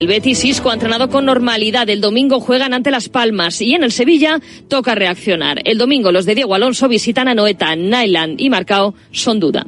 El Betis Isco ha entrenado con normalidad. El domingo juegan ante Las Palmas y en el Sevilla toca reaccionar. El domingo los de Diego Alonso visitan a Noeta, Nyland y Marcao son duda.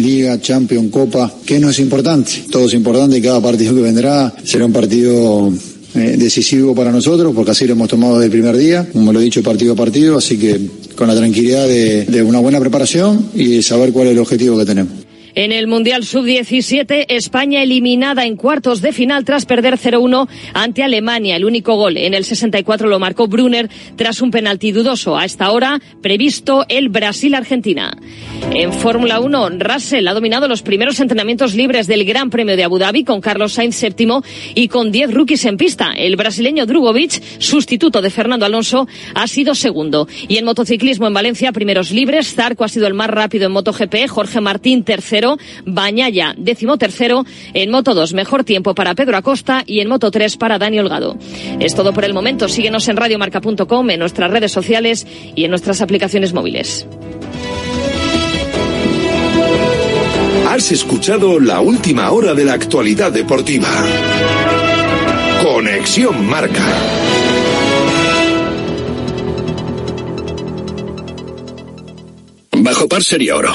Liga, Champions, Copa, ¿qué no es importante? Todo es importante y cada partido que vendrá será un partido eh, decisivo para nosotros porque así lo hemos tomado desde el primer día, como lo he dicho partido a partido, así que con la tranquilidad de una buena preparación y saber cuál es el objetivo que tenemos. En el Mundial Sub-17, España eliminada en cuartos de final tras perder 0-1 ante Alemania. El único gol en el 64 lo marcó Brunner tras un penalti dudoso. A esta hora previsto el Brasil-Argentina. En Fórmula 1, Russell ha dominado los primeros entrenamientos libres del Gran Premio de Abu Dhabi con Carlos Sainz séptimo y con 10 rookies en pista. El brasileño Drugovic, sustituto de Fernando Alonso, ha sido segundo. Y en motociclismo en Valencia, primeros libres. Zarco ha sido el más rápido en MotoGP. Jorge Martín, tercero Bañaya, décimo tercero, en Moto 2, mejor tiempo para Pedro Acosta y en Moto 3 para Dani Holgado. Es todo por el momento. Síguenos en radiomarca.com, en nuestras redes sociales y en nuestras aplicaciones móviles. Has escuchado la última hora de la actualidad deportiva. Conexión Marca. Bajo par sería oro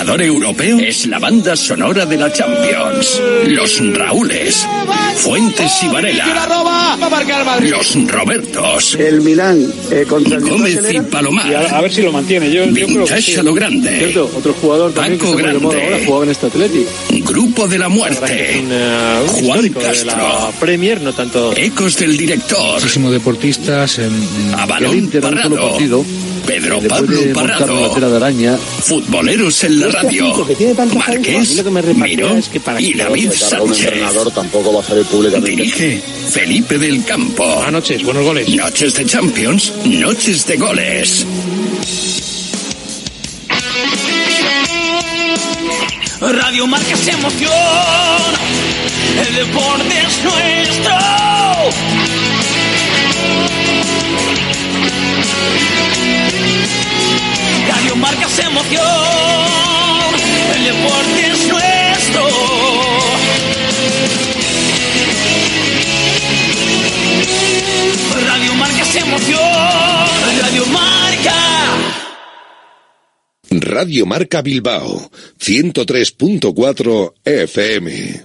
Marcador europeo es la banda sonora de la Champions. Los Raúles, Fuentes y Varela. Los Robertos. El Milán eh, contra el Gómez y Palomar. a, ver si lo mantiene. Yo, yo creo que sí. a lo grande. Cierto, otro jugador también Paco que Grande. ahora jugaba en este Atlético. Grupo de la Muerte. Un, eh, un Juan Castro. la Premier, no tanto. Ecos del director. Muchísimos deportistas en A el Inter en un solo partido. Pedro Pablo Parrado. tela de araña. Futboleros en la radio. Marqués, Miró es que para y que David Sánchez. tampoco va a salir públicamente. Dirige Felipe del Campo. Buenas noches, buenos goles. Noches de Champions, noches de goles. Radio Marca es emoción, el deporte es nuestro. Radio Marca es emoción, el deporte es nuestro. Radio Marca es emoción, Radio Marca. Radio Marca Bilbao, 103.4 FM.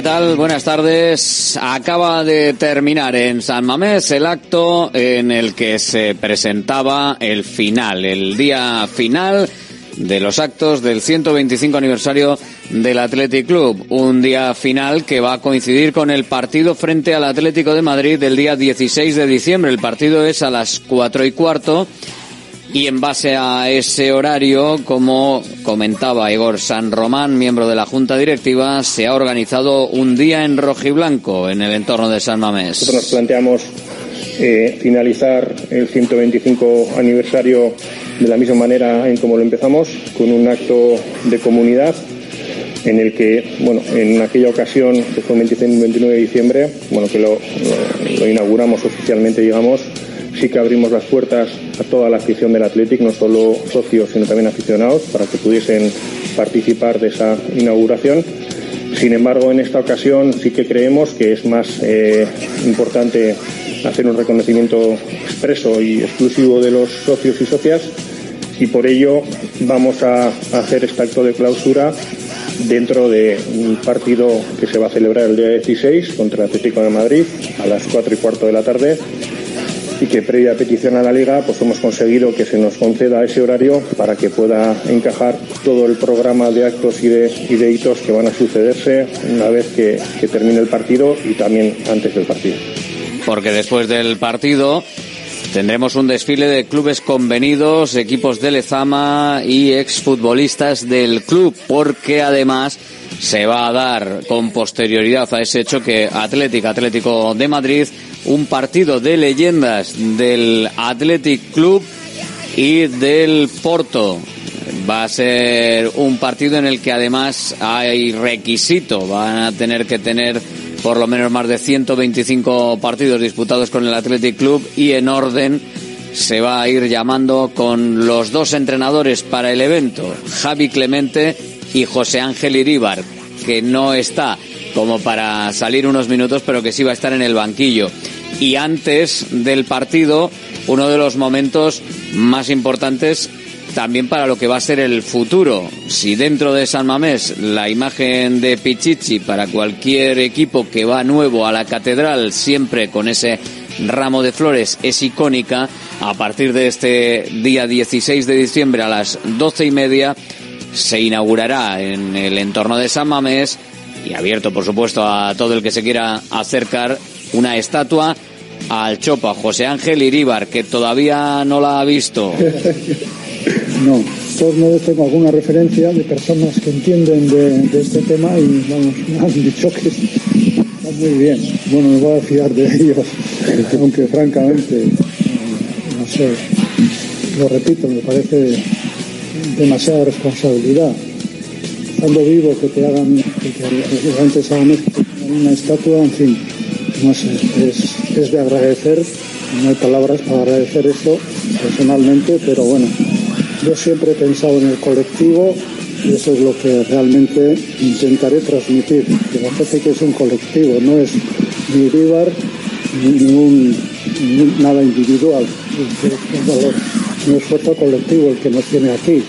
¿Qué tal? Buenas tardes. Acaba de terminar en San Mamés el acto en el que se presentaba el final, el día final de los actos del 125 aniversario del Athletic Club. Un día final que va a coincidir con el partido frente al Atlético de Madrid del día 16 de diciembre. El partido es a las cuatro y cuarto. Y en base a ese horario, como comentaba Igor San Román, miembro de la Junta Directiva, se ha organizado un día en rojiblanco en el entorno de San Mamés. Nosotros nos planteamos eh, finalizar el 125 aniversario de la misma manera en como lo empezamos, con un acto de comunidad en el que, bueno, en aquella ocasión, que fue el 26 y 29 de diciembre, bueno, que lo- lo inauguramos oficialmente, digamos, sí que abrimos las puertas a toda la afición del Athletic, no solo socios, sino también aficionados, para que pudiesen participar de esa inauguración. Sin embargo, en esta ocasión sí que creemos que es más eh, importante hacer un reconocimiento expreso y exclusivo de los socios y socias y por ello vamos a hacer este acto de clausura dentro de un partido que se va a celebrar el día 16 contra el Atlético de Madrid a las 4 y cuarto de la tarde y que previa petición a la liga pues hemos conseguido que se nos conceda ese horario para que pueda encajar todo el programa de actos y de, y hitos que van a sucederse una vez que, que termine el partido y también antes del partido. Porque después del partido tendremos un desfile de clubes convenidos, equipos de Lezama y exfutbolistas del club, porque además se va a dar con posterioridad a ese choque Atlético Atlético de Madrid un partido de leyendas del Athletic Club y del Porto. Va a ser un partido en el que además hay requisito, van a tener que tener por lo menos más de 125 partidos disputados con el Athletic Club y en orden se va a ir llamando con los dos entrenadores para el evento, Javi Clemente y José Ángel Iríbar, que no está como para salir unos minutos, pero que sí va a estar en el banquillo. Y antes del partido, uno de los momentos más importantes también para lo que va a ser el futuro. Si dentro de San Mamés la imagen de Pichichi para cualquier equipo que va nuevo a la catedral, siempre con ese ramo de flores, es icónica, a partir de este día 16 de diciembre a las doce y media se inaugurará en el entorno de San Mamés y abierto, por supuesto, a todo el que se quiera acercar una estatua al Chopa, José Ángel Iríbar, que todavía no la ha visto. No, todos modos tengo alguna referencia de personas que entienden de, este tema y vamos, me han dicho que está muy bien. Bueno, me voy a fiar de ellos, aunque francamente, no sé, lo repito, me parece demasiada responsabilidad. Estando vivo, que te hagan, que te, antes hagan una estatua, en fin, no sé, es, de agradecer, no hay palabras para agradecer esto personalmente, pero bueno, yo siempre he pensado en el colectivo y eso es lo que realmente intentaré transmitir. Que me parece que es un colectivo, no es ni Ibar ni ningún, nada individual. Es un esfuerzo colectivo el que nos tiene aquí.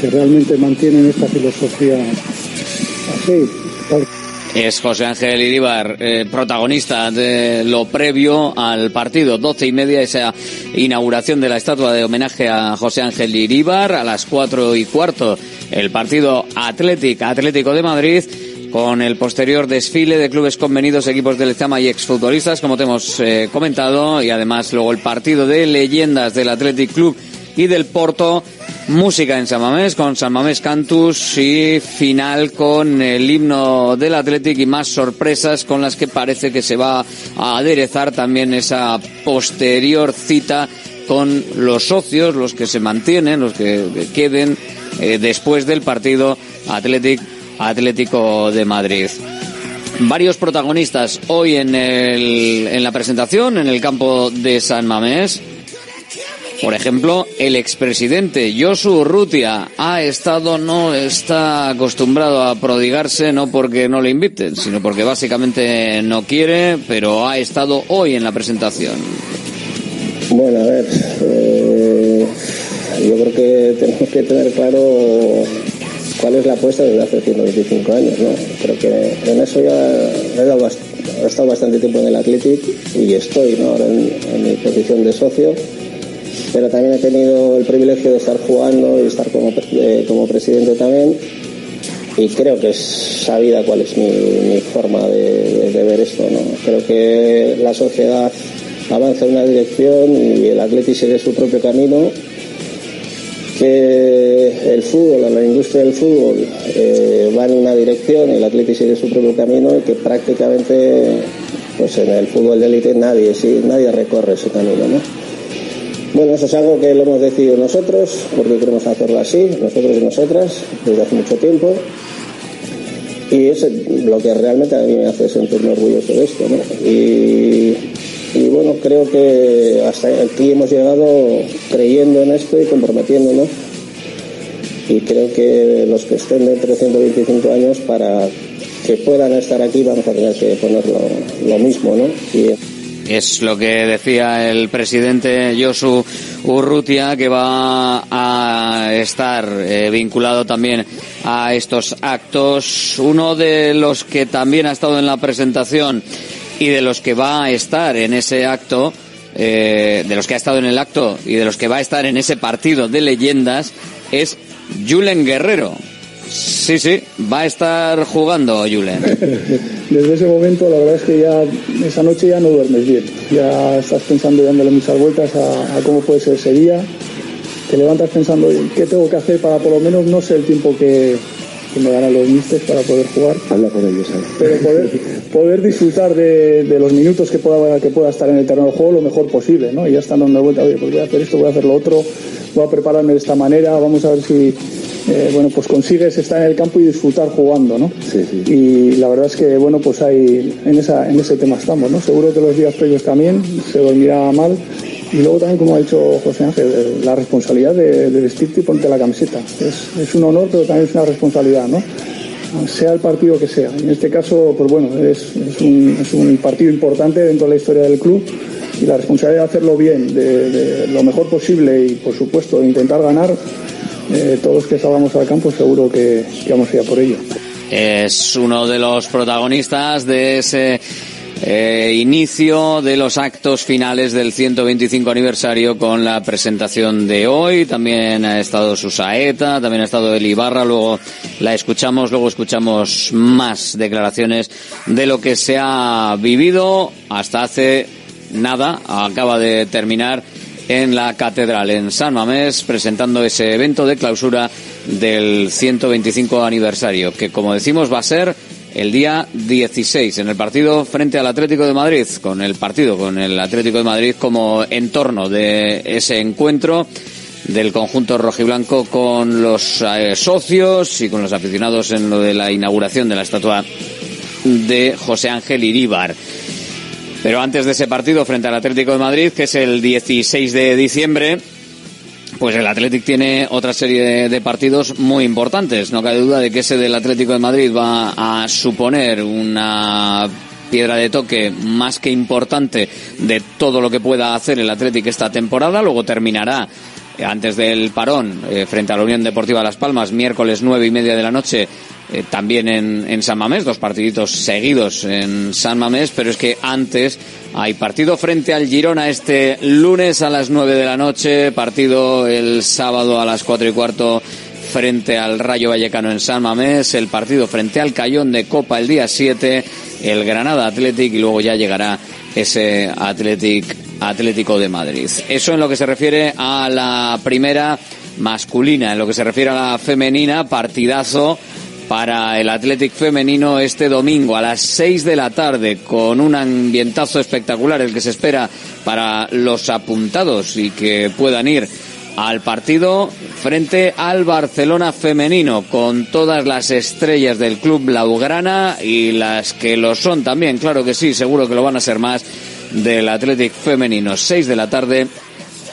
Que realmente mantienen esta filosofía es José Ángel Iríbar, eh, protagonista de lo previo al partido. Doce y media, esa inauguración de la estatua de homenaje a José Ángel Iríbar. A las cuatro y cuarto, el partido Atlético, Atlético de Madrid con el posterior desfile de clubes convenidos, equipos del Lezama y exfutbolistas, como te hemos eh, comentado, y además luego el partido de leyendas del Athletic Club y del Porto música en San Mamés con San Mamés Cantus y final con el himno del Athletic y más sorpresas con las que parece que se va a aderezar también esa posterior cita con los socios, los que se mantienen, los que queden eh, después del partido Atlético de Madrid. Varios protagonistas hoy en, el, en la presentación en el campo de San Mamés. Por ejemplo, el expresidente Josu Urrutia ha estado, no está acostumbrado a prodigarse, no porque no le inviten, sino porque básicamente no quiere, pero ha estado hoy en la presentación. Bueno, a ver, eh, yo creo que tenemos que tener claro cuál es la apuesta desde hace 125 años, ¿no? Creo que en eso ya he, estado bastante tiempo en el Athletic y estoy, ¿no? Ahora en mi posición de socio pero también he tenido el privilegio de estar jugando y estar como, eh, como presidente también y creo que es sabida cuál es mi, forma de, ver esto. ¿no? Creo que la sociedad avanza en una dirección y el Atleti sigue su propio camino, que el fútbol, la industria del fútbol eh, va en una dirección y el Atleti sigue su propio camino y que prácticamente pues en el fútbol de élite nadie, sí, nadie recorre ese camino. ¿no? Bueno, eso es algo que lo hemos decidido nosotros, porque queremos hacerlo así, nosotros y nosotras, desde hace mucho tiempo. y es lo que realmente a mí me hace sentirme orgulloso de esto. ¿no? Y, bueno, creo que hasta aquí hemos llegado creyendo en esto y comprometiéndonos. Y creo que los que estén de entre 125 años para que puedan estar aquí vamos a tener que poner lo, mismo, ¿no? Es lo que decía el presidente Josu Urrutia, que va a estar eh, vinculado también a estos actos. Uno de los que también ha estado en la presentación y de los que va a estar en ese acto, eh, de los que ha estado en el acto y de los que va a estar en ese partido de leyendas, es Julen Guerrero. Sí, sí, va a estar jugando Julen. Desde ese momento, la verdad es que ya esa noche ya no duermes bien. Ya estás pensando y dándole muchas vueltas a, a cómo puede ser ese día. Te levantas pensando qué tengo que hacer para por lo menos no sé el tiempo que, que me ganan los mistes para poder jugar. Habla con ellos, ¿sabes? Pero poder, poder disfrutar de, de los minutos que pueda, que pueda estar en el terreno de juego lo mejor posible, ¿no? Y ya están dando vuelta, oye, pues voy a hacer esto, voy a hacer lo otro, voy a prepararme de esta manera, vamos a ver si, eh, bueno, pues consigues estar en el campo y disfrutar jugando, ¿no? Sí, sí. Y la verdad es que, bueno, pues hay, en, esa, en ese tema estamos, ¿no? Seguro que los días previos también se dormirá mal. Y luego también, como ha dicho José Ángel, la responsabilidad de, de vestirte y ponerte la camiseta. Es, es un honor, pero también es una responsabilidad, ¿no? sea el partido que sea. En este caso, pues bueno, es, es, un, es un partido importante dentro de la historia del club y la responsabilidad de hacerlo bien, de, de lo mejor posible y, por supuesto, de intentar ganar, eh, todos que salgamos al campo seguro que, vamos a ir por ello. Es uno de los protagonistas de ese eh, inicio de los actos finales del 125 aniversario con la presentación de hoy. También ha estado Susaeta, también ha estado Eli Ibarra. Luego la escuchamos, luego escuchamos más declaraciones de lo que se ha vivido hasta hace nada. Acaba de terminar en la catedral en San Mamés presentando ese evento de clausura del 125 aniversario que como decimos va a ser el día 16 en el partido frente al Atlético de Madrid, con el partido, con el Atlético de Madrid como entorno de ese encuentro del conjunto rojiblanco con los eh, socios y con los aficionados en lo de la inauguración de la estatua de José Ángel Iríbar. Pero antes de ese partido frente al Atlético de Madrid, que es el 16 de diciembre, pues el Atlético tiene otra serie de, partidos muy importantes. No cabe duda de que ese del Atlético de Madrid va a suponer una piedra de toque más que importante de todo lo que pueda hacer el Atlético esta temporada. Luego terminará antes del parón eh, frente a la Unión Deportiva Las Palmas, miércoles nueve y media de la noche, eh, también en, San Mamés, dos partiditos seguidos en San Mamés, pero es que antes hay partido frente al Girona este lunes a las nueve de la noche, partido el sábado a las cuatro y cuarto frente al Rayo Vallecano en San Mamés, el partido frente al Cayón de Copa el día 7, el Granada Athletic y luego ya llegará ese Athletic, Atlético de Madrid. Eso en lo que se refiere a la primera masculina, en lo que se refiere a la femenina, partidazo para el Athletic femenino este domingo a las 6 de la tarde con un ambientazo espectacular el que se espera para los apuntados y que puedan ir al partido frente al Barcelona femenino con todas las estrellas del club Blaugrana y las que lo son también, claro que sí, seguro que lo van a ser más del Athletic femenino. 6 de la tarde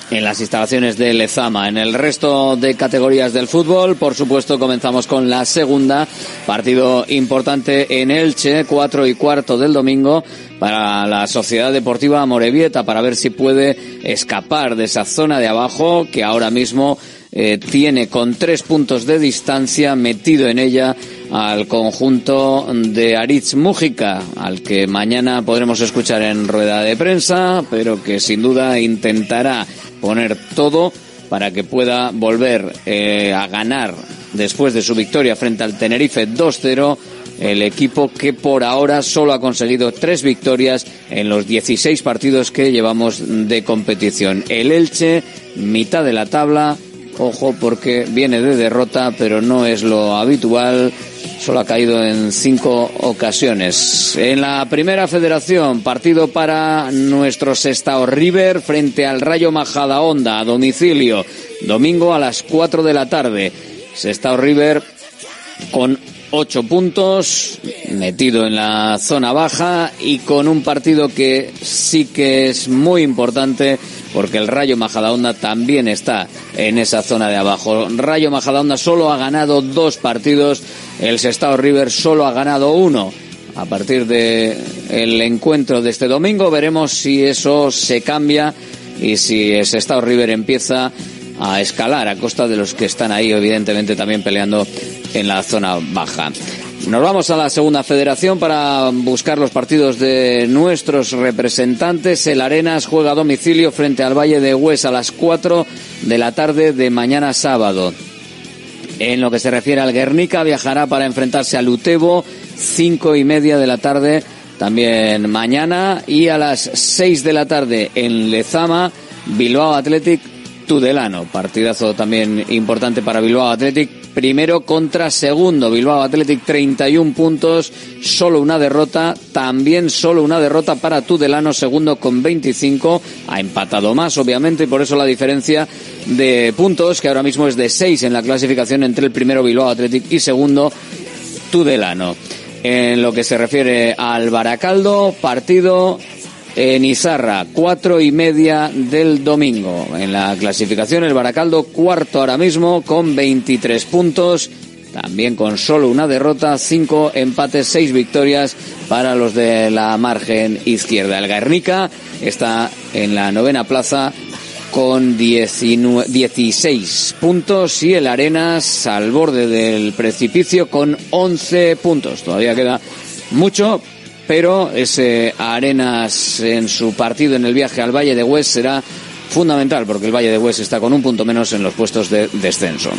en las instalaciones de Lezama. En el resto de categorías del fútbol, por supuesto, comenzamos con la segunda. Partido importante en Elche, cuatro y cuarto del domingo para la Sociedad Deportiva Morevieta para ver si puede escapar de esa zona de abajo que ahora mismo eh, tiene con tres puntos de distancia metido en ella al conjunto de Aritz Mújica, al que mañana podremos escuchar en rueda de prensa, pero que sin duda intentará poner todo para que pueda volver eh, a ganar después de su victoria frente al Tenerife 2-0 el equipo que por ahora solo ha conseguido tres victorias en los 16 partidos que llevamos de competición. El Elche, mitad de la tabla, ojo porque viene de derrota, pero no es lo habitual. Solo ha caído en cinco ocasiones. En la primera federación, partido para nuestro Sestao River frente al Rayo Majada Honda a domicilio. Domingo a las 4 de la tarde. Sestao River con ocho puntos, metido en la zona baja y con un partido que sí que es muy importante porque el Rayo Majadahonda también está en esa zona de abajo. Rayo Majadahonda solo ha ganado dos partidos, el Sestao River solo ha ganado uno. A partir de el encuentro de este domingo veremos si eso se cambia y si el Sestao River empieza a escalar a costa de los que están ahí, evidentemente también peleando en la zona baja. Nos vamos a la segunda federación para buscar los partidos de nuestros representantes. El Arenas juega a domicilio frente al Valle de Hues a las 4 de la tarde de mañana sábado. En lo que se refiere al Guernica, viajará para enfrentarse al Utebo, cinco y media de la tarde también mañana. Y a las 6 de la tarde en Lezama, Bilbao Athletic Tudelano. Partidazo también importante para Bilbao Athletic. Primero contra segundo. Bilbao Athletic 31 puntos, solo una derrota. También solo una derrota para Tudelano, segundo con 25. Ha empatado más, obviamente, y por eso la diferencia de puntos, que ahora mismo es de 6 en la clasificación entre el primero Bilbao Athletic y segundo Tudelano. En lo que se refiere al Baracaldo, partido en Izarra, cuatro y media del domingo. En la clasificación, el Baracaldo cuarto ahora mismo con 23 puntos. También con solo una derrota, cinco empates, seis victorias para los de la margen izquierda. El Guernica está en la novena plaza con 19, 16 puntos y el Arenas al borde del precipicio con 11 puntos. Todavía queda mucho, pero ese Arenas en su partido en el viaje al Valle de Hues será fundamental porque el Valle de Hues está con un punto menos en los puestos de descenso.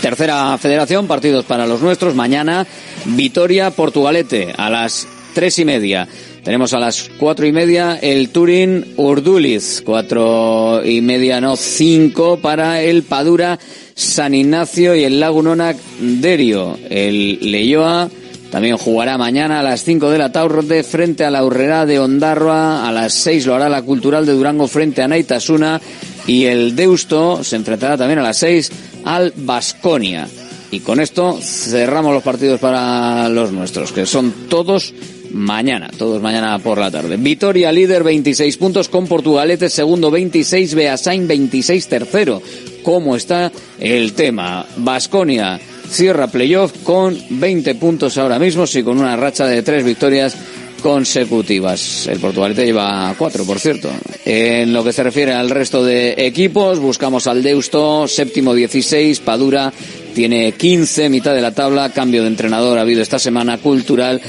Tercera federación, partidos para los nuestros. Mañana, Vitoria, Portugalete, a las tres y media. Tenemos a las cuatro y media el Turín Urduliz, cuatro y media, no, cinco para el Padura San Ignacio y el Lagunonac Derio. El Leyoa también jugará mañana a las 5 de la tarde frente a la Urrera de Ondarroa. A las 6 lo hará la Cultural de Durango frente a Naitasuna. Y el Deusto se enfrentará también a las 6 al Basconia. Y con esto cerramos los partidos para los nuestros, que son todos mañana, todos mañana por la tarde. Vitoria líder 26 puntos con Portugalete segundo 26, Beasain 26 tercero. ¿Cómo está el tema? Basconia cierra playoff con 20 puntos ahora mismo, y con una racha de tres victorias consecutivas. El Portugalete lleva cuatro, por cierto. En lo que se refiere al resto de equipos, buscamos al Deusto, séptimo 16, Padura tiene 15, mitad de la tabla, cambio de entrenador ha habido esta semana, Cultural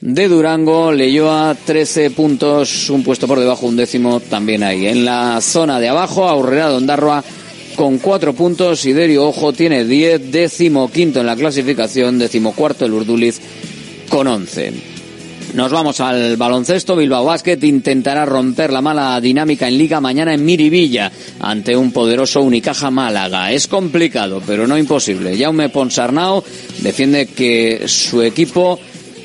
de Durango, Leyoa 13 puntos, un puesto por debajo, un décimo también ahí. En la zona de abajo, Aurrera Ondarroa con cuatro puntos. Siderio Ojo tiene diez, décimo quinto en la clasificación, décimo cuarto el Urduliz con once. Nos vamos al baloncesto. Bilbao Basket intentará romper la mala dinámica en Liga mañana en Miribilla ante un poderoso Unicaja Málaga. Es complicado, pero no imposible. Jaume Ponsarnau defiende que su equipo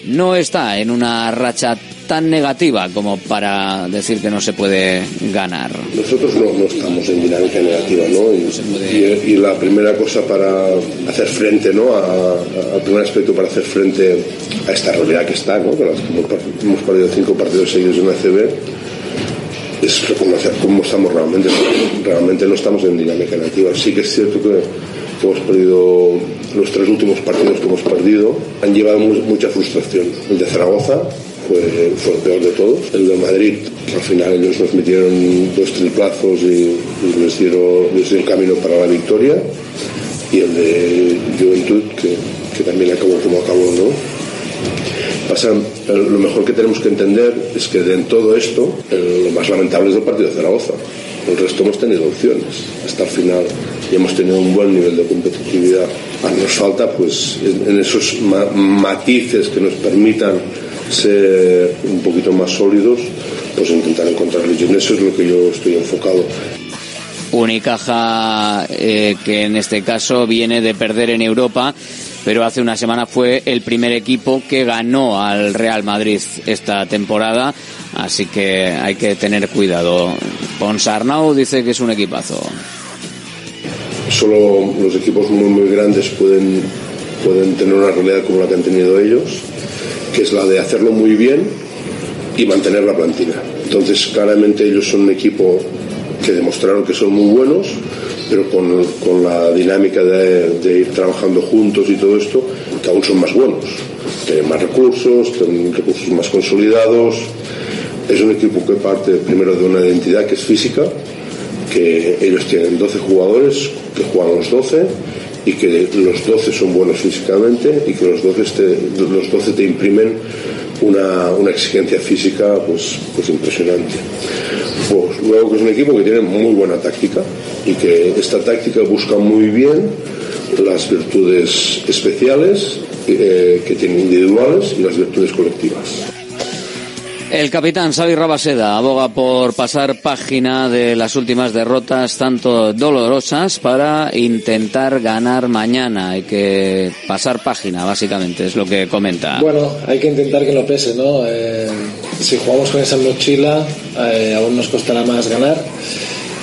no está en una racha tan negativa como para decir que no se puede ganar. Nosotros no, no estamos en dinámica negativa, ¿no? Y, y, la primera cosa para hacer frente, ¿no? al primer aspecto para hacer frente a esta realidad que está, ¿no? Que hemos perdido cinco partidos seguidos en la CB es reconocer cómo estamos realmente. Realmente no estamos en dinámica negativa. Sí que es cierto que hemos perdido los tres últimos partidos que hemos perdido han llevado mucha frustración. El de Zaragoza, fue, fue, el peor de todos. El de Madrid, al final ellos nos metieron dos triplazos y, y les, dieron, les dieron camino para la victoria. Y el de Juventud, que, que también acabó como acabó, ¿no? Pasa, lo mejor que tenemos que entender es que de todo esto, lo más lamentable es el partido de Zaragoza. El resto hemos tenido opciones hasta el final y hemos tenido un buen nivel de competitividad. Nos falta, pues, en, en esos ma matices que nos permitan ser un poquito más sólidos, pues intentar encontrarlos. Y en eso es lo que yo estoy enfocado. Unicaja eh, que en este caso viene de perder en Europa, pero hace una semana fue el primer equipo que ganó al Real Madrid esta temporada, así que hay que tener cuidado. Ponsarnau dice que es un equipazo. Solo los equipos muy muy grandes pueden pueden tener una realidad como la que han tenido ellos, que es la de hacerlo muy bien y mantener la plantilla. Entonces, claramente ellos son un equipo que demostraron que son muy buenos, pero con, con la dinámica de, de, ir trabajando juntos y todo esto, que aún son más buenos. Tienen más recursos, tienen recursos más consolidados. Es un equipo que parte primero de una identidad que es física, que ellos tienen 12 jugadores que juegan los 12 y que los 12 son buenos físicamente y que los 12 te, los 12 te imprimen una, una, exigencia física pues, pues impresionante. Pues luego que es un equipo que tiene muy buena táctica y que esta táctica busca muy bien las virtudes especiales eh, que tienen individuales y las virtudes colectivas. El capitán Xavi Rabaseda aboga por pasar página de las últimas derrotas tanto dolorosas para intentar ganar mañana. Hay que pasar página, básicamente, es lo que comenta. Bueno, hay que intentar que lo pese, ¿no? Eh, si jugamos con esa mochila, eh, aún nos costará más ganar.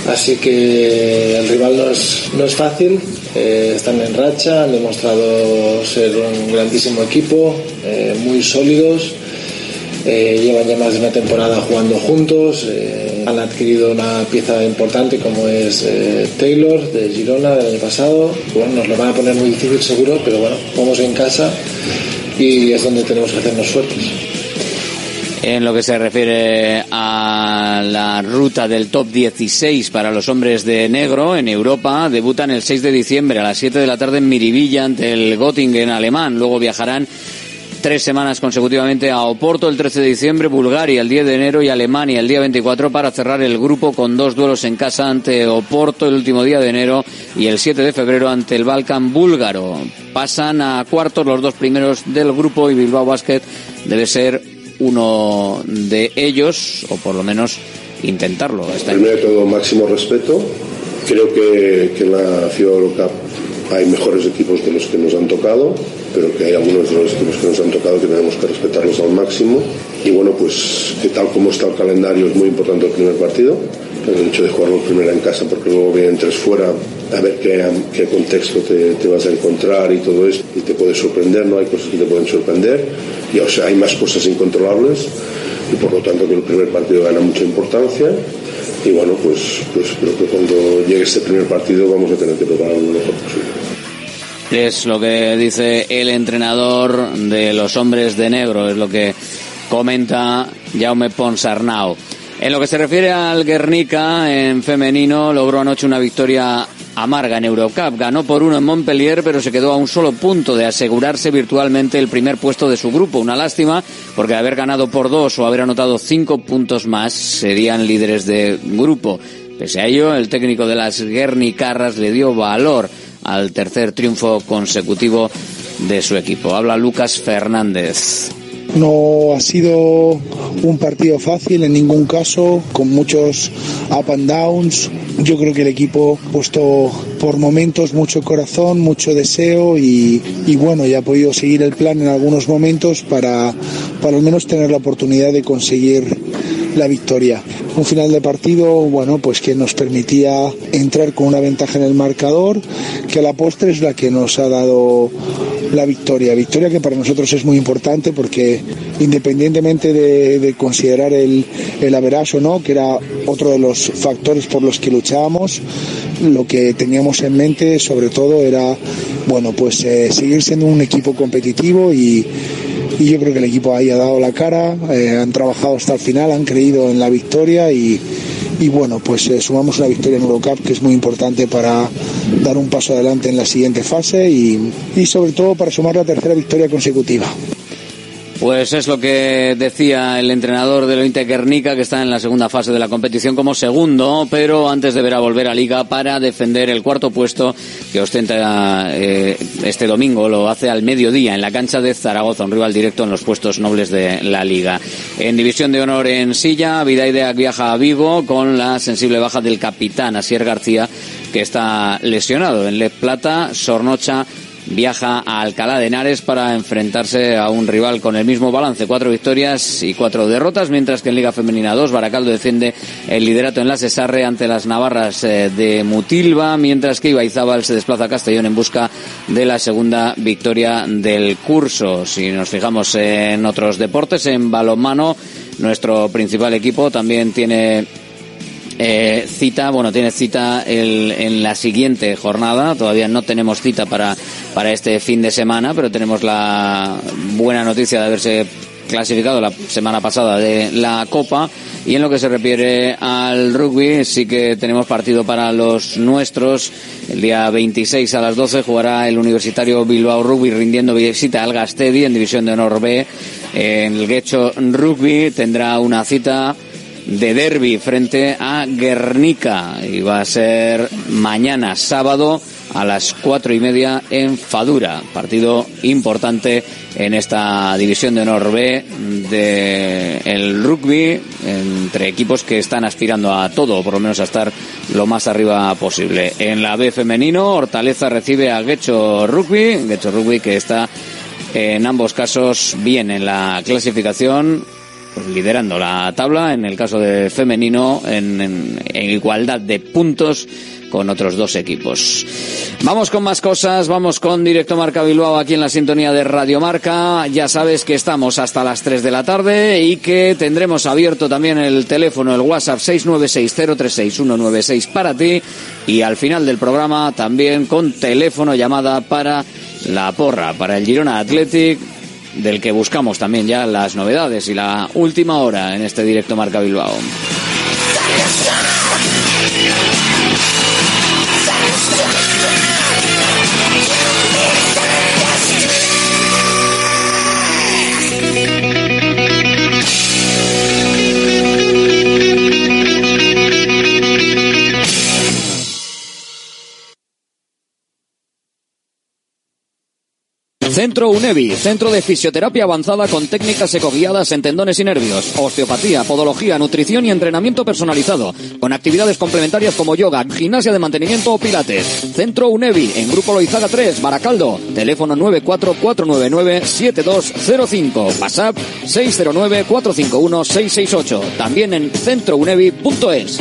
Así que el rival no es, no es fácil, eh, están en racha, han demostrado ser un grandísimo equipo, muy sólidos eh, llevan ya más de una temporada jugando juntos, eh, han adquirido una pieza importante como es eh, Taylor de Girona del año pasado. Bueno, nos lo van a poner muy difícil seguro, pero bueno, vamos en casa y es donde tenemos que hacernos suertes. En lo que se refiere a la ruta del top 16 para los hombres de negro en Europa, debutan el 6 de diciembre a las 7 de la tarde en Miribilla ante el Göttingen alemán. Luego viajarán tres semanas consecutivamente a Oporto el 13 de diciembre, Bulgaria el 10 de enero y Alemania el día 24 para cerrar el grupo con dos duelos en casa ante Oporto el último día de enero y el 7 de febrero ante el Balkan búlgaro. Pasan a cuartos los dos primeros del grupo y Bilbao Basket debe ser uno de ellos, o por lo menos intentarlo. Primero de todo, máximo respeto. Creo que, que en la FIBA Eurocup hay mejores equipos de los que nos han tocado pero que hay algunos de los equipos que nos han tocado que tenemos que respetarlos al máximo. Y bueno, pues que tal como está el calendario es muy importante el primer partido, el hecho de jugarlo primero en casa porque luego vienen tres fuera, a ver qué, qué contexto te, te, vas a encontrar y todo esto, y te puede sorprender, ¿no? Hay cosas que te pueden sorprender, y o sea, hay más cosas incontrolables, y por lo tanto que el primer partido gana mucha importancia, y bueno, pues, pues creo que cuando llegue este primer partido vamos a tener que preparar lo mejor posible. Es lo que dice el entrenador de los hombres de negro, es lo que comenta Jaume Ponsarnau. En lo que se refiere al Guernica en femenino, logró anoche una victoria amarga en Eurocup. Ganó por uno en Montpellier, pero se quedó a un solo punto de asegurarse virtualmente el primer puesto de su grupo. Una lástima, porque haber ganado por dos o haber anotado cinco puntos más serían líderes de grupo. Pese a ello, el técnico de las Guernicarras le dio valor al tercer triunfo consecutivo de su equipo. Habla Lucas Fernández. No ha sido un partido fácil en ningún caso, con muchos up and downs. Yo creo que el equipo ha puesto por momentos mucho corazón, mucho deseo y, y bueno, ya ha podido seguir el plan en algunos momentos para, para al menos tener la oportunidad de conseguir la victoria. Un final de partido, bueno, pues que nos permitía entrar con una ventaja en el marcador, que a la postre es la que nos ha dado la victoria. Victoria que para nosotros es muy importante porque independientemente de, de considerar el, el o no, que era otro de los factores por los que luchábamos, lo que teníamos en mente sobre todo era, bueno, pues eh, seguir siendo un equipo competitivo y y yo creo que el equipo ahí ha dado la cara, eh, han trabajado hasta el final, han creído en la victoria y, y bueno, pues eh, sumamos una victoria en Eurocup que es muy importante para dar un paso adelante en la siguiente fase y, y sobre todo para sumar la tercera victoria consecutiva. Pues es lo que decía el entrenador del Ointe Guernica, que está en la segunda fase de la competición como segundo, pero antes deberá volver a Liga para defender el cuarto puesto que ostenta eh, este domingo. Lo hace al mediodía en la cancha de Zaragoza, un rival directo en los puestos nobles de la Liga. En División de Honor en Silla, Vidaidea viaja a Vigo con la sensible baja del capitán Asier García, que está lesionado. En Le Plata, Sornocha viaja a Alcalá de Henares para enfrentarse a un rival con el mismo balance, cuatro victorias y cuatro derrotas, mientras que en Liga Femenina 2 Baracaldo defiende el liderato en la Cesarre ante las navarras eh, de Mutilva, mientras que Ibaizábal se desplaza a Castellón en busca de la segunda victoria del curso. Si nos fijamos en otros deportes, en balonmano, nuestro principal equipo también tiene eh, cita, bueno, tiene cita el, en la siguiente jornada. Todavía no tenemos cita para, para este fin de semana, pero tenemos la buena noticia de haberse clasificado la semana pasada de la Copa. Y en lo que se refiere al rugby, sí que tenemos partido para los nuestros. El día 26 a las 12 jugará el Universitario Bilbao Rugby rindiendo visita al Gastedi en División de Honor B. En el Guecho Rugby tendrá una cita de derby frente a Guernica y va a ser mañana sábado a las cuatro y media en Fadura. Partido importante en esta división de honor B de el rugby entre equipos que están aspirando a todo, por lo menos a estar lo más arriba posible. En la B femenino, Hortaleza recibe a Guecho Rugby, Guecho Rugby que está en ambos casos bien en la clasificación pues, liderando la tabla, en el caso de femenino, en, igualdad de puntos con otros dos equipos. Vamos con más cosas, vamos con Directo Marca Bilbao aquí en la sintonía de Radio Marca. Ya sabes que estamos hasta las 3 de la tarde y que tendremos abierto también el teléfono, el WhatsApp 696-036-196 para ti y al final del programa también con teléfono llamada para la porra, para el Girona Athletic del que buscamos también ya las novedades y la última hora en este directo Marca Bilbao. Centro UNEVI, centro de fisioterapia avanzada con técnicas ecoguiadas en tendones y nervios, osteopatía, podología, nutrición y entrenamiento personalizado, con actividades complementarias como yoga, gimnasia de mantenimiento o pilates. Centro UNEVI, en Grupo Loizaga 3, Baracaldo, teléfono 944997205, WhatsApp 609451668, también en centrounevi.es.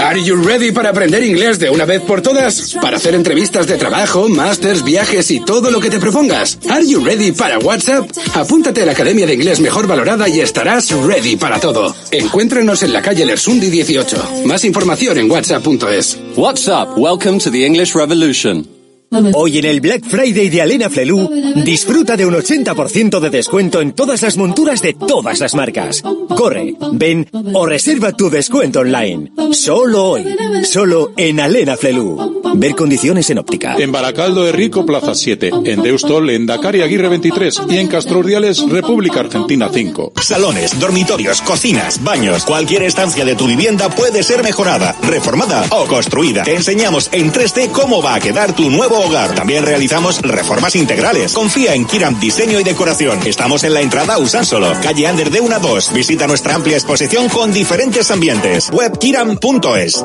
Are you ready para aprender inglés de una vez por todas? Para hacer entrevistas de trabajo, másters, viajes y todo lo que te propongas. ¿Are you ready para WhatsApp? Apúntate a la Academia de Inglés Mejor Valorada y estarás ready para todo. Encuéntranos en la calle Lersundi 18. Más información en whatsapp.es. WhatsApp, welcome to the English Revolution. Hoy en el Black Friday de Alena Flelu, disfruta de un 80% de descuento en todas las monturas de todas las marcas. Corre, ven o reserva tu descuento online. Solo hoy, solo en Alena Flelu. Ver condiciones en óptica. En Baracaldo de Rico, Plaza 7. En Deustol, en Dakar y Aguirre 23. Y en Castro Urdiales, República Argentina 5. Salones, dormitorios, cocinas, baños. Cualquier estancia de tu vivienda puede ser mejorada, reformada o construida. Te enseñamos en 3D cómo va a quedar tu nuevo hogar. También realizamos reformas integrales. Confía en Kiram Diseño y Decoración. Estamos en la entrada Usánsolo, calle Ander de 1 a 2. Visita nuestra amplia exposición con diferentes ambientes. Webkiram.es.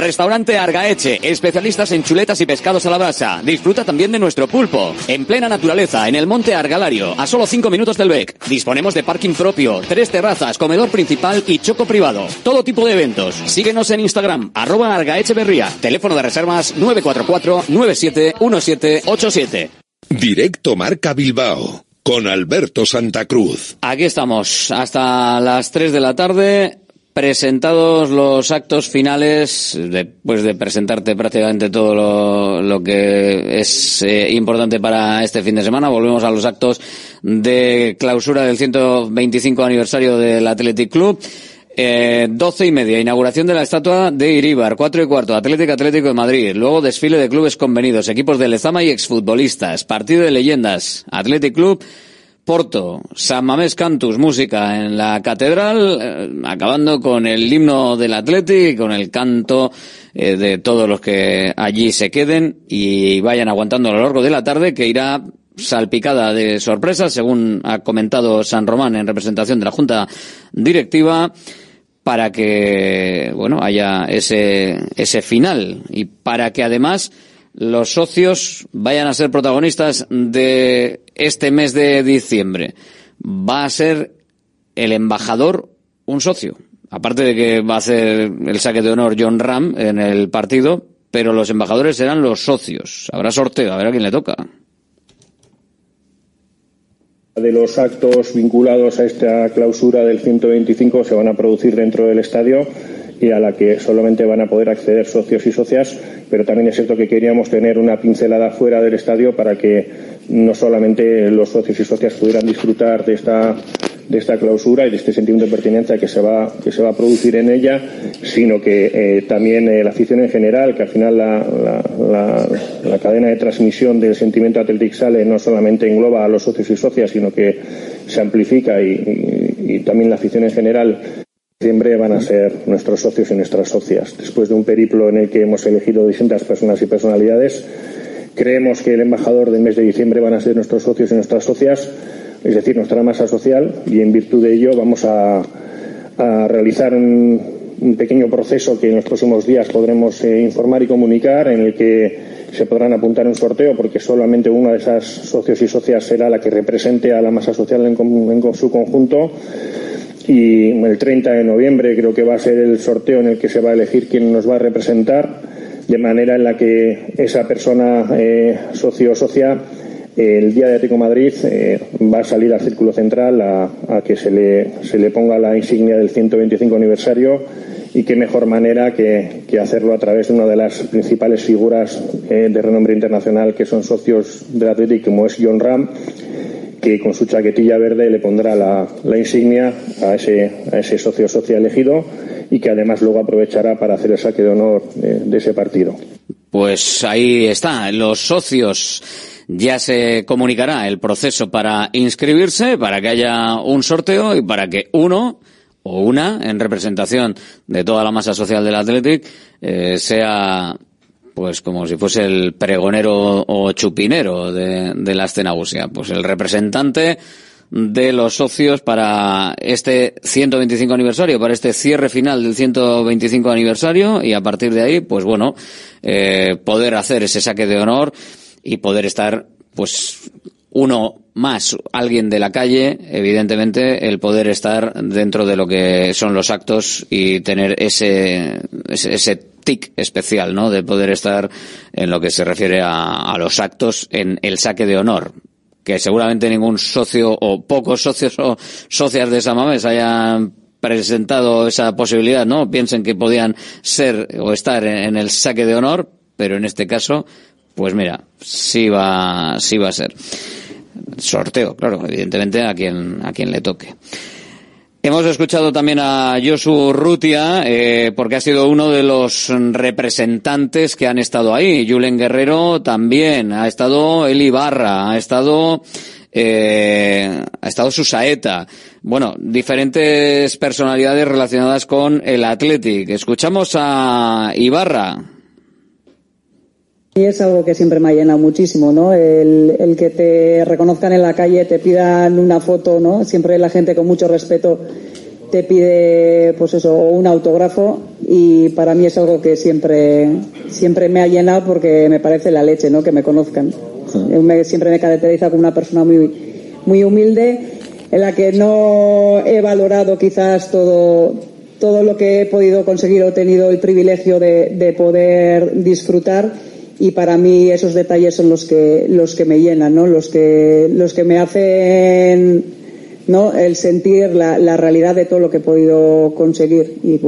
Restaurante Argaeche, especialistas en chuletas y pescados a la brasa. Disfruta también de nuestro pulpo. En plena naturaleza, en el monte Argalario, a solo 5 minutos del BEC. Disponemos de parking propio, tres terrazas, comedor principal y choco privado. Todo tipo de eventos. Síguenos en Instagram, arroba Argaecheverría. Teléfono de reservas 944-971787. Directo Marca Bilbao con Alberto Santa Cruz. Aquí estamos, hasta las 3 de la tarde, presentados los actos finales, después de presentarte prácticamente todo lo, lo que es eh, importante para este fin de semana, volvemos a los actos de clausura del 125 aniversario del Athletic Club. Eh, doce y media, inauguración de la estatua de Iríbar, cuatro y cuarto, Atlético Atlético de Madrid, luego desfile de clubes convenidos, equipos de Lezama y exfutbolistas, partido de leyendas, Athletic Club, Porto, San Mamés Cantus, música en la catedral, eh, acabando con el himno del Athletic, con el canto eh, de todos los que allí se queden y vayan aguantando a lo largo de la tarde, que irá salpicada de sorpresas, según ha comentado San Román en representación de la Junta Directiva, para que, bueno, haya ese, ese final y para que además los socios vayan a ser protagonistas de este mes de diciembre. Va a ser el embajador un socio. Aparte de que va a hacer el saque de honor John Ram en el partido, pero los embajadores serán los socios. Habrá sorteo, a ver a quién le toca de los actos vinculados a esta clausura del 125 se van a producir dentro del estadio y a la que solamente van a poder acceder socios y socias, pero también es cierto que queríamos tener una pincelada fuera del estadio para que no solamente los socios y socias pudieran disfrutar de esta de esta clausura y de este sentimiento de pertinencia que se va, que se va a producir en ella, sino que eh, también eh, la afición en general, que al final la, la, cadena de transmisión del sentimiento Athletic sale no solamente engloba a los socios y socias, sino que se amplifica y también la afición en general diciembre van a ser nuestros socios y nuestras socias. Después de un periplo en el que hemos elegido distintas personas y personalidades, creemos que el embajador del mes de diciembre van a ser nuestros socios y nuestras socias es decir, nuestra masa social, y en virtud de ello vamos a, realizar un, pequeño proceso que en los próximos días podremos eh, informar y comunicar, en el que se podrán apuntar un sorteo, porque solamente una de esas socios y socias será la que represente a la masa social en su conjunto. Y el 30 de noviembre creo que va a ser el sorteo en el que se va a elegir quién nos va a representar, de manera en la que esa persona eh, socio o socia el día de Atlético Madrid eh, va a salir al círculo central a, que se le, se le, ponga la insignia del 125 aniversario y qué mejor manera que, que, hacerlo a través de una de las principales figuras eh, de renombre internacional que son socios del Atlético como es John Ram que con su chaquetilla verde le pondrá la, la insignia a ese, a ese socio socio elegido y que además luego aprovechará para hacer el saque de honor de, de ese partido. Pues ahí está, los socios ya se comunicará el proceso para inscribirse, para que haya un sorteo y para que uno o una, en representación de toda la masa social del Athletic, eh, sea pues como si fuese el pregonero o chupinero de, de la escena pues el representante de los socios para este 125 aniversario, para este cierre final del 125 aniversario y a partir de ahí, pues bueno, eh, poder hacer ese saque de honor y poder estar, pues, uno más, alguien de la calle, evidentemente, el poder estar dentro de lo que son los actos y tener ese, ese, tic especial, ¿no? De poder estar en lo que se refiere a, a los actos en el saque de honor que seguramente ningún socio o pocos socios o socias de Samames hayan presentado esa posibilidad, ¿no? Piensen que podían ser o estar en el saque de honor, pero en este caso pues mira, sí va, sí va a ser. Sorteo, claro, evidentemente a quien, a quien le toque. Hemos escuchado también a Josu Rutia, eh, porque ha sido uno de los representantes que han estado ahí. Julen Guerrero también, ha estado Eli Barra, ha estado, eh, ha estado Susaeta. Bueno, diferentes personalidades relacionadas con el Athletic. Escuchamos a Ibarra. Y es algo que siempre me ha llenado muchísimo, ¿no? El, el, que te reconozcan en la calle, te pidan una foto, ¿no? Siempre la gente con mucho respeto te pide pues eso un autógrafo. Y para mí es algo que siempre siempre me ha llenado porque me parece la leche no que me conozcan. Me, siempre me caracteriza como una persona muy muy humilde en la que no he valorado quizás todo todo lo que he podido conseguir o tenido el privilegio de, de poder disfrutar y para mí esos detalles son los que los que me llenan no los que los que me hacen no el sentir la, la realidad de todo lo que he podido conseguir y.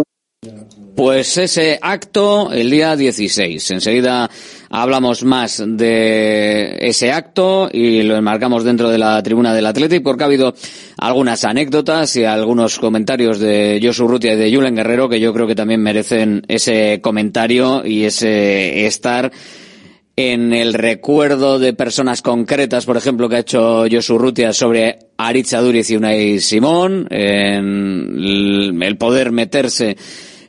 Pues ese acto el día 16. Enseguida hablamos más de ese acto y lo enmarcamos dentro de la tribuna del Athletic porque ha habido algunas anécdotas y algunos comentarios de Josu Rutia y de Julen Guerrero que yo creo que también merecen ese comentario y ese estar en el recuerdo de personas concretas, por ejemplo, que ha hecho Josu Rutia sobre Aritz Aduriz y Unai Simón, en el poder meterse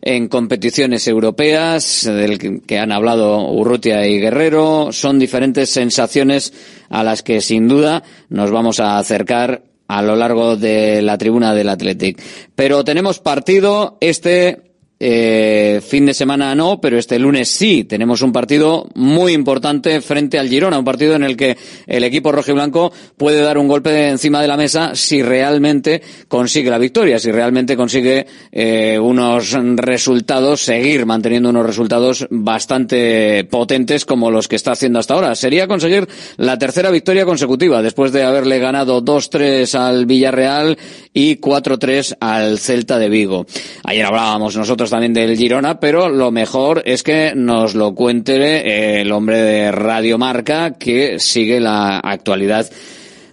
en competiciones europeas, del que han hablado Urrutia y Guerrero, son diferentes sensaciones a las que sin duda nos vamos a acercar a lo largo de la tribuna del Athletic. Pero tenemos partido este eh, fin de semana no, pero este lunes sí. Tenemos un partido muy importante frente al Girona, un partido en el que el equipo rojiblanco puede dar un golpe encima de la mesa si realmente consigue la victoria, si realmente consigue eh, unos resultados, seguir manteniendo unos resultados bastante potentes como los que está haciendo hasta ahora. Sería conseguir la tercera victoria consecutiva después de haberle ganado 2-3 al Villarreal y 4-3 al Celta de Vigo. Ayer hablábamos nosotros también del Girona, pero lo mejor es que nos lo cuente eh, el hombre de Radio Marca que sigue la actualidad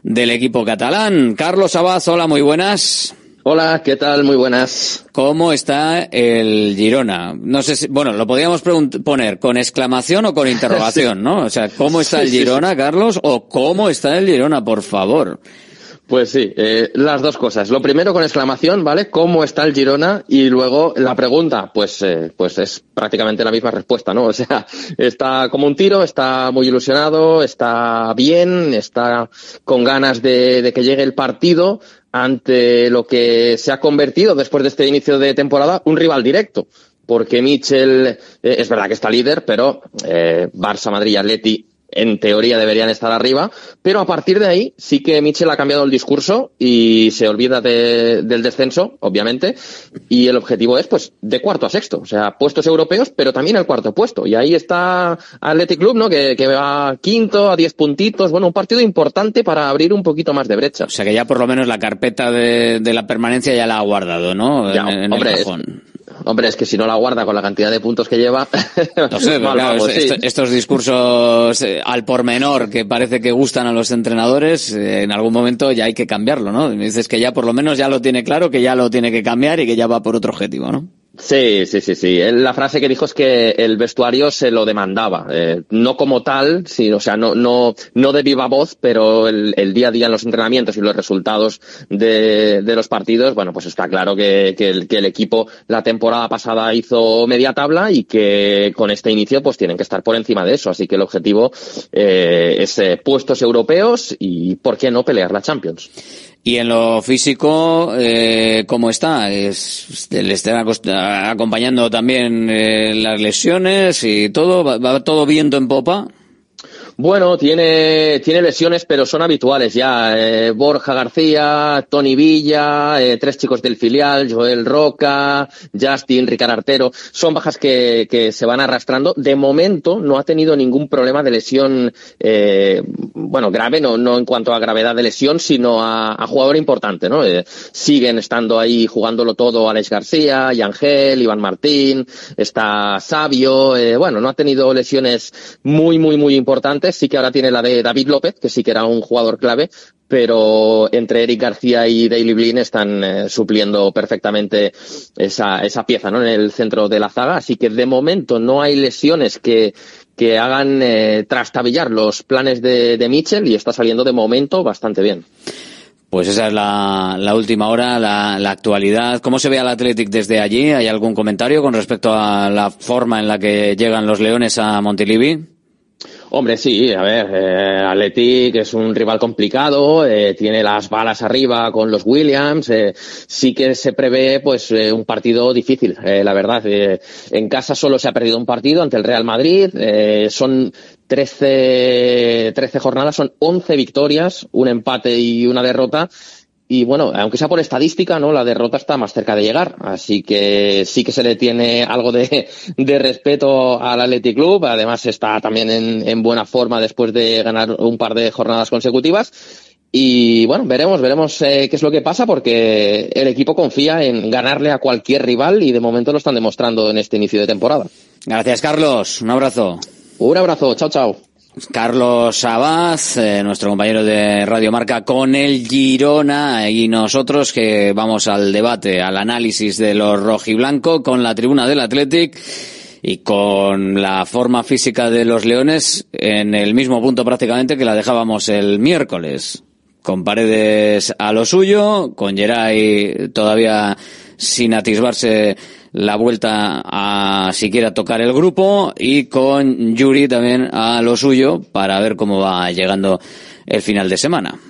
del equipo catalán. Carlos Abad, hola, muy buenas. Hola, ¿qué tal? Muy buenas. ¿Cómo está el Girona? No sé si, bueno, lo podríamos poner con exclamación o con interrogación, sí. ¿no? O sea, ¿cómo está el Girona, Carlos? O ¿cómo está el Girona, por favor? Pues sí, eh, las dos cosas. Lo primero con exclamación, ¿vale? ¿Cómo está el Girona? Y luego la pregunta, pues, eh, pues es prácticamente la misma respuesta, ¿no? O sea, está como un tiro, está muy ilusionado, está bien, está con ganas de, de que llegue el partido ante lo que se ha convertido después de este inicio de temporada un rival directo porque Mitchell eh, es verdad que está líder, pero eh, Barça, Madrid y Atleti en teoría deberían estar arriba, pero a partir de ahí sí que Mitchell ha cambiado el discurso y se olvida de, del descenso, obviamente, y el objetivo es pues de cuarto a sexto, o sea, puestos europeos, pero también el cuarto puesto. Y ahí está Athletic Club, ¿no? Que, que va quinto a diez puntitos, bueno, un partido importante para abrir un poquito más de brecha. O sea que ya por lo menos la carpeta de, de la permanencia ya la ha guardado, ¿no? Ya, en, en hombre, el. Hombre, es que si no la guarda con la cantidad de puntos que lleva. No sé, pero claro, vamos, est- sí. estos discursos eh, al por menor que parece que gustan a los entrenadores, eh, en algún momento ya hay que cambiarlo, ¿no? Dices que ya por lo menos ya lo tiene claro, que ya lo tiene que cambiar y que ya va por otro objetivo, ¿no? Sí, sí, sí, sí. La frase que dijo es que el vestuario se lo demandaba. Eh, no como tal, sí, o sea, no, no, no de viva voz, pero el, día a día en los entrenamientos y los resultados de, de los partidos, bueno, pues está claro que, que, el, que el equipo la temporada pasada hizo media tabla y que con este inicio pues tienen que estar por encima de eso. Así que el objetivo eh, es eh, puestos europeos y, ¿por qué no pelear la Champions? Y en lo físico, eh, ¿cómo está? Es, le están acompañando también eh, las lesiones y todo, va todo viento en popa. Bueno, tiene, tiene lesiones, pero son habituales ya. Eh, Borja García, Tony Villa, eh, tres chicos del filial, Joel Roca, Justin, Ricard Artero. Son bajas que, que se van arrastrando. De momento no ha tenido ningún problema de lesión, eh, bueno, grave, no, no en cuanto a gravedad de lesión, sino a, a jugador importante, ¿no? Eh, siguen estando ahí jugándolo todo Alex García, Yangel, Iván Martín, está Sabio, eh, bueno, no ha tenido lesiones muy, muy, muy importantes. Sí que ahora tiene la de David López, que sí que era un jugador clave, pero entre Eric García y Daily Blin están eh, supliendo perfectamente esa, esa pieza, ¿no? En el centro de la zaga. Así que de momento no hay lesiones que, que hagan eh, trastabillar los planes de, de Mitchell y está saliendo de momento bastante bien. Pues esa es la, la última hora, la, la actualidad. ¿Cómo se ve al Athletic desde allí? ¿Hay algún comentario con respecto a la forma en la que llegan los Leones a Montilivi? Hombre, sí, a ver, eh, Athletic es un rival complicado, eh, tiene las balas arriba con los Williams, eh, sí que se prevé pues eh, un partido difícil, eh, la verdad. Eh, en casa solo se ha perdido un partido ante el Real Madrid, son 13, 13 jornadas, son 11 victorias, un empate y una derrota. Y bueno, aunque sea por estadística, ¿no? La derrota está más cerca de llegar. Así que sí que se le tiene algo de, de respeto al Athletic Club. Además está también en, en buena forma después de ganar un par de jornadas consecutivas. Y bueno, veremos, veremos eh, qué es lo que pasa porque el equipo confía en ganarle a cualquier rival y de momento lo están demostrando en este inicio de temporada. Gracias, Carlos. Un abrazo. Un abrazo. Chao, chao. Carlos Abaz, eh, nuestro compañero de Radio Marca con el Girona y nosotros que vamos al debate, al análisis de los rojiblanco con la tribuna del Athletic y con la forma física de los Leones en el mismo punto prácticamente que la dejábamos el miércoles. Con Paredes a lo suyo, con Geray todavía sin atisbarse la vuelta a siquiera tocar el grupo y con Yuri también a lo suyo para ver cómo va llegando el final de semana.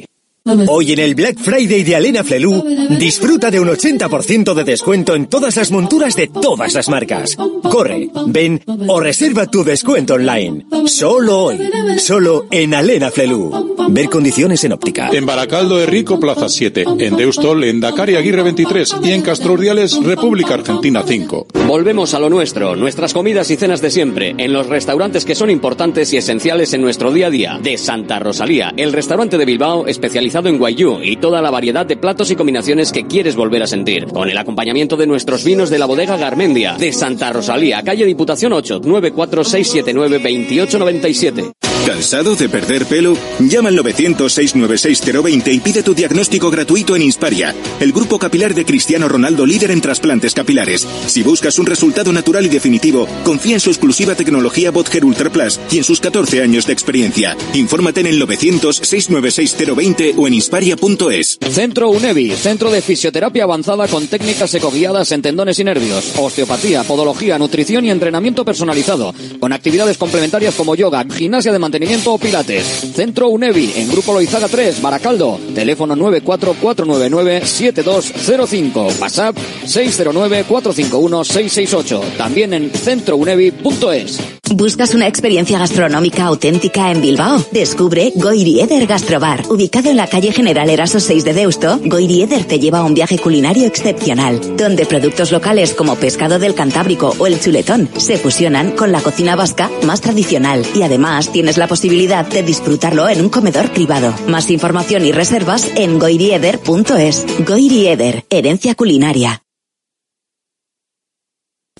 Hoy en el Black Friday de Alena Flelu, disfruta de un 80% de descuento en todas las monturas de todas las marcas. Corre, ven o reserva tu descuento online. Solo hoy, solo en Alena Flelu. Ver condiciones en óptica. En Baracaldo de Rico, Plaza 7. En Deustol, en Dakar y Aguirre 23. Y en Castro Urdiales, República Argentina 5. Volvemos a lo nuestro, nuestras comidas y cenas de siempre, en los restaurantes que son importantes y esenciales en nuestro día a día. De Santa Rosalía, el restaurante de Bilbao especializado en guayú y toda la variedad de platos y combinaciones que quieres volver a sentir. Con el acompañamiento de nuestros vinos de la bodega Garmendia. De Santa Rosalía, calle Diputación 8, 946792897. ¿Cansado de perder pelo? Llama al 900-696-020 y pide tu diagnóstico gratuito en Insparia, el grupo capilar de Cristiano Ronaldo líder en trasplantes capilares. Si buscas un resultado natural y definitivo, confía en su exclusiva tecnología Botger Ultra Plus y en sus 14 años de experiencia. Infórmate en el 900-696-020 o en insparia.es. Centro UNEVI, centro de fisioterapia avanzada con técnicas ecoguiadas en tendones y nervios, osteopatía, podología, nutrición y entrenamiento personalizado, con actividades complementarias como yoga, gimnasia de mantenimiento pilates. Centro UNEVI, en Grupo Loizaga 3, Baracaldo, teléfono 944997205, WhatsApp 609451668, también en centrounevi.es. ¿Buscas una experiencia gastronómica auténtica en Bilbao? Descubre Goirieder Gastrobar. Ubicado en la calle General Eraso 6 de Deusto, Goirieder te lleva a un viaje culinario excepcional, donde productos locales como pescado del Cantábrico o el chuletón se fusionan con la cocina vasca más tradicional y además tienes la posibilidad de disfrutarlo en un comedor privado. Más información y reservas en goirieder.es. Goirieder, herencia culinaria.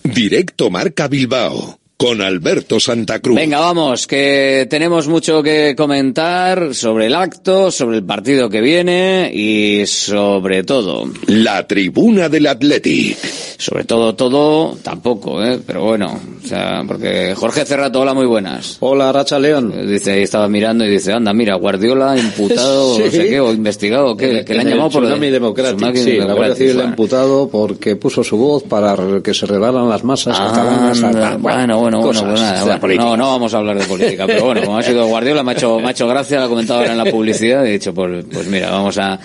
Directo Marca Bilbao con Alberto Santa Cruz. Venga, vamos, que tenemos mucho que comentar sobre el acto, sobre el partido que viene y sobre todo. La tribuna del Athletic. Sobre todo, todo, tampoco, ¿eh? Pero bueno, o sea, porque Jorge Cerrato, hola, muy buenas. Hola, Racha León. Dice, ahí estaba mirando y dice, anda, mira, Guardiola imputado, Sí. no sé qué, o investigado, ¿qué? que le han En el llamado por Democratic, Tsunami sí, la Guardia Civil le ha bueno. imputado porque puso su voz para que se regalaran las masas catalanas. Anda, bueno, bueno, bueno, cosas pues nada, bueno, no, no vamos a hablar de política, pero bueno, como ha sido Guardiola, me ha hecho, me ha hecho gracia, lo ha comentado ahora en la publicidad, he dicho, pues, pues mira, vamos a,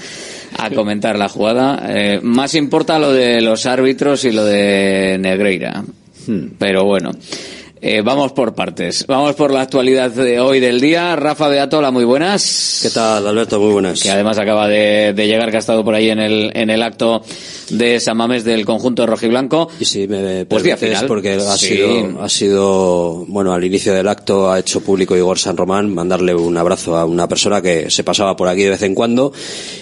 a comentar la jugada. Eh, más importa lo de los árbitros y lo de Negreira, Hmm. pero bueno. Eh, vamos por partes. Vamos por la actualidad de hoy del día. Rafa Beatola, muy buenas. ¿Qué tal, Alberto? Muy buenas. Que además acaba de, de llegar, que ha estado por ahí en el, en el acto de San Mamés del conjunto rojiblanco. Y si me Pues día permites, final. porque ha Sí. sido, ha sido, bueno, al inicio del acto ha hecho público Igor San Román mandarle un abrazo a una persona que se pasaba por aquí de vez en cuando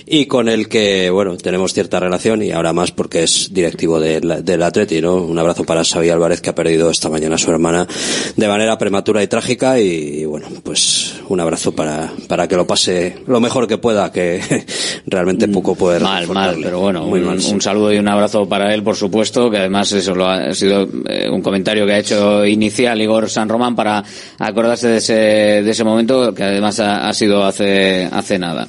y con el que, bueno, tenemos cierta relación y ahora más porque es directivo del, del Atleti, ¿no? Un abrazo para Xavi Álvarez que ha perdido esta mañana a su hermana manera, de manera prematura y trágica y, bueno, pues un abrazo para, para que lo pase lo mejor que pueda, que realmente poco poder Mal, mal, pero bueno, Muy un, mal, sí. un saludo y un abrazo para él, por supuesto, que además eso lo ha, ha sido eh, un comentario que ha hecho inicial Igor San Román para acordarse de ese, de ese momento, que además ha, ha sido hace, hace nada.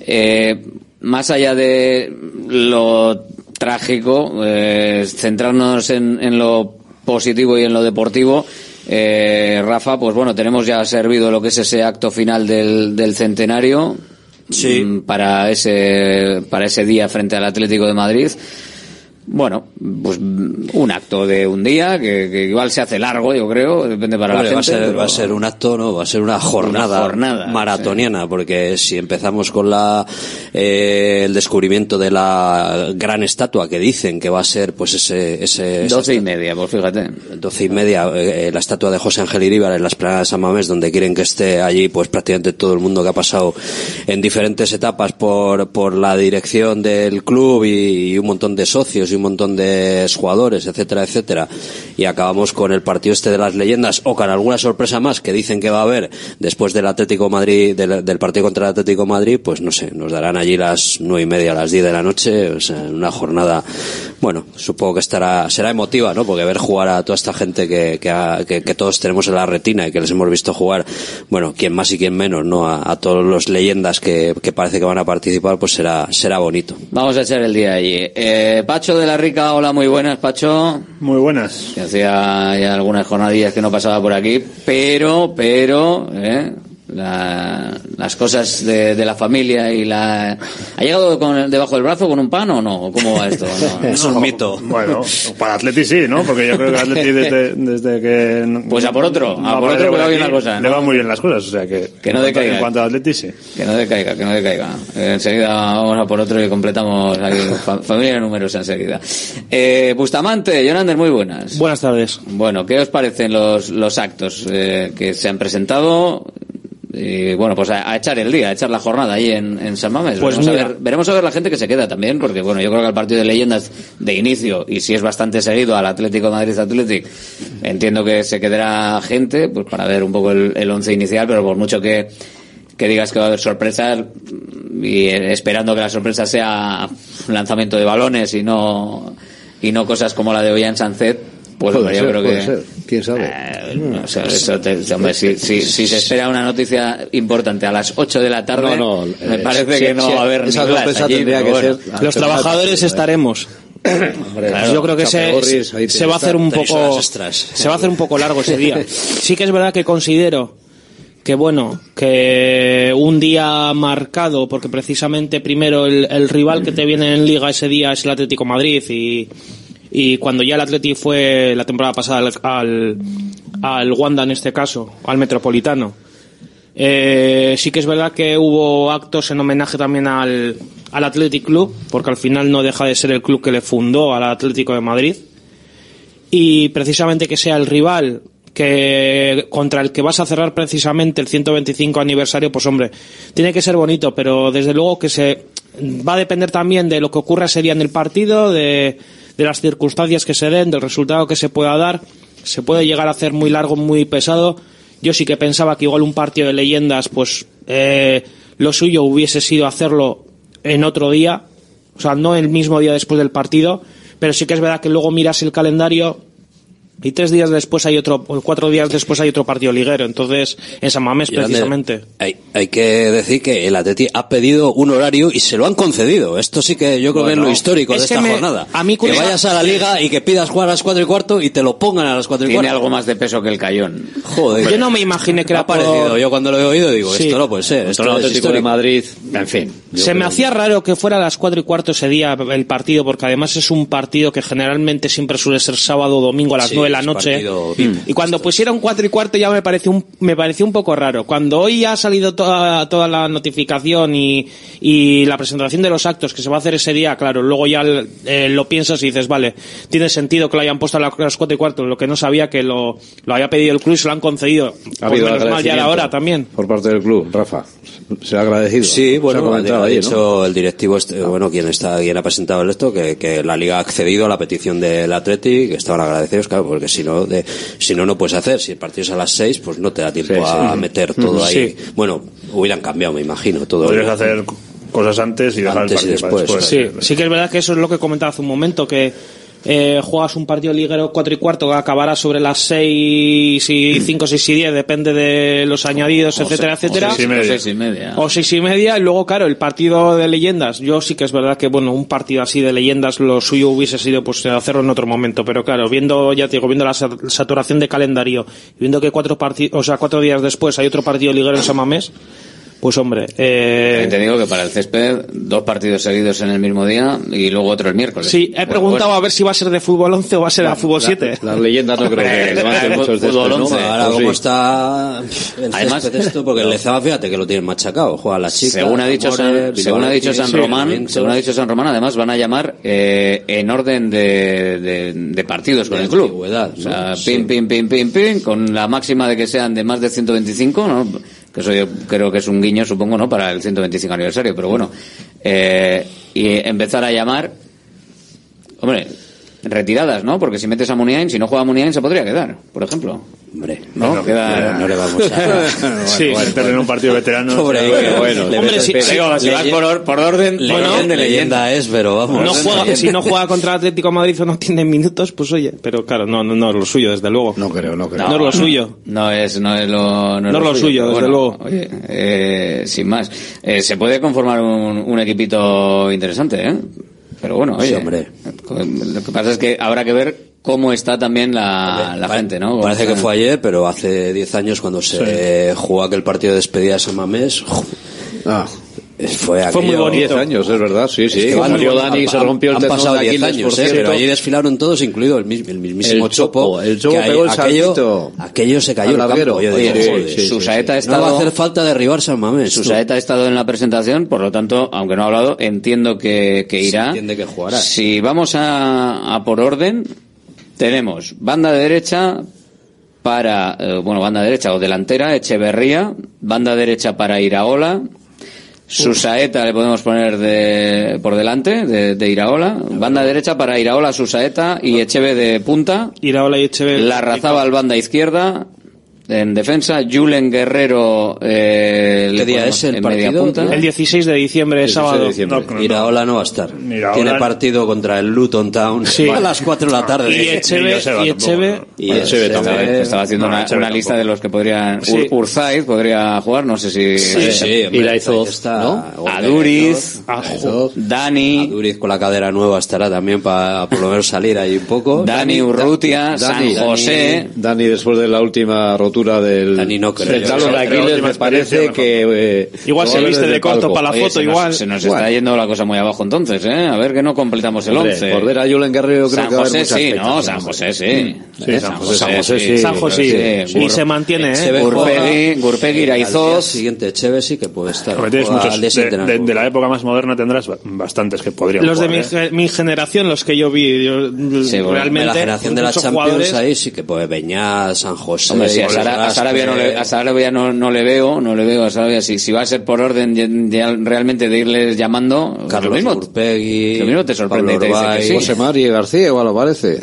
Eh, más allá de lo trágico, eh, centrarnos en, en lo positivo y en lo deportivo, eh, Rafa, pues bueno, tenemos ya servido lo que es ese acto final del, del centenario mm, para ese para ese día frente al Atlético de Madrid. Bueno, pues mm, un acto de un día que, que igual se hace largo, yo creo, depende para Hombre, la va, a gente. ser, pero- va a ser un acto, ¿no? Va a ser una jornada, jornada, maratoniana, porque si empezamos con la eh, el descubrimiento de la gran estatua que dicen que va a ser, pues ese... ese Doce y media, pues fíjate. doce y media, eh, la estatua de José Ángel Iríbar en la esplanada de San Mamés, donde quieren que esté allí, pues prácticamente todo el mundo que ha pasado en diferentes etapas por, por la dirección del club y, y un montón de socios y un montón de jugadores, etcétera, etcétera. Y acabamos con el partido este de las leyendas, o con alguna sorpresa más que dicen que va a haber después del Atlético Madrid, del, partido contra el Atlético Madrid, pues no sé, nos darán allí las nueve y media, las diez de la noche, o una jornada, bueno, supongo que estará, será emotiva, ¿no? Porque ver jugar a toda esta gente que, que, ha- que- todos tenemos en la retina y que les hemos visto jugar, bueno, quien más y quien menos, ¿no? A, todos los leyendas que, que parece que van a participar, pues será, será bonito. Vamos a echar el día allí. Eh, Pacho la Rica, hola, muy buenas, Pacho. Muy buenas. Que hacía ya algunas jornadillas que no pasaba por aquí, pero, pero, eh, la- las cosas de, de la familia y la... ¿Ha llegado con el- debajo del brazo con un pan o no? ¿Cómo va esto? No, Es no. un mito. Bueno, para Atleti sí, ¿no? Porque yo creo que Atleti desde, desde que... Pues a por otro, a por otro que va bien la cosa, Le ¿no? va muy bien las cosas, o sea que... Que no decaiga. En cuanto a Atleti sí. Que no decaiga, que no decaiga. Enseguida vamos a por otro y completamos aquí, fa- familia numerosa enseguida. Eh, Bustamante, Jonander, muy buenas. Buenas tardes. Bueno, ¿qué os parecen los, los actos eh, que se han presentado? Y bueno, pues a, a echar el día, a echar la jornada ahí en, en San Mamés. Pues veremos, a ver, veremos a ver la gente que se queda también, porque bueno, yo creo que el partido de leyendas de inicio, y si es bastante seguido al Atlético Madrid Athletic, entiendo que se quedará gente, pues para ver un poco el, el once inicial, pero por mucho que, que digas que va a haber sorpresas, y eh, esperando que la sorpresa sea lanzamiento de balones y no, y no cosas como la de hoy en Sanzet, pues Puede yo ser, creo puede que... ser. ¿Quién sabe? Eh, no sé, eso te- hombre, si, si, si se espera una noticia importante a las 8 de la tarde, No, no, me eh, parece sí, que no sí, va a haber esa sorpresa allí, tendría que bueno. ser- Los trabajadores estaremos. Claro, Yo creo que se, se va a que hacer un poco se va a hacer un poco largo ese día. Sí que es verdad que considero que bueno, que un día marcado, porque precisamente primero el, el rival que te viene en liga ese día es el Atlético Madrid y, y cuando ya el Atlético fue la temporada pasada al, al, al Wanda en este caso, al Metropolitano, eh, sí que es verdad que hubo actos en homenaje también al, al Athletic Club, porque al final no deja de ser el club que le fundó al Atlético de Madrid. Y precisamente que sea el rival que contra el que vas a cerrar precisamente el 125 aniversario, pues hombre, tiene que ser bonito, pero desde luego que se va a depender también de lo que ocurra ese día en el partido, de, de las circunstancias que se den, del resultado que se pueda dar. Se puede llegar a hacer muy largo, muy pesado. Yo sí que pensaba que igual un partido de leyendas, pues eh, lo suyo hubiese sido hacerlo en otro día, o sea, no el mismo día después del partido, pero sí que es verdad que luego miras el calendario y tres días después hay otro, o cuatro días después hay otro partido liguero, entonces en San Mamés precisamente. Hay, hay que decir que el Atleti ha pedido un horario y se lo han concedido. Esto sí que yo creo que es lo histórico es de esta me- jornada. a mí que vayas a la liga y que pidas jugar a las cuatro y cuarto y te lo pongan a las cuatro y Tiene cuarto. algo más de peso que el Cayón. Joder. Yo no me imaginé que era ha parecido. Yo cuando lo he oído digo, Sí. esto no puede ser. Esto el es Atlético de. Madrid, en fin. Yo Se me hacía raro que fuera a las cuatro y cuarto ese día el partido, porque además es un partido que generalmente siempre suele ser sábado o domingo a las Sí, nueve de la noche. VIP. Y cuando pusieron cuatro y cuarto ya me pareció un, me pareció un poco raro. Cuando hoy ha salido toda, toda la notificación y, y la presentación de los actos que se va a hacer ese día, claro, luego ya eh, lo piensas y dices, vale, tiene sentido que lo hayan puesto a las cuatro y cuarto, lo que no sabía que lo, lo había pedido el club y se lo han concedido. Ha Pues habido menos mal ya la hora también. Por parte del club, Rafa. Se ha agradecido. Sí, Se bueno, ¿no? dicho el directivo, este, bueno, quien está, quien ha presentado el esto, que, que la liga ha accedido a la petición del Atleti, que estaban agradecidos, claro, porque si no, de, si no, no puedes hacer. Si el partido es a las seis, pues no te da tiempo Sí, a sí. meter todo ahí. Bueno, hubieran cambiado, me imagino, todo. Podrías hacer cosas antes y dejar Antes y el partido para después. después. Sí, sí que es verdad que eso es lo que comentaba hace un momento, que eh, juegas un partido liguero 4 y cuarto que acabará sobre las 6 y 5, 6 y 10, depende de los añadidos, O etcétera, se- o etcétera. seis y media. O seis y media. O y media, y luego, claro, el partido de leyendas. Yo sí que es verdad que, bueno, un partido así de leyendas, lo suyo hubiese sido pues hacerlo en otro momento, pero claro, viendo, ya te digo, viendo la sa- saturación de calendario, y viendo que cuatro partidos, o sea, cuatro días después hay otro partido liguero en San Mamés, pues hombre, eh, Te digo que para el césped, dos partidos seguidos en el mismo día y luego otro el miércoles. Sí, he preguntado a ver si va a ser de fútbol 11 o va a ser de fútbol 7. Las leyendas no creo que levanten mucho el césped, Fútbol ¿no? 11. Ahora ¿O cómo sí? está el Además- césped esto, porque el Lezama, fíjate que lo tienen machacado. Juega la chica. según ha dicho San, según ha dicho San sí, Román, según ha dicho San Román, además van a llamar eh, en orden de, de, de partidos con De el club. O sea, ¿no? pim, pim, pim, pim, pim, con la máxima de que sean de más de 125, ¿no? Eso yo creo que es un guiño, supongo, ¿no? Para el 125 aniversario, pero bueno. Eh, y empezar a llamar, hombre, retiradas, ¿no? Porque si metes a Muniain, si no juega Muniain se podría quedar, por ejemplo. Hombre, ¿no? Queda- no le vamos a... Sí, meterle en un partido veterano. Pobre, bueno. Hombre, si- si- Digo, si vas por, or- por orden, de leyenda es, pero vamos. no juega, si no juega contra el Atlético de Madrid o no tiene minutos, pues oye, pero claro, no, no, no es lo suyo, desde luego. No creo, no creo. No, es lo suyo. No es, no es lo, No es lo suyo, desde luego. Oye, eh, sin más. Eh, se puede conformar un, un equipito interesante, ¿eh? Pero bueno, oye. Sí, hombre. Lo que pasa es que habrá que ver cómo está también la, la gente, ¿no? Parece que fue ayer, pero hace 10 años cuando se jugó aquel partido de despedida de San Mamés, Ah, fue aquello... Fue muy bonito. 10 años, es verdad, sí, sí. Es que Cuando han- Dani se rompió el han pasado de 10 Aquiles, años, por ¿eh? cierto. pero allí desfilaron todos, incluido el, mis- el mismísimo El Chopo. Chopo, el Chopo pegó el aquello, saltito. aquello se cayó Al el campo. larguero. Yo Oye, digo, sí, joder, sí, su saeta ha no va a hacer falta derribar San Mamés. Su tú. saeta ha estado en la presentación, por lo tanto, aunque no ha hablado, entiendo que, que irá. Se entiende que jugará. Si vamos a, a por orden, tenemos banda de derecha para, eh, bueno, banda derecha o delantera, Echeverría, banda derecha para Iraola, su saeta le podemos poner de, por delante, de, de Iraola, banda derecha para Iraola, su saeta y Echeve de punta, Iraola y Echeve. la Razabal banda izquierda, en defensa, Julen Guerrero, eh, ¿Qué día es el partido? punta. El 16 de diciembre, sábado. No, Iraola no va a estar. Iraola- Tiene partido contra el Luton Town Sí. a las 4 de la tarde. Y Echeve, y Echeve, ¿no? Y Bueno, Echeve estaba, también. estaba haciendo No, una, una lista tampoco. de los que podrían. Sí. Ur- Urzaiz podría jugar, no sé si. Sí, sí, hombre, Iraizoz, está. ¿no? Aduriz. Dani, Aduriz con la cadera nueva estará también para por lo menos salir ahí un poco. Dani Urrutia, Dani, San José. Dani, después de la última rotura del, Dani no creo. del talón de Aquiles, me parece que... eh, Igual se viste de corto para la Oye, foto, se nos- igual. Se nos Bueno. está yendo la cosa muy abajo entonces, ¿eh? A ver que no completamos el Hombre, 11. por ver a Julen Guerrero creo San que va a haber sí. San. José sí. Sí, San José, San José sí. San José Sí, Gur- se mantiene, ¿eh? Gurpegui, Gurpegui, Iraizoz. siguiente Echeve sí que puede estar. De, la época más moderna tendrás ba- bastantes que podrían Los de mi, ge- mi generación, los que yo vi, yo, realmente. de la generación de la Champions ahí sí que puede Beñat, San José. A, Sara- a Raspe. Sarabia, no le, a Sarabia no, no le veo, no le veo a Sarabia. Si, si va a ser por orden de- de- realmente de irles llamando, Carlos lo mismo, Urpegui, lo mismo te sorprende y Pablo te dice que Urbay, sí. José Mari García igual aparece,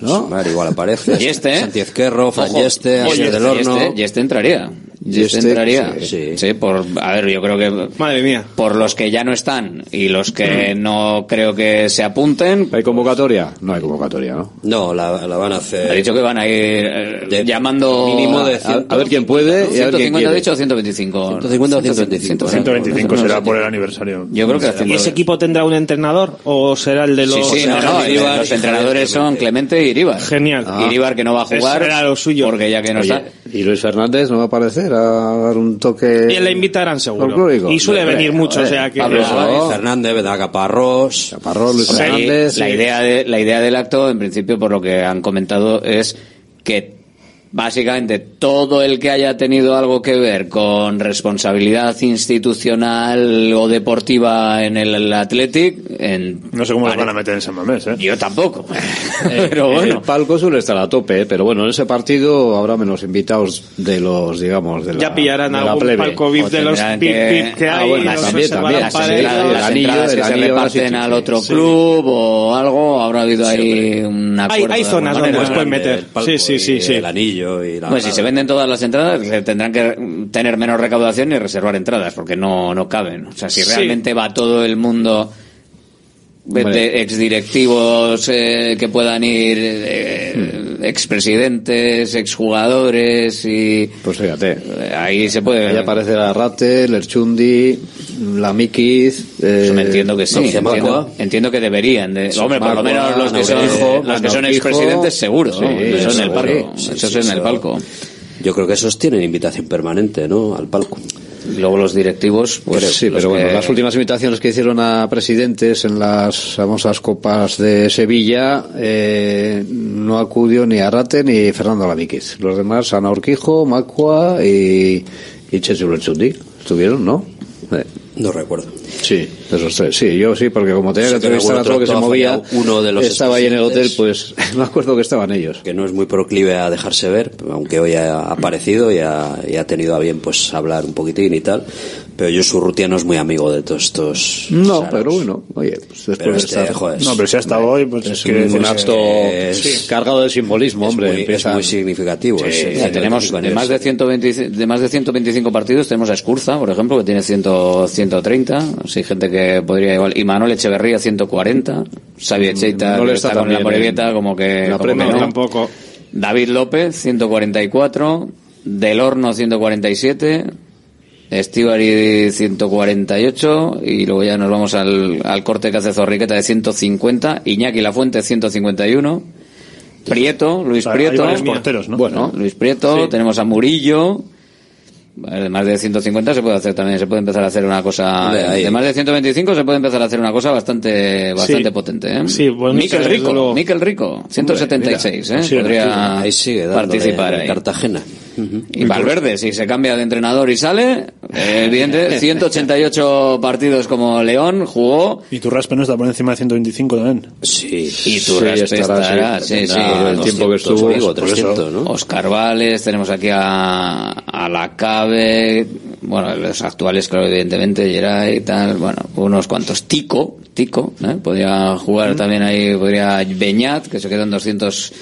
¿no? Igual aparece. Y este, ¿eh? Santi Ezquerro, Fran Ojo, Yeste, y Asier este- del Horno. Y este, y este entraría. Y este Yeste, entraría. sí. Sí. por, a ver, yo creo que Madre mía. por los que ya no están y los que no creo que se apunten, ¿Hay convocatoria? No hay convocatoria, ¿no? No, la, la van a hacer. ha dicho que van a ir eh, De- llamando mínimo de a- A ver quién puede y a ver quién 150 ha dicho o 125. 150 o 125. 125 será por el aniversario. Yo creo que ¿Y ese equipo tendrá un entrenador o será el de los.? Sí, sí, no, no, Iribar los y entrenadores Javier son Clemente y Iribar. Genial. Iribar que no va a Eso jugar era lo suyo. porque ya que no Oye, está. ¿Y Luis Fernández no va a aparecer a dar un toque Y le invitarán seguro. folclórico? Y suele Hombre, venir mucho, o sea que. Pablo Suárez. Fernández, vendrá Caparrós. Chaparrón, Luis Fernández... la idea de, la idea del acto, en principio, por lo que han comentado, es que básicamente todo el que haya tenido algo que ver con responsabilidad institucional o deportiva en el Athletic en No sé cómo los van a meter en San Mamés, ¿eh? Yo tampoco. pero bueno. El palco suele estar a tope, ¿eh? pero bueno, en ese partido habrá menos invitados de los, digamos, de la Ya pillarán de la algún plebe. palco VIP O de los VIP que- que Ah, hay. bueno, y los también, también, sí, parar. las, las anillo, entradas que se reparten al otro sí. club o algo, habrá habido ahí un Hay, acuerdo. hay zonas donde los pueden meter. Sí, sí, sí, sí. El anillo y la Pues si se venden todas las entradas, tendrán que tener menos recaudación y reservar entradas, porque no, no caben. O sea, si Sí. realmente va todo el mundo de- de exdirectivos eh, que puedan ir, eh, expresidentes, exjugadores y... Pues fíjate. eh, Ahí se puede... Ahí aparece la Rate, Lerchundi, la Mikiz. Eh, Eso me entiendo que sí, no, entiendo, entiendo que deberían. De, hombre, por lo menos los que son, los que son expresidentes seguro, Sí, ¿no? eso en el palco. Sí, eso es en el palco. Yo creo que esos tienen invitación permanente, ¿no? Al palco. Y luego los directivos, pues sí, pero bueno, que- las últimas invitaciones que hicieron a presidentes en las famosas copas de Sevilla eh, no acudió ni Arrate ni Fernando Lamíquez. Los demás, Ana Urquijo, Macua y, y Chechu Lerchundi. Estuvieron, ¿no? Eh, No recuerdo. Sí, esos tres. Sí, yo sí, porque como tenía que entrevistar a todo que se movía, uno de los estaba ahí en el hotel, pues me acuerdo que estaban ellos. Que no es muy proclive a dejarse ver, aunque hoy ha aparecido y ha, y ha tenido a bien pues hablar un poquitín y tal. Pero yo Surrutia no es muy amigo de todos estos. No, saros. pero bueno, oye, pues después Pero de este, estar- joder, No, pero si hasta hoy, pues es quiere un, que- acto es- cargado de simbolismo, es hombre. muy, es muy significativo. es Ya 125 tenemos de más de, aniversario. 120, de más de 125 partidos tenemos a Escurza, por ejemplo, que tiene 100, 130, sí, gente que podría igual, y Manuel Echeverría 140, Xavi Echeita no le que está está con la Morevieta como que, la como Premier, que no. ¿no? Tampoco. David López 144, Del Horno 147, Estivali 148 y luego ya nos vamos al, al corte que hace Zorriqueta de 150, Iñaki Lafuente 151, Prieto, Luis O sea, hay Prieto, varios porteros, ¿no? bueno, Luis Prieto, Sí. tenemos a Murillo. De más de 150 se puede hacer también, se puede empezar a hacer una cosa. De. De más de 125 se puede empezar a hacer una cosa bastante, bastante potente, ¿eh? Sí, bueno, Miquel Rico, luego. Miquel Rico, 176, ¿eh? sí, Podría Ahí sigue participar de Y Valverde, si se cambia de entrenador y sale, eh, evidente, 188 partidos como León, jugó, Y tu raspe no está por encima de 125 también. Sí. y tu Sí, Raspe estará, estará, sí, sí, el tiempo que 200, estuvo, digo, por eso. 300, ¿no? Oscar Vales, tenemos aquí a, a la Cabe, bueno, los actuales, claro, evidentemente, Geray y tal, bueno, unos cuantos. Tico, Tico, ¿eh? podría jugar también ahí, podría Beñat, que se quedan 200,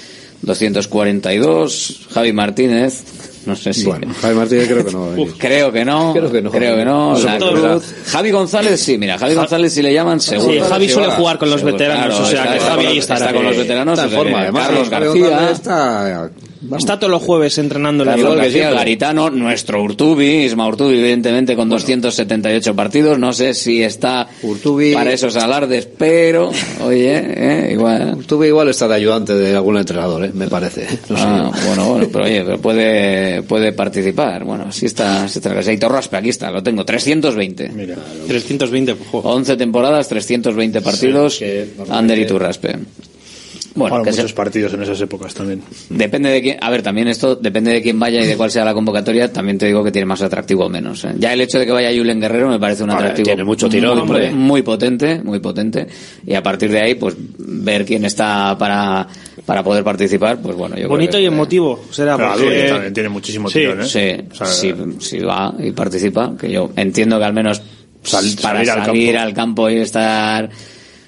242, Javi Martínez, no sé si. Bueno, Javi Martínez creo que no va a venir. Creo que no. Creo que no. Creo que no. La Cruz. Javi González, sí, mira, Javi González si le llaman seguro. Sí, Javi suele jugar con los Seguro. veteranos, o sea, está- que está Javi estará. Está con los veteranos. Está en forma, además. Carlos García. Está... vamos. Está todos los jueves entrenando en la Liga. García, Garitano, nuestro Urtubi, Isma Urtubi, evidentemente con 278 partidos. No sé si está Urtubi- para esos alardes, pero, oye, eh, igual. Tuve igual está de ayudante de algún entrenador, ¿eh? me parece. No sé. Ah, bueno, bueno, pero oye, pero puede, puede participar. Bueno, así está, así está. Y Torraspe, aquí está, lo tengo, 320. Mira. 320, jo. 11 temporadas, 320 partidos, Ander y Turraspe. Bueno, Jugaron que se- muchos partidos en esas épocas también. depende de quién, a ver, también esto depende de quién vaya y de cuál sea la convocatoria, también te digo que tiene más atractivo o menos. ¿eh? Ya el hecho de que vaya Julen Guerrero me parece un Vale, atractivo tiene mucho tirón, muy, muy potente, muy potente, y a partir de ahí, pues ver quién está para, para poder participar, pues bueno, yo creo Bonito que- y emotivo será. Pero porque- también tiene muchísimo Sí, tirón, ¿eh? Sí, O sea, si, si va y participa, que yo entiendo que al menos Sal- para salir al salir campo. al campo y estar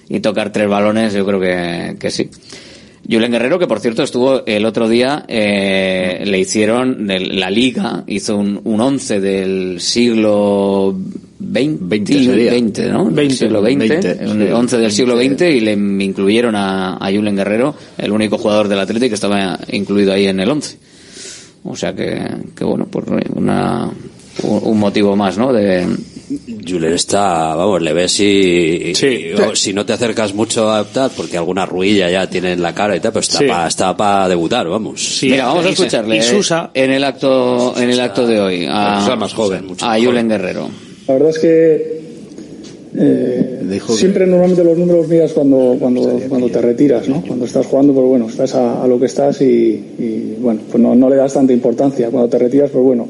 y tocar tres balones, yo creo que, que sí. Julen Guerrero, que por cierto estuvo el otro día, eh, le hicieron, de la liga, hizo un, un once del siglo XX, 20 sería. 20, ¿no? Del 20. siglo XX, 20, un. 11 del siglo XX y le incluyeron a, a Julen Guerrero, el único jugador del Atlético que estaba incluido ahí en el 11. O sea que, que bueno, pues una, un, un motivo más, ¿no? De, Julen está, vamos, le ves y, Sí. y- o si no te acercas mucho a tal, porque alguna ruilla ya tiene en la cara y tal, pero está Sí. para pa debutar, vamos. Sí, Mira, vamos a escucharle Y Susa, en el acto, en el acto de hoy a, Susa más joven. a Julen Guerrero. La verdad es que Eh, siempre normalmente los números miras cuando, cuando, cuando te retiras, ¿no? Cuando estás jugando, pues bueno, estás a, lo que estás y, bueno, pues no, no, le das tanta importancia. Cuando te retiras, pues bueno,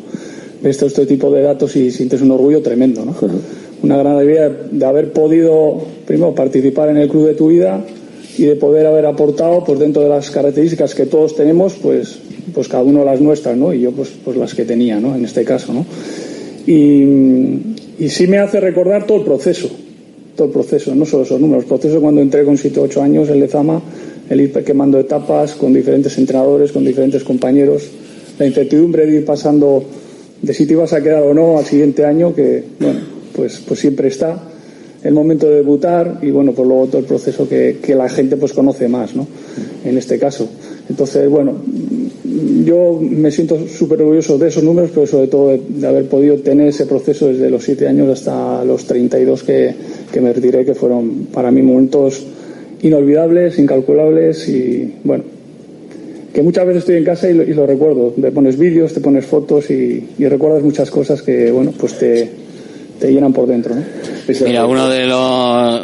ves todo este tipo de datos y sientes un orgullo tremendo, ¿no? Una gran alegría de haber podido, primero, participar en el club de tu vida y de poder haber aportado, pues dentro de las características que todos tenemos, pues, pues cada uno las nuestras, ¿no? Y yo, pues, pues las que tenía, ¿no? En este caso, ¿no? Y, y sí me hace recordar todo el proceso, todo el proceso, no solo esos números, el proceso cuando entré con 7 o 8 años en Lezama, el ir quemando etapas con diferentes entrenadores, con diferentes compañeros, la incertidumbre de ir pasando de si te ibas a quedar o no al siguiente año, que bueno, pues, pues siempre está, el momento de debutar y bueno, pues luego todo el proceso que, que la gente pues conoce más, ¿no? En este caso. Entonces, bueno, yo me siento súper orgulloso de esos números, pero sobre todo de, haber podido tener ese proceso desde los siete años hasta los 32 que, que me retiré, que fueron para mí momentos inolvidables, incalculables y bueno, que muchas veces estoy en casa y lo, recuerdo. Te pones vídeos, te pones fotos y, y recuerdas muchas cosas que bueno, pues te, te llenan por dentro. ¿no? Mira, uno de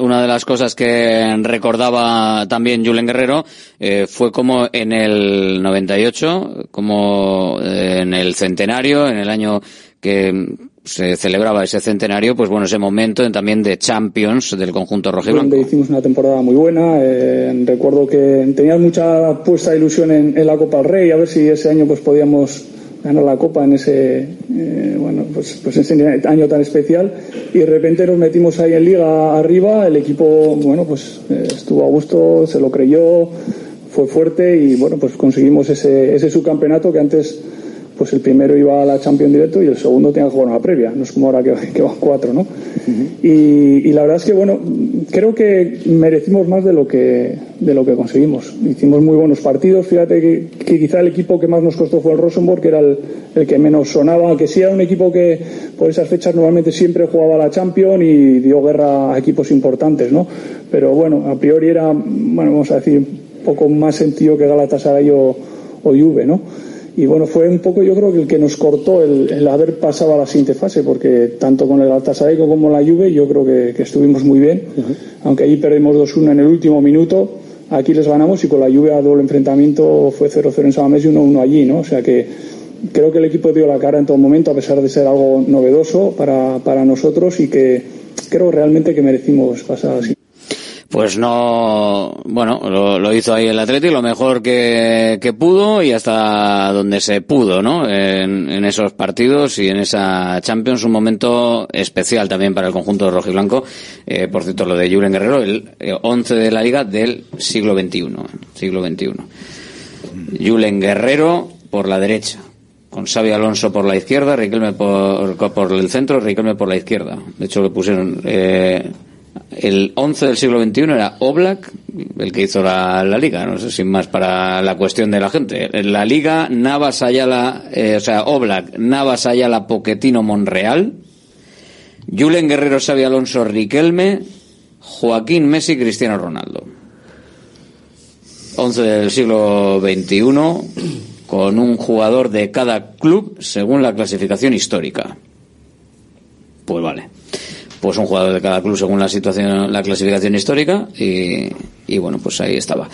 una de las cosas que recordaba también Julen Guerrero eh, fue como en el 98, como eh, en el centenario, en el año que se celebraba ese centenario, pues bueno, ese momento también de Champions del conjunto rojiblanco. hicimos una temporada muy buena. Eh, recuerdo que tenías mucha puesta ilusión en, en, la Copa del Rey, a ver si ese año pues podíamos ganar la Copa en ese, eh, bueno, pues, pues ese año tan especial y de repente nos metimos ahí en Liga arriba, el equipo, bueno, pues eh, estuvo a gusto, se lo creyó, fue fuerte y bueno, pues conseguimos ese, ese subcampeonato que antes pues el primero iba a la Champions directo y el segundo tenía que jugar una previa, no es como ahora que, que van cuatro, ¿no? y, la verdad es que, bueno, creo que merecimos más de lo que, de lo que conseguimos. Hicimos muy buenos partidos, fíjate que, quizá el equipo que más nos costó fue el Rosenborg, que era el, que menos sonaba, que sí era un equipo que por esas fechas normalmente siempre jugaba la Champions y dio guerra a equipos importantes, ¿no? Pero bueno, a priori era, bueno, vamos a decir, un poco más sentido que Galatasaray o, o Juve, ¿no? Y bueno, fue un poco yo creo que el que nos cortó el, haber pasado a la siguiente fase, porque tanto con el Galatasaray como la Juve yo creo que, estuvimos muy bien, aunque allí perdimos 2-1 en el último minuto, aquí les ganamos y con la Juve a doble enfrentamiento fue 0-0 en Samamés y 1-1 allí, ¿no? O sea que creo que el equipo dio la cara en todo momento, a pesar de ser algo novedoso para, para nosotros y que creo realmente que merecimos pasar así pues no, bueno, lo, hizo ahí el Atlético lo mejor que, pudo y hasta donde se pudo, ¿no? En, esos partidos y en esa Champions, un momento especial también para el conjunto rojiblanco. Eh, por cierto, lo de Julen Guerrero, el 11 de la liga del siglo XXI, siglo XXI. Julen Guerrero por la derecha, con Xavi Alonso por la izquierda, Riquelme por, por el centro, Riquelme por la izquierda. De hecho, le pusieron, eh, el 11 del siglo XXI era Oblak, el que hizo la, liga, no sé, sin más para la cuestión de la gente. La liga, Navas Ayala, eh, o sea, Oblak, Navas Ayala, Poquetino, Monreal, Julen Guerrero, Xavi Alonso, Riquelme, Joaquín Messi, Cristiano Ronaldo. 11 del siglo XXI, con un jugador de cada club según la clasificación histórica. Pues vale pues un jugador de cada club según la situación, la clasificación histórica y, bueno, pues ahí estaba.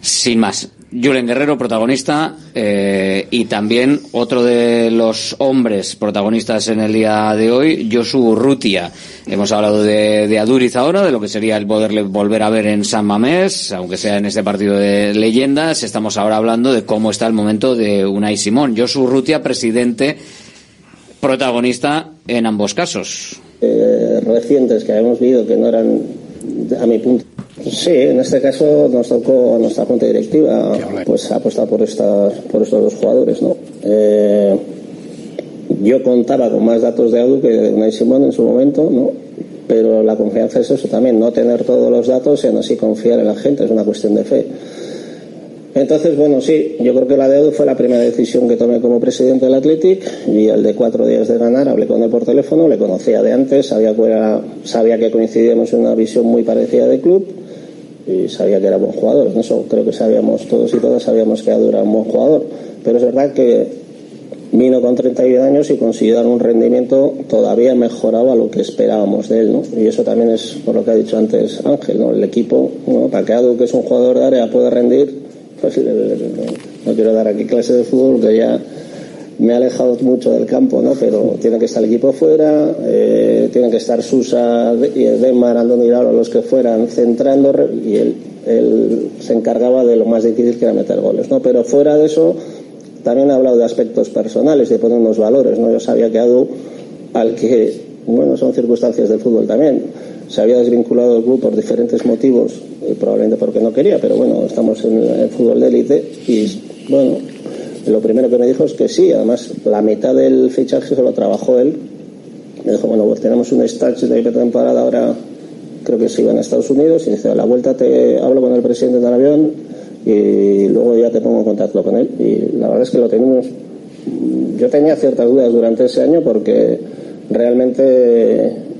Sin más, Julen Guerrero, protagonista, eh, y también otro de los hombres protagonistas en el día de hoy, Josu Rutia. Hemos hablado de, de, Aduriz ahora, de lo que sería el poderle volver a ver en San Mamés, aunque sea en este partido de leyendas. Estamos ahora hablando de cómo está el momento de Unai Simón. Josu Rutia, presidente, protagonista en ambos casos. Eh, recientes que habíamos visto que no eran a mi punto. Sí, en este caso nos tocó a nuestra junta directiva pues apostar por estas por estos dos jugadores, ¿no? Eh, yo contaba con más datos de Adu que de Unai Simón en su momento, ¿no? Pero la confianza es eso también, no tener todos los datos y aún así confiar en la gente, es una cuestión de fe. Entonces, bueno, sí, yo creo que la de fue la primera decisión que tomé como presidente del Athletic y el de cuatro días de ganar hablé con él por teléfono, le conocía de antes, sabía que, sabía que coincidíamos en una visión muy parecida del club y sabía que era buen jugador. Eso creo que sabíamos todos y todas, sabíamos que Adu era un buen jugador. Pero es verdad que vino con 31 años y consiguió dar un rendimiento todavía mejorado a lo que esperábamos de él, ¿no? Y eso también es por lo que ha dicho antes Ángel, ¿no? El equipo, ¿no? para que algo que es un jugador de área pueda rendir, no quiero dar aquí clases de fútbol, que ya me ha alejado mucho del campo, ¿no? Pero tiene que estar el equipo fuera, eh, tienen que estar Susa y Demar, Andoni Lauro, los que fueran centrando y él, él se encargaba de lo más difícil que era meter goles, ¿no? Pero fuera de eso, también ha hablado de aspectos personales, de poner unos valores, ¿no? Yo sabía que Adu, al que, bueno, son circunstancias del fútbol también, se había desvinculado del club por diferentes motivos, y probablemente porque no quería, pero bueno, estamos en el fútbol de élite y, bueno, lo primero que me dijo es que sí, además la mitad del fichaje se lo trabajó él. Me dijo, bueno, pues tenemos un stage de temporada ahora, creo que se iban a Estados Unidos, y dice, a la vuelta te hablo con el presidente del avión y luego ya te pongo en contacto con él. Y la verdad es que lo tenemos. Yo tenía ciertas dudas durante ese año porque realmente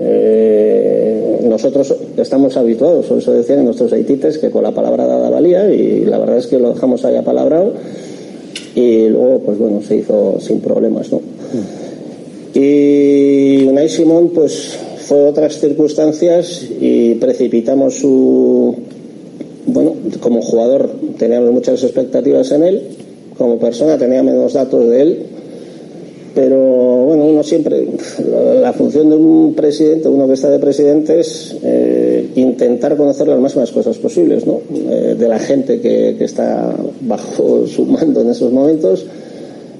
eh, nosotros estamos habituados, por eso decían nuestros haitites que con la palabra dada valía y la verdad es que lo dejamos ahí apalabrado y luego pues bueno se hizo sin problemas no y Unai Simón pues fue otras circunstancias y precipitamos su bueno como jugador teníamos muchas expectativas en él como persona tenía menos datos de él pero bueno, uno siempre, la función de un presidente, uno que está de presidente es eh, intentar conocer las máximas cosas posibles, ¿no? Eh, de la gente que, que, está bajo su mando en esos momentos.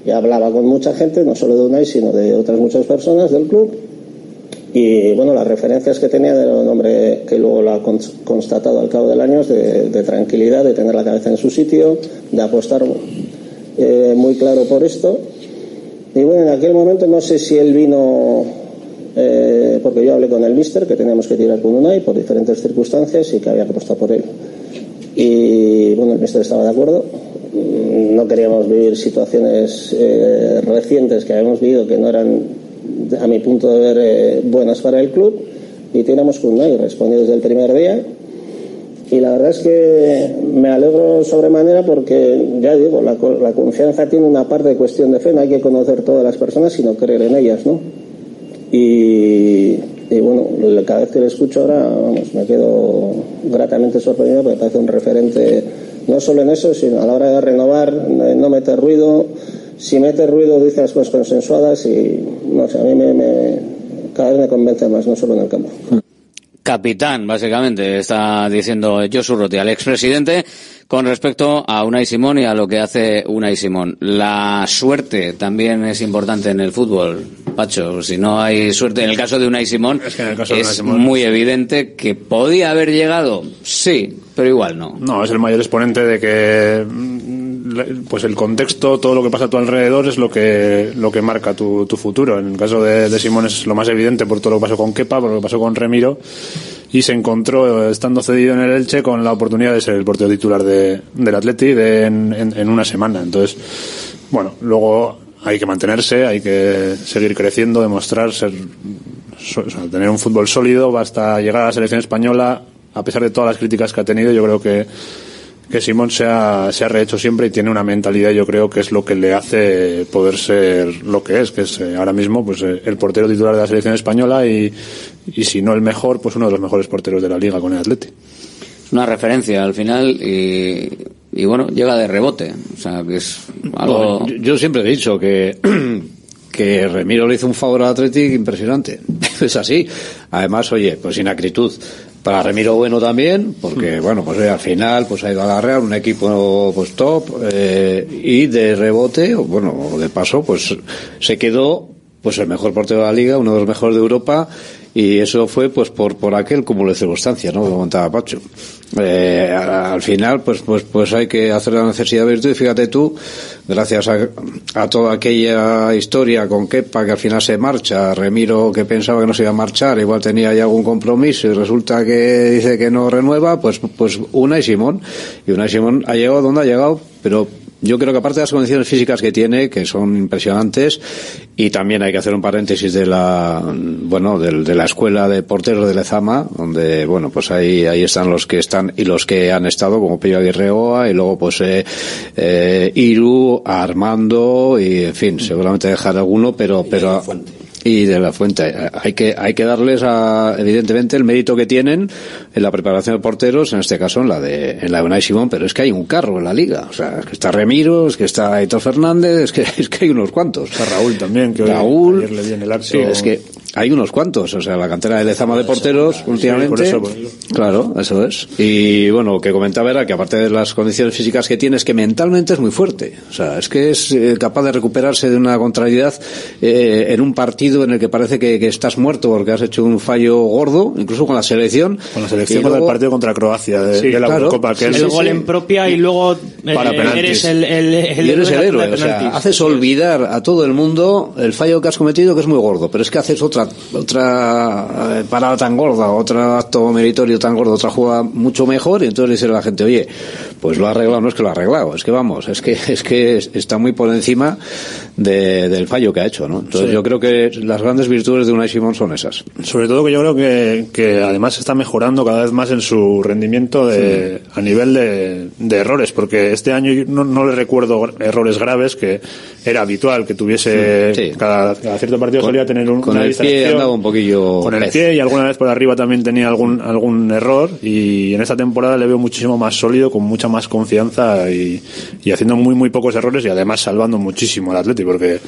Y hablaba con mucha gente, no solo de Unai, sino de otras muchas personas del club. Y bueno, las referencias que tenía de un hombre que luego lo ha constatado al cabo del año es de, tranquilidad, de tener la cabeza en su sitio, de apostar eh, muy claro por esto y bueno, en aquel momento no sé si él vino, eh, porque yo hablé con el mister, que teníamos que tirar con Unai por diferentes circunstancias y que había que apostar por él. Y bueno, el mister estaba de acuerdo. Mm, no queríamos vivir situaciones eh, recientes que habíamos vivido que no eran, a mi punto de ver, eh, buenas para el club. Y tiramos con Unai, respondió desde el primer día y la verdad es que me alegro sobremanera porque, ya digo, la, la, confianza tiene una parte de cuestión de fe, no hay que conocer todas las personas, sino creer en ellas, ¿no? Y, y bueno, cada vez que le escucho ahora, vamos, me quedo gratamente sorprendido porque parece un referente no solo en eso, sino a la hora de renovar, no meter ruido, si mete ruido dice las cosas consensuadas y, no sé, a mí me, me cada vez me convence más, no solo en el campo capitán, básicamente, está diciendo Josu Rotti al expresidente con respecto a Unai Simón y a lo que hace Unai Simón. La suerte también es importante en el fútbol, Pacho. Si no hay suerte, en el caso de Unai Simón, es, que en el caso es de Unai Simón... muy evidente que podía haber llegado, sí, pero igual no. No, es el mayor exponente de que pues el contexto, todo lo que pasa a tu alrededor es lo que, lo que marca tu, tu futuro. En el caso de, Simón es lo más evidente por todo lo que pasó con Kepa, por lo que pasó con Remiro, y se encontró, estando cedido en el Elche, con la oportunidad de ser el portero titular de, del Atleti de, en, una semana. Entonces, bueno, luego hay que mantenerse, hay que seguir creciendo, demostrar ser, tener un fútbol sólido, basta llegar a la selección española, a pesar de todas las críticas que ha tenido, yo creo que que Simón se ha, se ha rehecho siempre y tiene una mentalidad, yo creo que es lo que le hace poder ser lo que es, que es eh, ahora mismo pues eh, el portero titular de la selección española y, y si no el mejor, pues uno de los mejores porteros de la liga con el Atleti. Es una referencia al final y, y bueno, llega de rebote, o sea, que es algo... No, yo, yo siempre he dicho que que Remiro le hizo un favor al Athletic impresionante. es así. Además, oye, pues sin acritud. Para Remiro bueno también, porque bueno, pues al final pues ha ido a la Real, un equipo pues top, eh, y de rebote, o bueno, de paso, pues se quedó pues el mejor portero de la liga, uno de los mejores de Europa, y eso fue pues por por aquel cúmulo de circunstancias, ¿no? Como contaba Pacho. Eh, al final, pues pues pues hay que hacer la necesidad de virtud, y fíjate tú, gracias a, a, toda aquella historia con Kepa que al final se marcha, Remiro que pensaba que no se iba a marchar, igual tenía ya algún compromiso y resulta que dice que no renueva, pues pues una y Simón, y una y Simón ha llegado donde ha llegado, pero yo creo que aparte de las condiciones físicas que tiene, que son impresionantes, y también hay que hacer un paréntesis de la, bueno, de, de la escuela de porteros de Lezama, donde, bueno, pues ahí, ahí están los que están y los que han estado, como Pello Aguirreoa, y luego pues eh, eh, Iru, Armando, y en fin, seguramente dejar alguno, pero, pero, y de la fuente. Hay que, hay que darles a, evidentemente el mérito que tienen en la preparación de porteros, en este caso en la de, en la de Unai Simón, pero es que hay un carro en la liga. O sea, es que está Remiro, es que está Aitor Fernández, es que, es que hay unos cuantos. Está Raúl también, que hoy- Raúl, ayer le di en el acto. sí, es que hay unos cuantos, o sea, la cantera de Lezama de porteros últimamente. por eso, por eso. Claro, eso es. Y bueno, lo que comentaba era que aparte de las condiciones físicas que tiene, es que mentalmente es muy fuerte. O sea, es que es eh, capaz de recuperarse de una contrariedad eh, en un partido en el que parece que, que estás muerto porque has hecho un fallo gordo, incluso con la selección. Con la selección Y contra el luego- partido contra Croacia de, Sí, de la claro. Eurocopa. Que Sí, el gol en propia y luego eh, Para penaltis. eres el, el, el y eres de el la héroe, o sea, haces olvidar a todo el mundo el fallo que has cometido que es muy gordo, pero es que haces otra otra eh, parada tan gorda, otro acto meritorio tan gordo, otra jugada mucho mejor y entonces dice la gente, oye, pues lo ha arreglado, no es que lo ha arreglado, es que vamos, es que es que es- está muy por encima de- del fallo que ha hecho, ¿no? Entonces Sí. yo creo que las grandes virtudes de Unai Simón son esas. Sobre todo que yo creo que, que además está mejorando cada vez más en su rendimiento de, a nivel de, de errores, porque este año yo no, no le recuerdo errores graves, que era habitual que tuviese Sí. cada, cada cierto partido solía tener un, Con una el pie andaba un poquillo con el pez. pie y alguna vez por arriba también tenía algún algún error. Y en esta temporada le veo muchísimo más sólido con mucha más confianza y, y haciendo muy muy pocos errores y además salvando muchísimo al Atleti porque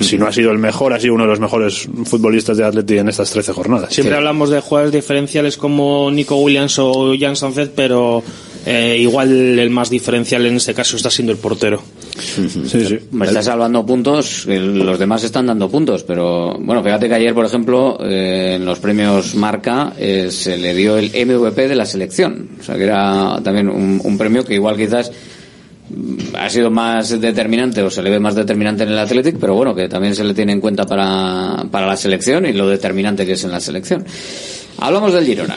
si no ha sido el mejor ha sido uno de los mejores futbolistas de Atleti en estas 13 jornadas. Siempre hablamos de jugadores diferenciales como Nico Williams o Jan Sánchez, pero eh, igual el más diferencial en este caso está siendo el portero. Sí, sí. Me está salvando puntos, el- los demás están dando puntos, pero bueno, fíjate que ayer, por ejemplo, eh, en los premios Marca eh, se le dio el MVP de la selección, o sea que era también un, un premio que igual quizás mm, ha sido más determinante o se le ve más determinante en el Athletic, pero bueno, que también se le tiene en cuenta para, para la selección y lo determinante que es en la selección. Hablamos del Girona.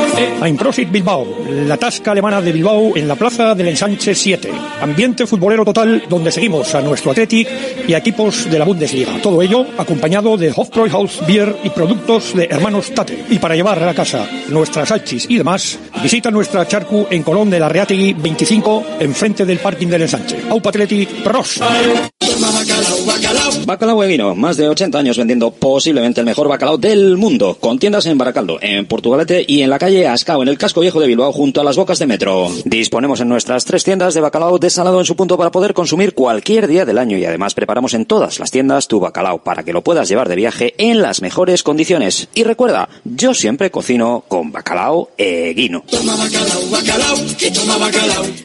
Einprosit Bilbao, la tasca alemana de Bilbao en la plaza del Ensanche 7. Ambiente futbolero total donde seguimos a nuestro Athletic y a equipos de la Bundesliga. Todo ello acompañado de Hofbräuhaus Beer y productos de hermanos Tate. Y para llevar a la casa nuestras salchis y demás, visita nuestra charcu en Colón de la Reategui 25, enfrente del parking del Ensanche. Aupa Athletic, pros. Bacalao Eguino, más de 80 años vendiendo posiblemente el mejor bacalao del mundo, con tiendas en Baracaldo, en Portugalete y en la calle Ascao, en el casco viejo de Bilbao, junto a las bocas de metro. Disponemos en nuestras tres tiendas de bacalao desalado en su punto para poder consumir cualquier día del año y además preparamos en todas las tiendas tu bacalao para que lo puedas llevar de viaje en las mejores condiciones. Y recuerda, yo siempre cocino con bacalao Eguino.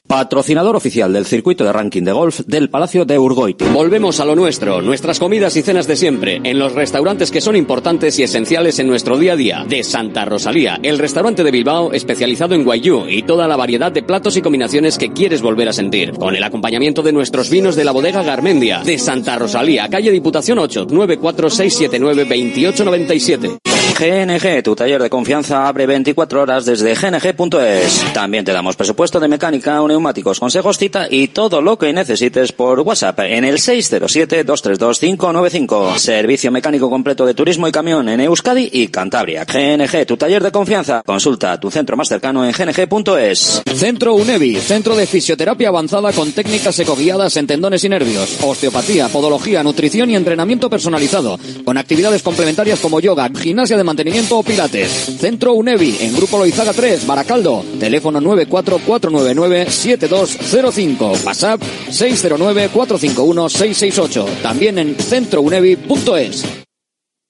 Patrocinador oficial del circuito de ranking de golf del Palacio de Urgoiti. Volvemos a lo nuestro, nuestras comidas y cenas de siempre, en los restaurantes que son importantes y esenciales en nuestro día a día. De Santa Rosalía, el restaurante de Bilbao especializado en guayú y toda la variedad de platos y combinaciones que quieres volver a sentir. Con el acompañamiento de nuestros vinos de la bodega Garmendia. De Santa Rosalía, calle Diputación 8, 946792897. GNG, tu taller de confianza abre 24 horas desde gng.es. También te damos presupuesto de mecánica neumáticos, consejos, cita y todo lo que necesites por WhatsApp en el 607-232-595. Servicio mecánico completo de turismo y camión en Euskadi y Cantabria. GNG, tu taller de confianza. Consulta tu centro más cercano en gng.es. Centro UNEVI, centro de fisioterapia avanzada con técnicas ecoguiadas en tendones y nervios, osteopatía, podología, nutrición y entrenamiento personalizado, con actividades complementarias como yoga, gimnasia de mantenimiento o pilates. Centro UNEVI, en Grupo Loizaga 3, Baracaldo, teléfono 944997205, WhatsApp 609451668, también en centrounevi.es.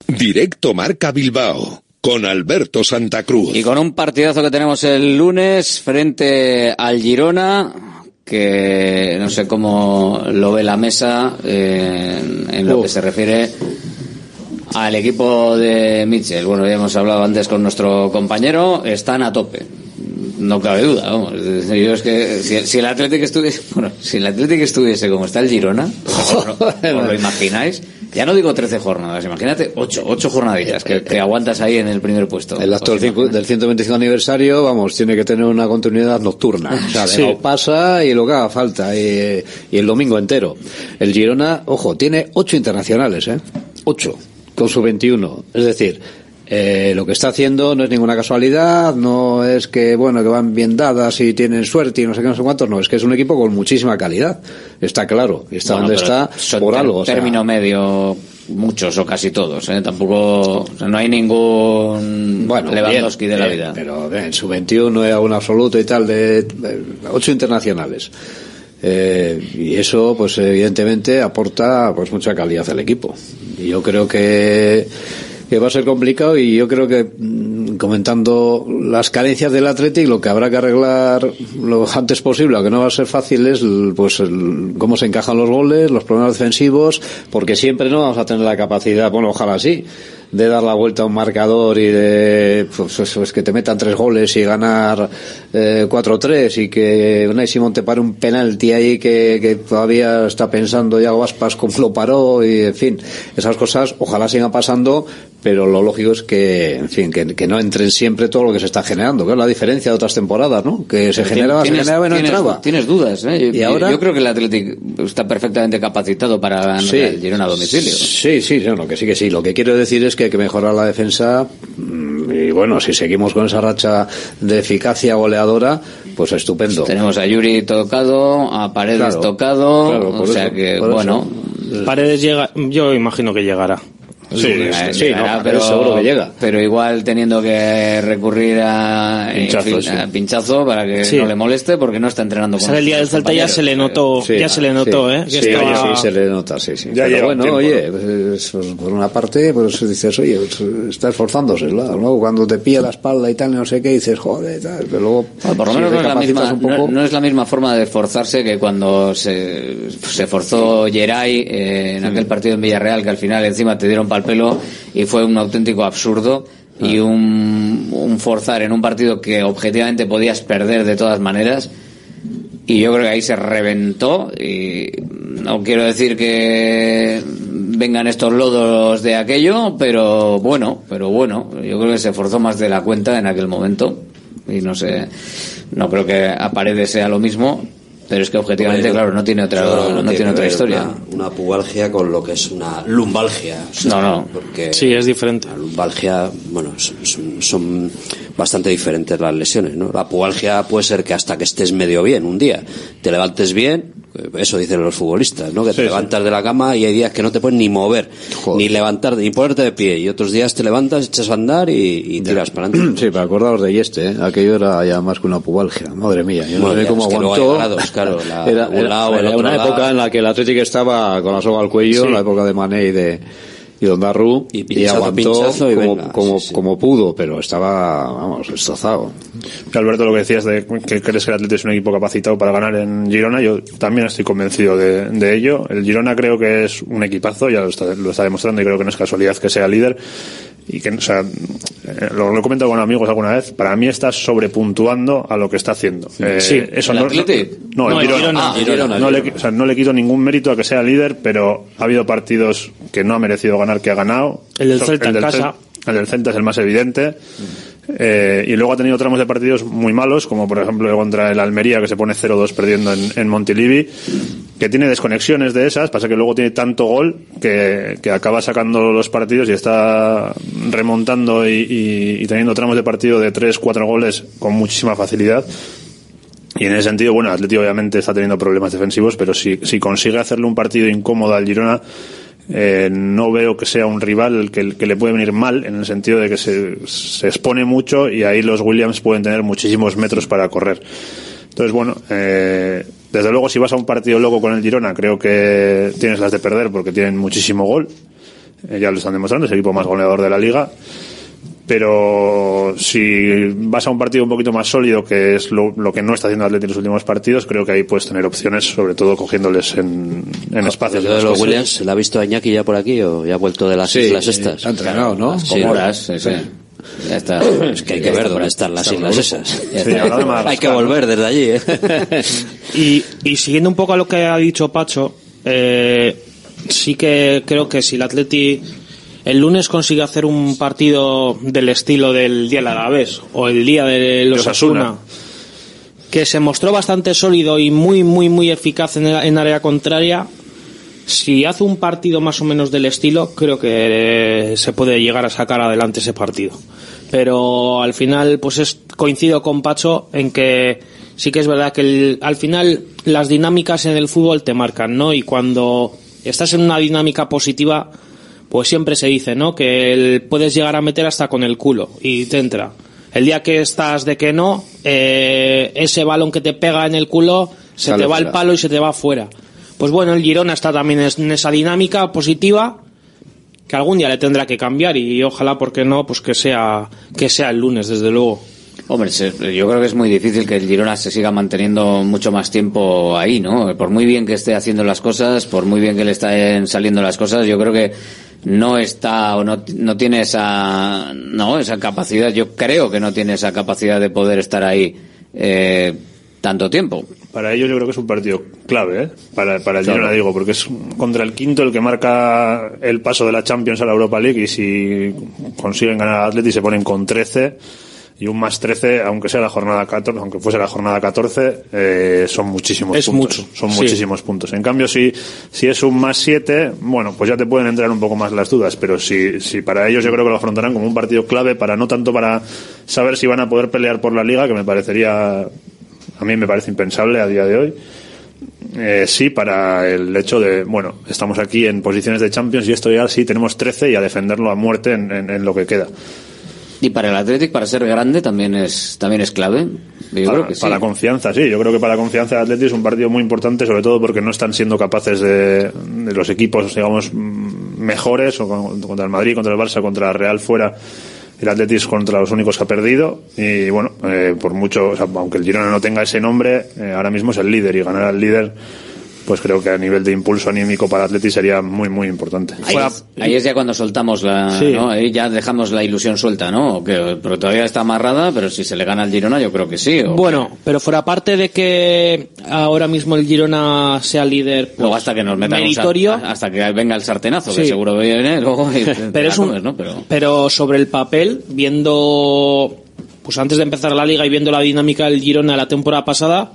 Directo Marca Bilbao con Alberto Santa Cruz. Y con un partidazo que tenemos el lunes frente al Girona, que no sé cómo lo ve la mesa eh, en, en lo que se refiere al equipo de Mitchell. Bueno, ya hemos hablado antes con nuestro compañero, están a tope. No cabe duda, vamos. Yo es que si, si el Atlético estuviese, bueno, si el Atlético estuviese como está el Girona, ¿os lo, imagináis? Ya no digo 13 jornadas, imagínate 8, 8 jornadillas que, que aguantas ahí en el primer puesto. El acto del, del 125 aniversario, vamos, tiene que tener una continuidad nocturna. O sea, Sí. no pasa y lo que haga falta. Y, y el domingo entero. El Girona, ojo, tiene ocho internacionales, ¿eh? Ocho, con su 21. Es decir, eh, lo que está haciendo no es ninguna casualidad, no es que, bueno, que van bien dadas y tienen suerte y no sé qué, no sé cuántos, no, es que es un equipo con muchísima calidad. Está claro, está Bueno, donde está por algo. o sea. término medio, muchos o casi todos, ¿eh? Tampoco, o sea, no hay ningún Bueno, Lewandowski bien, de la bien, vida. Pero bien, su 21 era un absoluto y tal, de, de ocho internacionales. Eh, y eso, pues evidentemente, aporta pues mucha calidad al equipo. Y yo creo que, que va a ser complicado y yo creo que mm, comentando las carencias del Athletic, lo que habrá que arreglar lo antes posible, aunque no va a ser fácil, es pues el- cómo se encajan los goles, los problemas defensivos, porque siempre no vamos a tener la capacidad, bueno, ojalá sí, de dar la vuelta a un marcador y de pues eso es que te metan tres goles y ganar eh, 4-3 y que Unai Simón te pare un penalti ahí que, que todavía está pensando Yago Aspas cómo lo paró y en fin esas cosas ojalá sigan pasando pero lo lógico es que en fin que, que no entren siempre todo lo que se está generando que es la diferencia de otras temporadas ¿no? que se Pero generaba se generaba y no tienes- entraba Tienes dudas, ¿eh? Yo, Y ahora- yo creo que el Athletic está perfectamente capacitado para Sí. Girona a domicilio. Sí, sí, no, no, que sí, que sí. Lo que quiero decir es que hay que mejorar la defensa mm, y bueno, si seguimos con esa racha de eficacia goleadora, pues estupendo. Tenemos a Yuri tocado, a Paredes Claro, tocado, claro, o por sea que, bueno, Paredes llega, yo imagino que llegará. Sí, Eh, sí, llegará, no, pero seguro que llega. Pero igual teniendo que recurrir a Pinchazo, en fin, sí. a pinchazo para que Sí. no le moleste porque no está entrenando con Sale el día del Celta ya se le notó, Sí, ya se le notó, sí, ¿eh? Que sí, estaba- sí, se le nota, sí, sí. Ya Pero bueno, tiempo, oye, pues, pues, por una parte, pues dices, oye, pues, está esforzándose, ¿no? Luego cuando te pilla la espalda y tal, no sé qué, dices, joder, tal, pero luego, Bueno, por lo si menos no es, la misma, un poco, no, no es la misma forma de esforzarse que cuando se, se forzó Geray eh, en aquel partido en Villarreal que al final encima te dieron pal pelo y fue un auténtico absurdo Ah. y un, un forzar en un partido que objetivamente podías perder de todas maneras y yo creo que ahí se reventó y no quiero decir que vengan estos lodos de aquello pero bueno pero bueno yo creo que se forzó más de la cuenta en aquel momento y no sé no creo que a Paredes sea lo mismo pero es que objetivamente claro no tiene otra no, tiene otra historia Una, una pubalgia con lo que es una lumbalgia. o sea, No, no. Porque Sí, es diferente. La lumbalgia, bueno, son, son- son bastante diferentes las lesiones, ¿no? La pubalgia puede ser que hasta que estés medio bien un día, te levantes bien, eh, eso dicen los futbolistas, ¿no? Que te sí. levantas de la cama y hay días que no te puedes ni mover, ni levantar, ni ponerte de pie, y otros días te levantas, echas a andar y, y tiras para adelante. Sí, para acordaros de Yeste, ¿eh? aquello era ya más que una pubalgia, madre mía, yo no Bueno, sé cómo aguantó. grados, claro, la- era lado, una lado. época en la que el Atlético estaba con la soga al cuello, Sí. la época de Mané y de y Don Darru, y, pinchazo, aguantó y como, venga, como, sí, sí. como pudo, pero estaba, vamos, destrozado. Alberto, lo que decías de que crees que el Atlético es un equipo capacitado para ganar en Girona, yo también estoy convencido de, de ello. El Girona creo que es un equipazo, ya lo está, lo está demostrando y creo que no es casualidad que sea líder. Y que, o sea, eh, lo, lo he comentado con amigos alguna vez, para mí está sobrepuntuando a lo que está haciendo. Eh, Sí. eso ¿El no, no, No, el el Girona. Girona. Ah, Girona, No, le, Girona. o sea, no le quito ningún mérito a que sea líder, pero ha habido partidos que no ha merecido ganar que ha ganado. El del So- Celta en del casa. Cel- el del Celta es el más evidente. Eh, y luego ha tenido tramos de partidos muy malos, como por ejemplo contra el Almería, que se pone 0-2 perdiendo en, Montilivi, que tiene desconexiones de esas, pasa que luego tiene tanto gol que, que acaba sacando los partidos y está remontando y, y- teniendo tramos de partido de 3-4 goles con muchísima facilidad. Y en ese sentido, bueno, el Atlético obviamente está teniendo problemas defensivos, pero si, si consigue hacerle un partido incómodo al Girona, eh, no veo que sea un rival que, le puede venir mal, en el sentido de que se, se expone mucho y ahí los Williams pueden tener muchísimos metros para correr. Entonces, bueno, eh, desde luego si vas a un partido loco con el Girona, creo que tienes las de perder porque tienen muchísimo gol. Eh, ya lo están demostrando, es el equipo más goleador de la liga. Pero si vas a un partido un poquito más sólido, que es lo, lo que no está haciendo Atleti en los últimos partidos, creo que ahí puedes tener opciones, sobre todo cogiéndos en, en espacios. Lo de los Williams, ¿la ha visto a Iñaki ya por aquí o ya ha vuelto de las Sí, islas estas? ha entrenado, ¿no? Sí, Comoras, sí, sí. Ya está. Es que hay que ver dónde están las islas esas. Hay que volver desde allí, ¿eh? Y, y siguiendo un poco a lo que ha dicho Pacho, eh, sí que creo que si el Atleti el lunes consigue hacer un partido del estilo del día del Alavés o el día de los. Asuna, que se mostró bastante sólido y muy, muy, muy eficaz en, en área contraria, si hace un partido más o menos del estilo, creo que eh, se puede llegar a sacar adelante ese partido. Pero al final, pues es, coincido con Pacho en que sí que es verdad que el- al final las dinámicas en el fútbol te marcan, ¿no? Y cuando estás en una dinámica positiva, pues siempre se dice, ¿no? Que el- puedes llegar a meter hasta con el culo y te entra. El día que estás de que no, eh, ese balón que te pega en el culo se Sale te va fuera. el palo y se te va afuera. Pues bueno, el Girona está también en esa dinámica positiva que algún día le tendrá que cambiar y ojalá, porque no, pues que sea que sea el lunes, desde luego. Hombre, yo creo que es muy difícil que el Girona se siga manteniendo mucho más tiempo ahí, ¿no? Por muy bien que esté haciendo las cosas, por muy bien que le estén saliendo las cosas, yo creo que no está o no, no tiene esa, no, esa capacidad, yo creo que no tiene esa capacidad de poder estar ahí eh, tanto tiempo. Para ellos yo creo que es un partido clave, ¿eh? Para, para el Claro. Girona, digo, porque es contra el quinto el que marca el paso de la Champions a la Europa League y si consiguen ganar al Atleti se ponen con 13 y un más 13, aunque sea la jornada 14, aunque fuese la jornada 14, eh, son muchísimos Es puntos. mucho, Son sí. muchísimos puntos. En cambio, si, si es un más 7, bueno, pues ya te pueden entrar un poco más las dudas, pero si, si para ellos yo creo que lo afrontarán como un partido clave para no tanto para saber si van a poder pelear por la liga, que me parecería, a mí me parece impensable a día de hoy. Eh, sí, para el hecho de, bueno, estamos aquí en posiciones de Champions y esto ya sí tenemos 13 y a defenderlo a muerte en, en- en lo que queda. Y para el Athletic, para ser grande, también es, también es clave. Yo para, creo que sí. para la confianza, sí. Yo creo que para la confianza de Atleti es un partido muy importante, sobre todo porque no están siendo capaces de, de los equipos, digamos, mejores, o con- contra el Madrid, contra el Barça, contra el Real fuera. El Atleti es contra los únicos que ha perdido y bueno, eh, por mucho, o sea, aunque el Girona no tenga ese nombre, eh, ahora mismo es el líder y ganar al líder, pues creo que a nivel de impulso anímico para Atleti sería muy muy importante. Ahí, es, ahí es ya cuando soltamos la, Sí. ¿no? Ahí ya dejamos la ilusión suelta, ¿no? Que, porque todavía está amarrada, pero si se le gana al Girona, yo creo que sí. o- Bueno, pero fuera parte de que ahora mismo el Girona sea líder pues, Luego hasta que nos metan meritorio, hasta que venga el sartenazo, que seguro viene luego y pero es un- comes, ¿no? Pero pero sobre el papel, viendo pues antes de empezar la liga y viendo la dinámica del Girona la temporada pasada,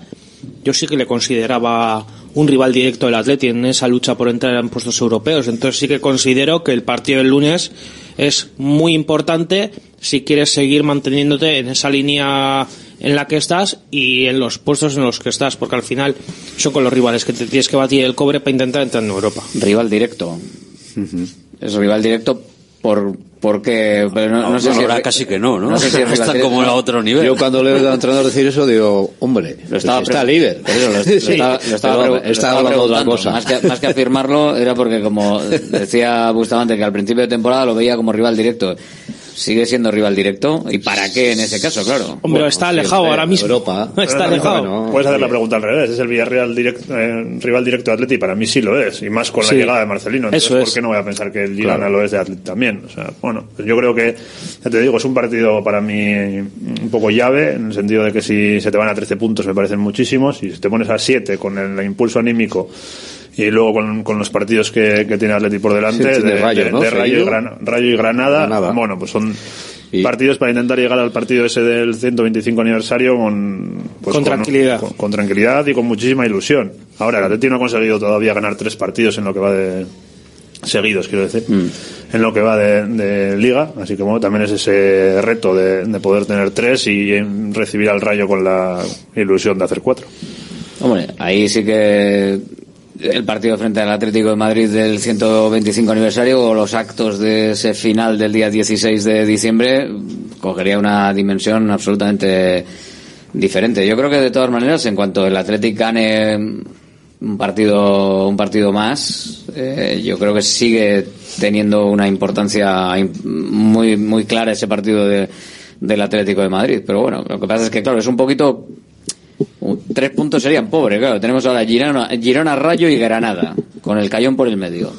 yo sí que le consideraba un rival directo del Atleti en esa lucha por entrar en puestos europeos. Entonces sí que considero que el partido del lunes es muy importante si quieres seguir manteniéndote en esa línea en la que estás y en los puestos en los que estás, porque al final son con los rivales que te tienes que batir el cobre para intentar entrar en Europa. rival directo. Es rival directo por porque pero no, no sé si Ahora casi que no, ¿no? sé si es rival Está directo. como a otro nivel. Yo cuando le oigo al entrenador decir eso digo, hombre, Lo estaba pues está líder. Por eso lo, estaba, lo estaba pero lo hablando de otra cosa. Más que, más que afirmarlo, era porque, como decía Bustamante, que al principio de temporada lo veía como rival directo. Sigue siendo rival directo. ¿Y para qué en ese caso? Claro. Hombre, está alejado ahora mismo. Europa. Está alejado. Puedes hacer la pregunta al revés. ¿Es el Villarreal direct- eh, rival directo de Atleti? Para mí sí lo es. Y más con Sí. la llegada de Marcelino. Entonces, Eso ¿por es. qué no voy a pensar que el Girona Claro. lo es de Atleti también? O sea, bueno, pues yo creo que, ya te digo, es un partido para mí un poco llave, en el sentido de que si se te van a 13 puntos me parecen muchísimos, y si te pones a 7 con el impulso anímico y luego con, con los partidos que, que tiene Atleti por delante, Sí, de, Rayo, de- ¿no? de Rayo, y. Gran- Rayo y Granada, Granada. bueno, pues son Y- partidos para intentar llegar al partido ese del 125 aniversario con, pues, Con tranquilidad. Con, con tranquilidad y con muchísima ilusión. Ahora, el Atleti no ha conseguido todavía ganar tres partidos en lo que va de seguidos, quiero decir, en lo que va de, de liga, así que bueno, también es ese reto de, de poder tener tres y eh, recibir al Rayo con la ilusión de hacer cuatro. Hombre, ahí sí que el partido frente al Atlético de Madrid del 125 aniversario o los actos de ese final del día 16 de diciembre cogería una dimensión absolutamente diferente. Yo creo que de todas maneras, en cuanto el Atlético gane un partido un partido más, eh, yo creo que sigue teniendo una importancia im- muy, muy clara ese partido de, del Atlético de Madrid. Pero bueno, lo que pasa es que, claro, es un poquito. Tres puntos serían pobres, claro. Tenemos ahora Girona, Girona Rayo y Granada, con el cayón por el medio.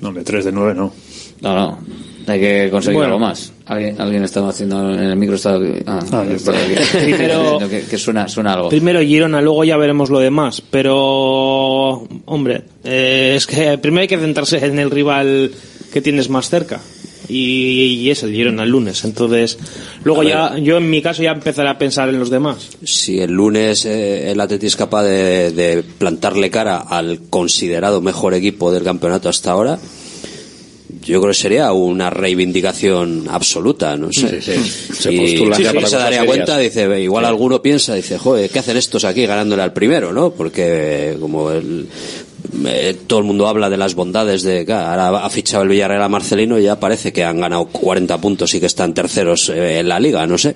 No, de 3 de 9 no. No, no. Hay que conseguir Bueno. algo más. ¿Alguien, alguien estaba haciendo en el micro. Estaba, ah, está aquí. Primero- que, que suena, suena algo. Primero Girona, luego ya veremos lo demás. Pero, hombre, eh, es que primero hay que centrarse en el rival que tienes más cerca. Y, y es el Girona el lunes. Entonces, luego A ya, yo en mi caso ya empezaré a pensar en los demás. Si el lunes eh, el Atleti es capaz de, de plantarle cara al considerado mejor equipo del campeonato hasta ahora, yo creo que sería una reivindicación absoluta, no sé. Sí, sí. Se Y postulan ya sí, para se daría serias. cuenta, dice, igual alguno piensa, dice, joder, ¿qué hacen estos aquí ganándole al primero, no? Porque como el, eh, todo el mundo habla de las bondades de, claro, ahora ha fichado el Villarreal a Marcelino y ya parece que han ganado 40 puntos y que están terceros eh, en la liga, no sé.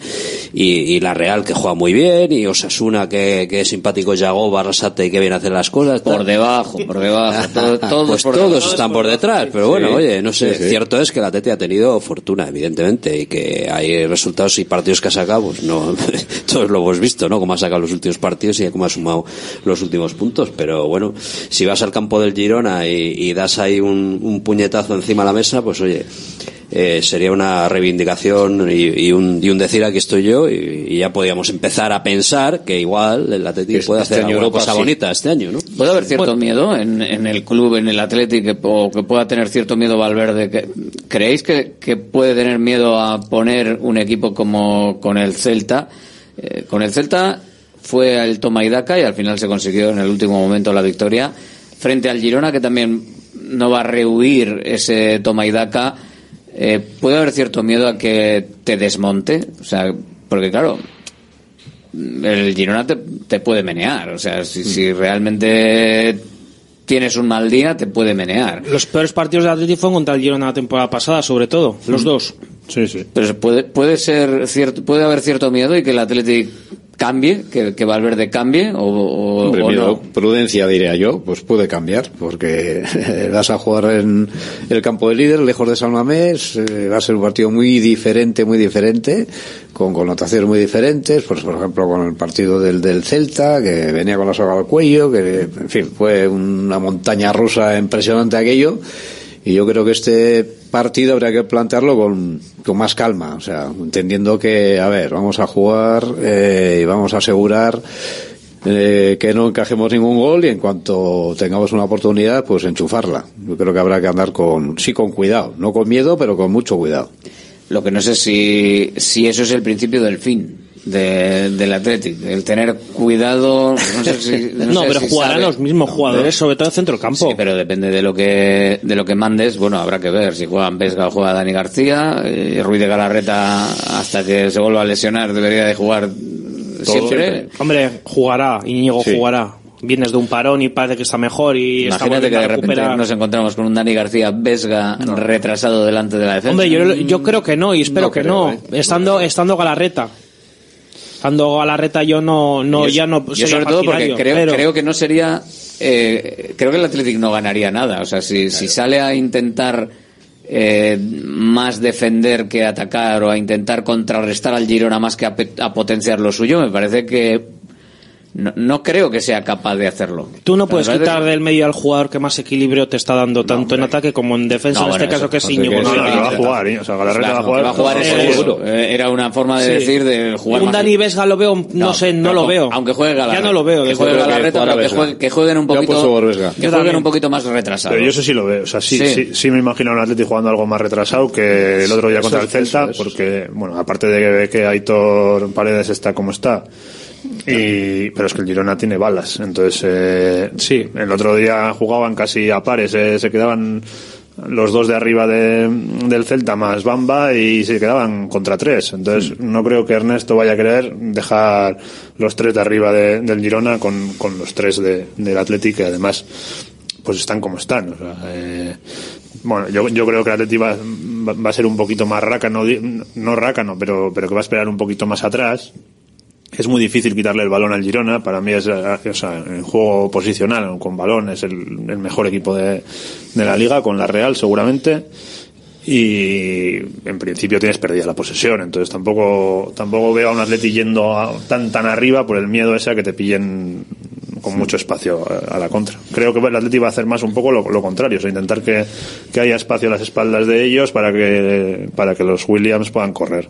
Y, y la Real que juega muy bien y Osasuna que, que es simpático Yago, Barrasate y que viene a hacer las cosas. Por debajo, por debajo. todo- pues por todos debajo. están por detrás, pero bueno, Sí. oye, no sé, Sí, sí. cierto es que la Tete ha tenido fortuna, evidentemente, y que hay resultados y partidos que ha sacado, pues no, todos lo hemos visto, ¿no? Cómo ha sacado los últimos partidos y cómo ha sumado los últimos puntos, pero bueno, si vas al campo del Girona y, y das ahí un, un puñetazo encima de la mesa, pues oye, eh, sería una reivindicación y, y un, y un decir aquí estoy yo y, y ya podíamos empezar a pensar que igual el Atlético puede Este hacer año alguna Europa cosa sí. bonita este año, ¿no? ¿Puede haber cierto miedo en, en el club, en el Athletic, que, o que pueda tener cierto miedo Valverde? Que, ¿Creéis que, que puede tener miedo a poner un equipo como con el Celta? Eh, con el Celta fue el toma y daca y al final se consiguió en el último momento la victoria. Frente al Girona, que también no va a rehuir ese toma y daca, eh, ¿puede haber cierto miedo a que te desmonte? O sea, porque claro, el Girona te, te puede menear. O sea, si, si realmente tienes un mal día, te puede menear. Los peores partidos de Atlético fueron contra el Girona la temporada pasada, sobre todo, los dos. Sí, sí. Pero puede, puede ser cierto, puede haber cierto miedo y que el Athletic cambie, que, que Valverde cambie o, o- Hombre, o no. prudencia diría yo, pues puede cambiar, porque vas a jugar en el campo de líder, lejos de San Mamés, eh, va a ser un partido muy diferente, muy diferente, con connotaciones muy diferentes, pues por ejemplo con el partido del, del Celta, que venía con la soga al cuello, que en fin, fue una montaña rusa impresionante aquello, y yo creo que este partido habría que plantearlo con, con más calma, o sea, entendiendo que, a ver, vamos a jugar eh, y vamos a asegurar eh, que no encajemos ningún gol y en cuanto tengamos una oportunidad, pues enchufarla. Yo creo que habrá que andar con, sí con cuidado, no con miedo, pero con mucho cuidado. Lo que no sé si, si eso es el principio del fin de- del Athletic, el tener cuidado. No, sé si, no No, sé pero si jugarán los mismos jugadores, sobre todo en centro del campo. Sí, pero depende de lo que de lo que mandes. Bueno, habrá que ver si juegan Vesga o juega Dani García. eh, Ruiz de Galarreta hasta que se vuelva a lesionar debería de jugar siempre. Hombre, jugará, Íñigo Sí. jugará. Vienes de un parón y parece que está mejor y está Imagínate que de repente recuperar. nos encontramos con un Dani García Vesga retrasado delante de la defensa. Hombre, yo, yo creo que no y espero No que creo, no. ¿eh? Estando, estando Galarreta. Estando Galarreta yo no, no Yo- ya no yo sobre todo porque creo, pero- creo que no sería eh, creo que el Athletic no ganaría nada. O sea si, si sale a intentar eh, más defender que atacar o a intentar contrarrestar al Girona más que a, a potenciar lo suyo me parece que no, no creo que sea capaz de hacerlo Tú no puedes quitar del medio al jugador que más equilibrio te está dando, tanto en ataque como en defensa, No, en bueno, este caso eso- que es Íñigo. ¿no? sí, No, no, va a jugar, ¿eh? o sea, Galarreta va a jugar. va a jugar eso Seguro. Eh, era una forma de Sí. decir de jugar Un más Dani Vesga lo veo, no, sé, no lo veo. aunque juegue Galarreta Ya no lo veo. que juegue. Galarreta pero que, juegue- que jueguen un poquito Vesga. que Yo jueguen también. un poquito más retrasados Pero yo eso sí lo veo. O sea, sí, Sí. sí, sí, me imagino a un Atleti jugando algo más retrasado que el otro día contra el Celta, porque, bueno, aparte de que Aitor Paredes está como está, y, pero es que el Girona tiene balas. Entonces, eh, sí, el otro día jugaban casi a pares, eh, se quedaban los dos de arriba de- del Celta más Bamba y se quedaban contra tres. Entonces, no creo que Ernesto vaya a querer dejar los tres de arriba de- del Girona con, con los tres de- del Athletic, que además pues están como están. o sea, eh, bueno, yo, yo creo que el Atleti va, va- a ser un poquito más rácano, no rácano, pero, pero que va a esperar un poquito más atrás es muy difícil quitarle el balón al Girona. Para mí es, eh, o sea, en juego posicional, con balón, es el, el mejor equipo de, de la liga, con la Real seguramente. Y en principio tienes perdida la posesión, entonces tampoco, tampoco veo a un Atleti yendo a- tan, tan arriba por el miedo ese a que te pillen con mucho espacio a, a la contra. Creo que el Atleti va a hacer más un poco lo, lo contrario, o sea, intentar que, que haya espacio a las espaldas de ellos para que, para que los Williams puedan correr.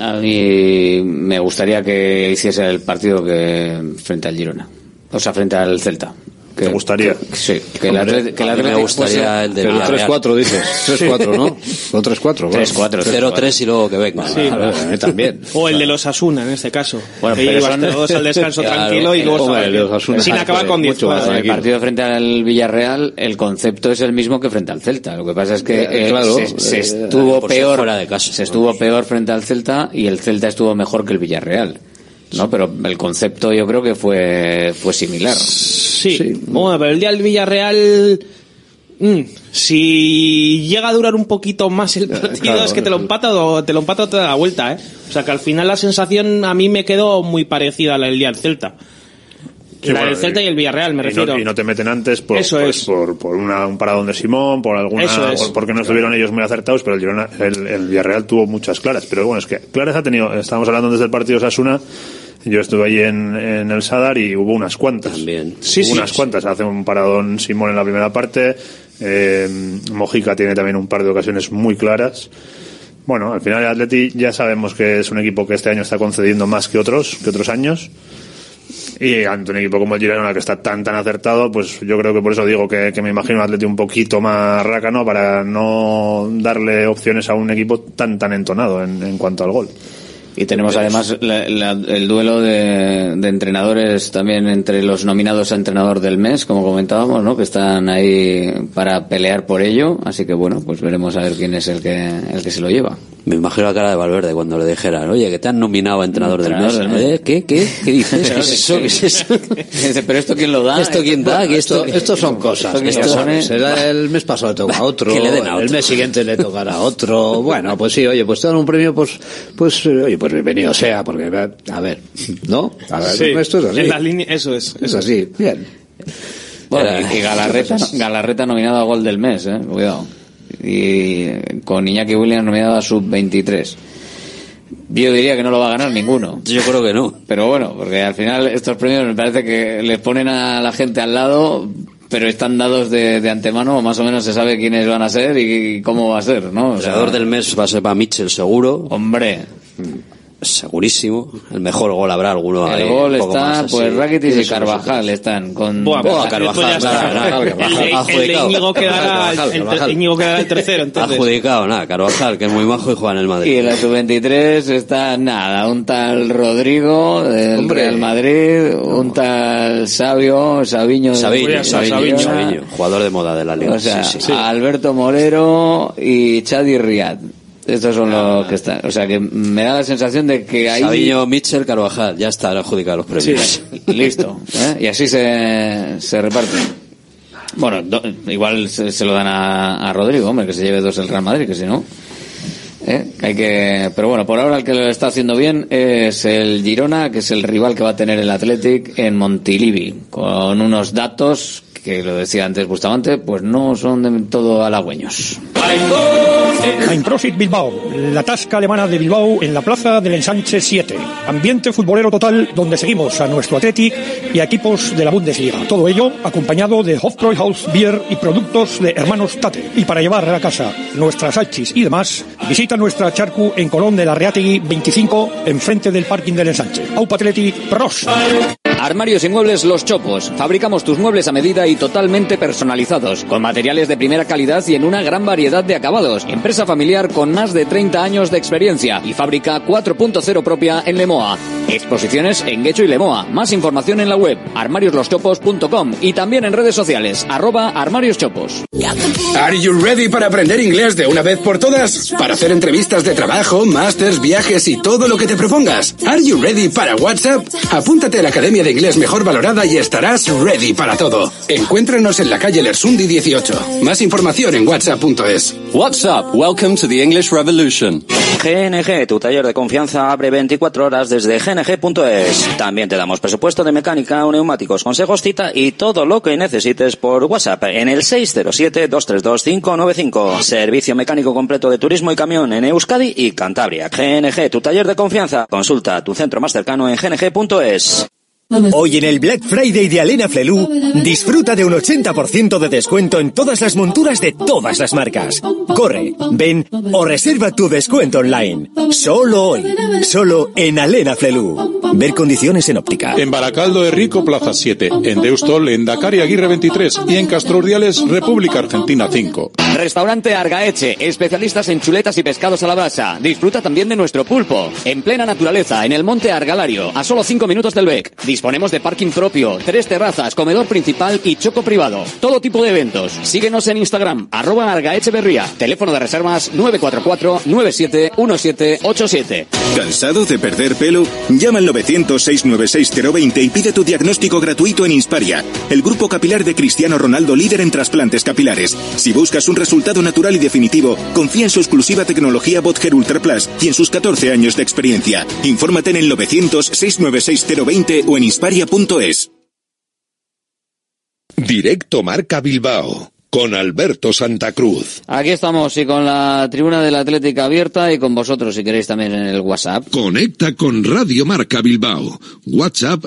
A mí me gustaría que hiciese el partido que frente al Girona. O sea, frente al Celta. Que, ¿Te gustaría? que- sí, que el Hombre, Atleti- que el a mí me gustaría el de Pero Villarreal. 3-4 dices. 3-4, ¿no? Son 3-4. 3-4, 0-3 y luego que venga. Sí. Claro, a mí también. O el de los Asuna en este caso. Bueno, que pero ibas todos al descanso Claro, tranquilo y el- luego el sin acabar con 10 mucho más cuadros. En el partido frente al Villarreal, el concepto es el mismo que frente al Celta. Lo que pasa es que Eh, eh, claro, se, se eh, estuvo peor, fuera de casa. se estuvo peor frente al Celta y el Celta estuvo mejor que el Villarreal. No, pero el concepto yo creo que fue fue similar. Sí. Bueno, pero el día del Villarreal. mm, si llega a durar un poquito más el partido, claro, es que te lo empata o te lo empata toda la vuelta, ¿eh? O sea que al final la sensación a mí me quedó muy parecida a la del día del Celta. Sí, la bueno, del Celta y el Villarreal, me y refiero. No, y no te meten antes por, Eso pues, es. por, por una, un paradón de Simón, por alguna, Eso es. por- porque no estuvieron ellos muy acertados, pero el, Girona- el, el Villarreal tuvo muchas claras. Pero bueno, es que claras ha tenido, estábamos hablando desde el partido Sasuna, yo estuve allí en, en el Sadar y hubo unas cuantas. También. Sí, hubo sí, unas sí. cuantas. Hace un paradón Simón en la primera parte, eh, Mojica tiene también un par de ocasiones muy claras. Bueno, al final el Atleti ya sabemos que es un equipo que este año está concediendo más que otros, que otros años. Y ante un equipo como el Girona que está tan tan acertado, pues yo creo que por eso digo que, que me imagino un Atleti un poquito más rácano para no darle opciones a un equipo tan tan entonado en, en cuanto al gol. Y tenemos además la- la- el duelo de, de entrenadores también entre los nominados a entrenador del mes, como comentábamos, ¿no? Que están ahí para pelear por ello. Así que bueno, pues veremos a ver quién es el que, el que se lo lleva. Me imagino la cara de Valverde cuando le dijeran, oye, que te han nominado a entrenador del mes. Entrenador del mes. ¿Eh? ¿Qué? ¿Qué? ¿Qué dices? ¿Qué es eso? ¿Qué es eso? Pero esto quién lo da? ¿Esto quién da? ¿Qué Esto, esto? esto son cosas. Esto ya pone- será el mes pasado le toca a otro, Que le den a el otro. mes siguiente le tocará a otro. Bueno, pues sí, oye, pues te dan un premio, pues, pues, oye, pues bienvenido sea, porque, a ver, ¿no? A ver, Sí, esto es así. en las líneas- eso es. Es así, bien. Bueno, y, y Galarreta, Galarreta nominado a gol del mes, eh, cuidado. Y con Iñaki Williams nominado a sub-23. Yo diría que no lo va a ganar ninguno. Yo creo que no. Pero bueno, porque al final estos premios me parece que les ponen a la gente al lado, pero están dados de, de antemano, más o menos se sabe quiénes van a ser y, cómo va a ser, ¿no? O El sea, jugador del mes va a ser para Mitchell seguro, Hombre, segurísimo. El mejor gol habrá alguno ahí, el gol un poco está, más pues Rakitic y ¿Quiénes son Carvajal están con... Buah, Buah, pues, Carvajal, ya está. nada, El de- Carvajal. Íñigo quedará Carvajal, el- el- Carvajal. Íñigo quedará el tercero, entonces. Adjudicado, nada, Carvajal, que es muy majo y juega en el Madrid. Y en la sub-23 está nada, un tal Rodrigo del Hombre. Real Madrid, un tal Sabio, Sabiño, Sabiño, Sabiño, jugador de moda de la liga. O sea, Sí, sí. Alberto Molero y Chadi Riad. Estos son Ah. los que están. O sea, que me da la sensación de que ahí. Sabiño, Mitchell, Carvajal, ya está adjudicado los premios. Sí, listo. ¿eh? Y así se, se reparte. Bueno, do- igual se, se lo dan a, a Rodrigo, hombre, que se lleve dos el Real Madrid, que si no. ¿eh? Hay que, pero bueno, por ahora el que lo está haciendo bien es el Girona, que es el rival que va a tener el Athletic en Montilivi, con unos datos que lo decía antes Bustamante, pues no son de todo halagüeños. Einprosit Bilbao, la tasca alemana de Bilbao en la plaza del Ensanche 7. Ambiente futbolero total donde seguimos a nuestro Athletic y a equipos de la Bundesliga. Todo ello acompañado de Hofbräuhaus Beer y productos de hermanos Tate. Y para llevar a casa nuestras hachis y demás, visita nuestra charcu en Colón de la Reategui 25 enfrente del parking del Ensanche. Aupa Athletic Pros. Armarios y muebles Los Chopos. Fabricamos tus muebles a medida y totalmente personalizados, con materiales de primera calidad y en una gran variedad de acabados. Empresa familiar con más de 30 años de experiencia y fábrica 4.0 propia en Lemoa. Exposiciones en Guecho y Lemoa. Más información en la web armariosloschopos.com y también en redes sociales arroba armarioschopos. Are you ready para aprender inglés de una vez por todas? Para hacer entrevistas de trabajo, másters, viajes y todo lo que te propongas. Are you ready para WhatsApp? Apúntate a la Academia de inglés mejor valorada y estarás ready para todo. Encuéntranos en la calle Lersundi 18. Más información en whatsapp.es. WhatsApp, welcome to the English Revolution. GNG, tu taller de confianza, abre 24 horas desde gng.es. También te damos presupuesto de mecánica neumáticos, consejos, cita y todo lo que necesites por WhatsApp en el 607-232-595. Servicio mecánico completo de turismo y camión en Euskadi y Cantabria. GNG, tu taller de confianza. Consulta tu centro más cercano en gng.es. Hoy en el Black Friday de Alena Flelu, disfruta de un 80% de descuento en todas las monturas de todas las marcas. Corre, ven o reserva tu descuento online. Solo hoy, solo en Alena Flelu. Ver condiciones en óptica. En Baracaldo de Rico, Plaza 7. En Deustol, en Dakar y Aguirre 23. Y en Castro Urdiales, República Argentina 5. Restaurante Argaeche, especialistas en chuletas y pescados a la brasa. Disfruta también de nuestro pulpo. En plena naturaleza, en el monte Argalario, a solo 5 minutos del BEC. Disponemos de parking propio, tres terrazas, comedor principal y choco privado. Todo tipo de eventos. Síguenos en Instagram, arroba Argaecheverría. Teléfono de reservas 944-971787. ¿Cansado de perder pelo? Llama al 900-696-020 y pide tu diagnóstico gratuito en Insparia, el grupo capilar de Cristiano Ronaldo líder en trasplantes capilares. Si buscas un resultado natural y definitivo, confía en su exclusiva tecnología Botger Ultra Plus y en sus 14 años de experiencia. Infórmate en el 900-696-020 o en insparia.es. Directo Marca Bilbao con Alberto Santa Cruz. Aquí estamos y con la tribuna del Atlético abierta y con vosotros si queréis también en el WhatsApp. Conecta con Radio Marca Bilbao. WhatsApp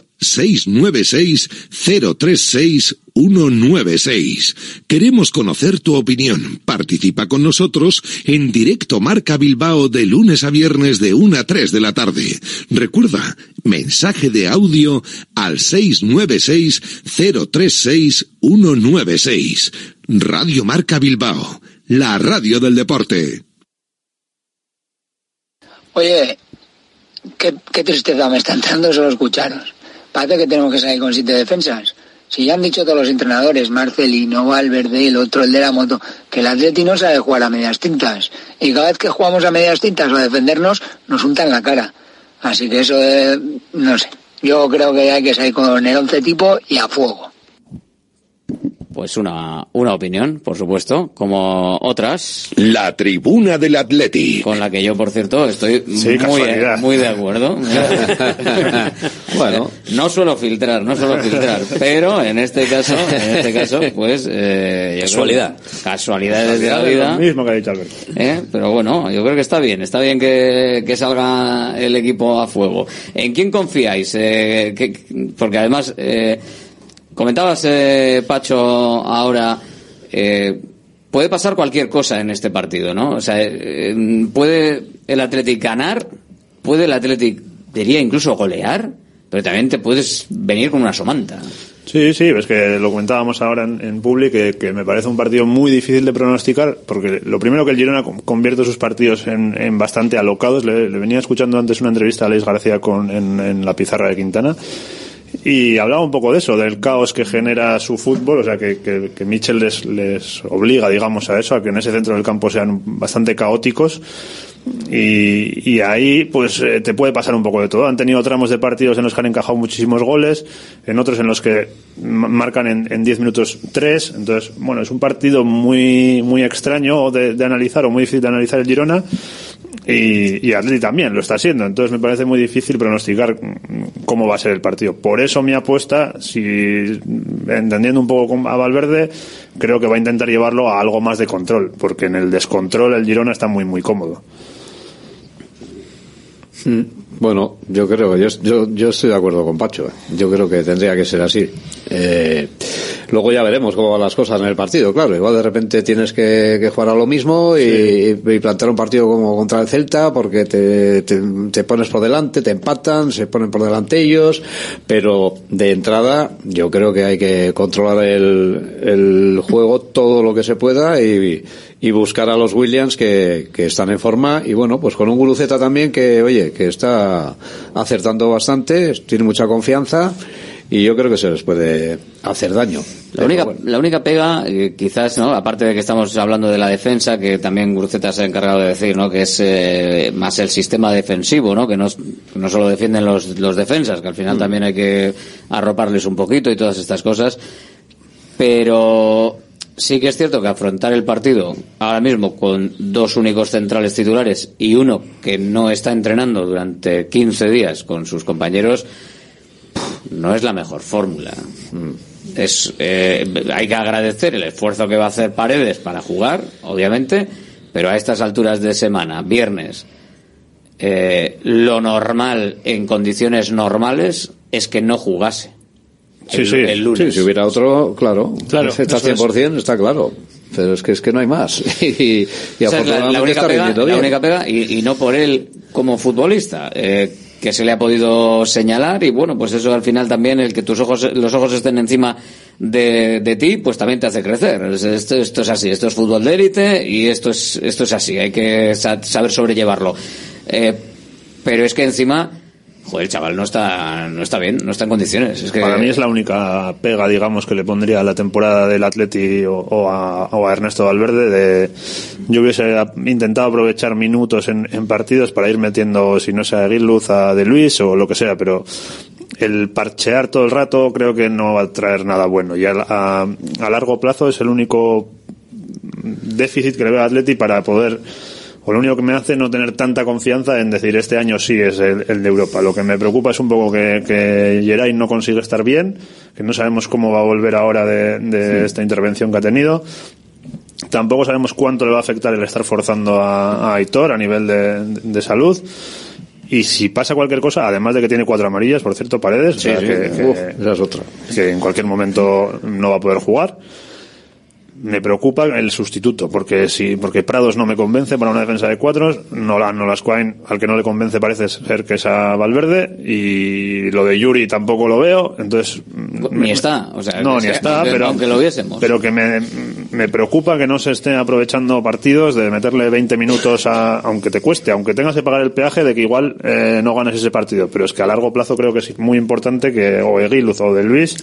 696-036-196. Queremos conocer tu opinión. Participa con nosotros en directo Marca Bilbao de lunes a viernes de 1 a 3 de la tarde. Recuerda, mensaje de audio al 696-036-196. Radio Marca Bilbao, la radio del deporte. Oye, qué, qué tristeza me están dando solo escucharos. Parece que tenemos que salir con siete defensas. Si ya han dicho todos los entrenadores, Marcelino, Valverde, el otro, el de la moto, que el Atleti no sabe jugar a medias tintas. Y cada vez que jugamos a medias tintas o a defendernos, nos untan la cara. Así que eso, de, no sé. Yo creo que hay que salir con el once tipo y a fuego. Pues una, una opinión, por supuesto, como otras. La tribuna del Atleti. Con la que yo, por cierto, estoy muy, casualidad. muy de acuerdo. bueno, no suelo filtrar, no suelo filtrar, pero en este caso, en este caso, pues... Eh, creo Casualidad. casualidades de la vida. Lo mismo que ha dicho Alberto. ¿eh? Pero bueno, yo creo que está bien, está bien que, que salga el equipo a fuego. ¿En quién confiáis? Eh, que- porque además, eh, comentabas, eh, Pacho, ahora, eh, puede pasar cualquier cosa en este partido, ¿no? O sea, eh, puede el Athletic ganar, puede el Athletic, diría incluso golear, pero también te puedes venir con una somanta. Sí, sí, es que lo comentábamos ahora en, en Publi, que, me parece un partido muy difícil de pronosticar, porque lo primero que el Girona con- convierte sus partidos en, bastante alocados. Le, venía escuchando antes una entrevista a Alex García con, en la pizarra de Quintana, y hablaba un poco de eso, del caos que genera su fútbol, o sea, que, que, que Mitchell les, les obliga, digamos, a eso, a que en ese centro del campo sean bastante caóticos. Y, y ahí, pues, eh, te puede pasar un poco de todo. Han tenido tramos de partidos en los que han encajado muchísimos goles, en otros en los que ma- marcan en, en 10 minutos 3. Entonces, bueno, es un partido muy, muy extraño de analizar o muy difícil de analizar el Girona. Y, y Atleti también lo está haciendo. Entonces me parece muy difícil pronosticar cómo va a ser el partido. Por eso mi apuesta, si entendiendo un poco a Valverde, creo que va a intentar llevarlo a algo más de control, porque en el descontrol el Girona está muy muy cómodo. Mm, Bueno, yo creo, yo, yo, yo estoy de acuerdo con Pacho. ¿eh? Yo creo que tendría que ser así. Eh, luego ya veremos cómo van las cosas en el partido, claro. Igual de repente tienes que, que jugar a lo mismo y, y plantear un partido como contra el Celta porque te, te, te pones por delante, te empatan, se ponen por delante ellos. Pero de entrada, yo creo que hay que controlar el, el juego todo lo que se pueda y, y buscar a los Williams que, que están en forma y bueno, pues con un Guruceta también que, oye, que está acertando bastante, tiene mucha confianza y yo creo que se les puede hacer daño. La única, la única pega, eh, quizás, ¿no? Aparte de que estamos hablando de la defensa, que también Gruceta se ha encargado de decir, ¿no? Que es eh, más el sistema defensivo, ¿no? Que no, no solo defienden los, los defensas, que al final también hay que arroparles un poquito y todas estas cosas. Pero sí que es cierto que afrontar el partido ahora mismo con dos únicos centrales titulares y uno que no está entrenando durante 15 días con sus compañeros, no es la mejor fórmula. Es, eh, hay que agradecer el esfuerzo que va a hacer Paredes para jugar, obviamente, pero a estas alturas de semana, viernes, eh, lo normal en condiciones normales es que no jugase. Sí, el, sí. el lunes. Sí, si hubiera otro, claro. Claro, está eso es. 100%, está claro. Pero es que es que no hay más. y, y es la, única está pega, la única pega, y, y no por él como futbolista, eh, que se le ha podido señalar, y bueno, pues eso al final también, el que tus ojos, los ojos estén encima de, de ti, pues también te hace crecer. Es- Esto, esto es así, esto es fútbol de élite, y esto es, esto es así, hay que sa- saber sobrellevarlo. Eh, pero es que encima, joder, el chaval no está, no está bien, no está en condiciones. Es que, Para mí es la única pega, digamos, que le pondría a la temporada del Atleti o, a, Ernesto Valverde. De, yo hubiese intentado aprovechar minutos en, en partidos para ir metiendo, si no sea a Luz a De Luis o lo que sea, pero el parchear todo el rato creo que no va a traer nada bueno. Y a, a- largo plazo es el único déficit que le veo a Atleti para poder o lo único que me hace no tener tanta confianza en decir este año sí es el, el de Europa. Lo que me preocupa es un poco que, que Geray no consigue estar bien, que no sabemos cómo va a volver ahora de, de esta intervención que ha tenido. Tampoco sabemos cuánto le va a afectar el estar forzando a, a Aitor a nivel de, de salud. Y si pasa cualquier cosa, además de que tiene cuatro amarillas, por cierto, paredes, o Sí, sea, sí. que, que- Uf, esa es otra. que en cualquier momento no va a poder jugar. Me preocupa el sustituto, porque si, porque Prados no me convence para una defensa de cuatro, Nolan, Nolascoain, al que no le convence parece ser que es a Valverde, y lo de Yuri tampoco lo veo, entonces... Ni está, o sea, no, ni sea, está, aunque- pero... aunque lo viésemos. Pero que me, me preocupa que no se esté aprovechando partidos de meterle 20 minutos a, aunque te cueste, aunque tengas que pagar el peaje de que igual eh, no ganes ese partido, pero es que a largo plazo creo que es muy importante que o Eguiluz o de Luis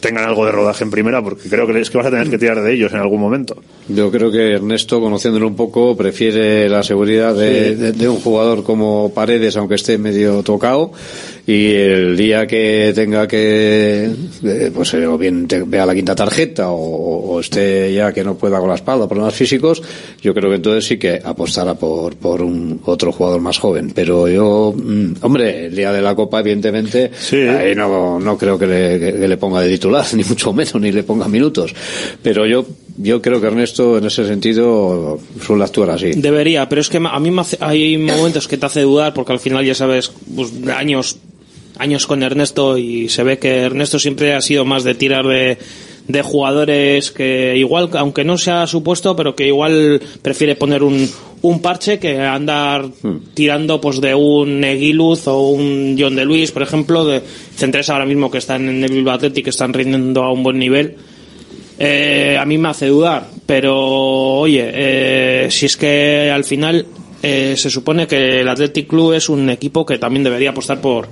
tengan algo de rodaje en primera, porque creo que es que vas a tener que tirar de ellos en algún momento. Yo creo que Ernesto, conociéndolo un poco, prefiere la seguridad de, Sí. de- de un jugador como Paredes, aunque esté medio tocado, y el día que tenga que, eh, pues eh, o bien te- vea la quinta tarjeta o, o esté ya que no pueda con la espalda, problemas físicos, yo creo que entonces sí que apostará por, por un otro jugador más joven. Pero yo, mm, hombre, el día de la Copa, evidentemente, ahí no, no creo que le, que- que le ponga de titular, ni mucho menos, ni le ponga minutos. Pero yo, yo creo que Ernesto, en ese sentido, suele actuar así. Debería, pero es que a mí me hace- hay momentos que te hace dudar porque al final ya sabes, pues, años, años con Ernesto y se ve que Ernesto siempre ha sido más de tirar de, de jugadores que igual, aunque no sea supuesto, pero que igual prefiere poner un, un parche que andar tirando pues de un Eguiluz o un John de Luis, por ejemplo, de centres ahora mismo que están en el Bilbao Athletic que están rindiendo a un buen nivel. Eh, a mí me hace dudar, pero oye, eh, si es que al final eh, se supone que el Athletic Club es un equipo que también debería apostar por,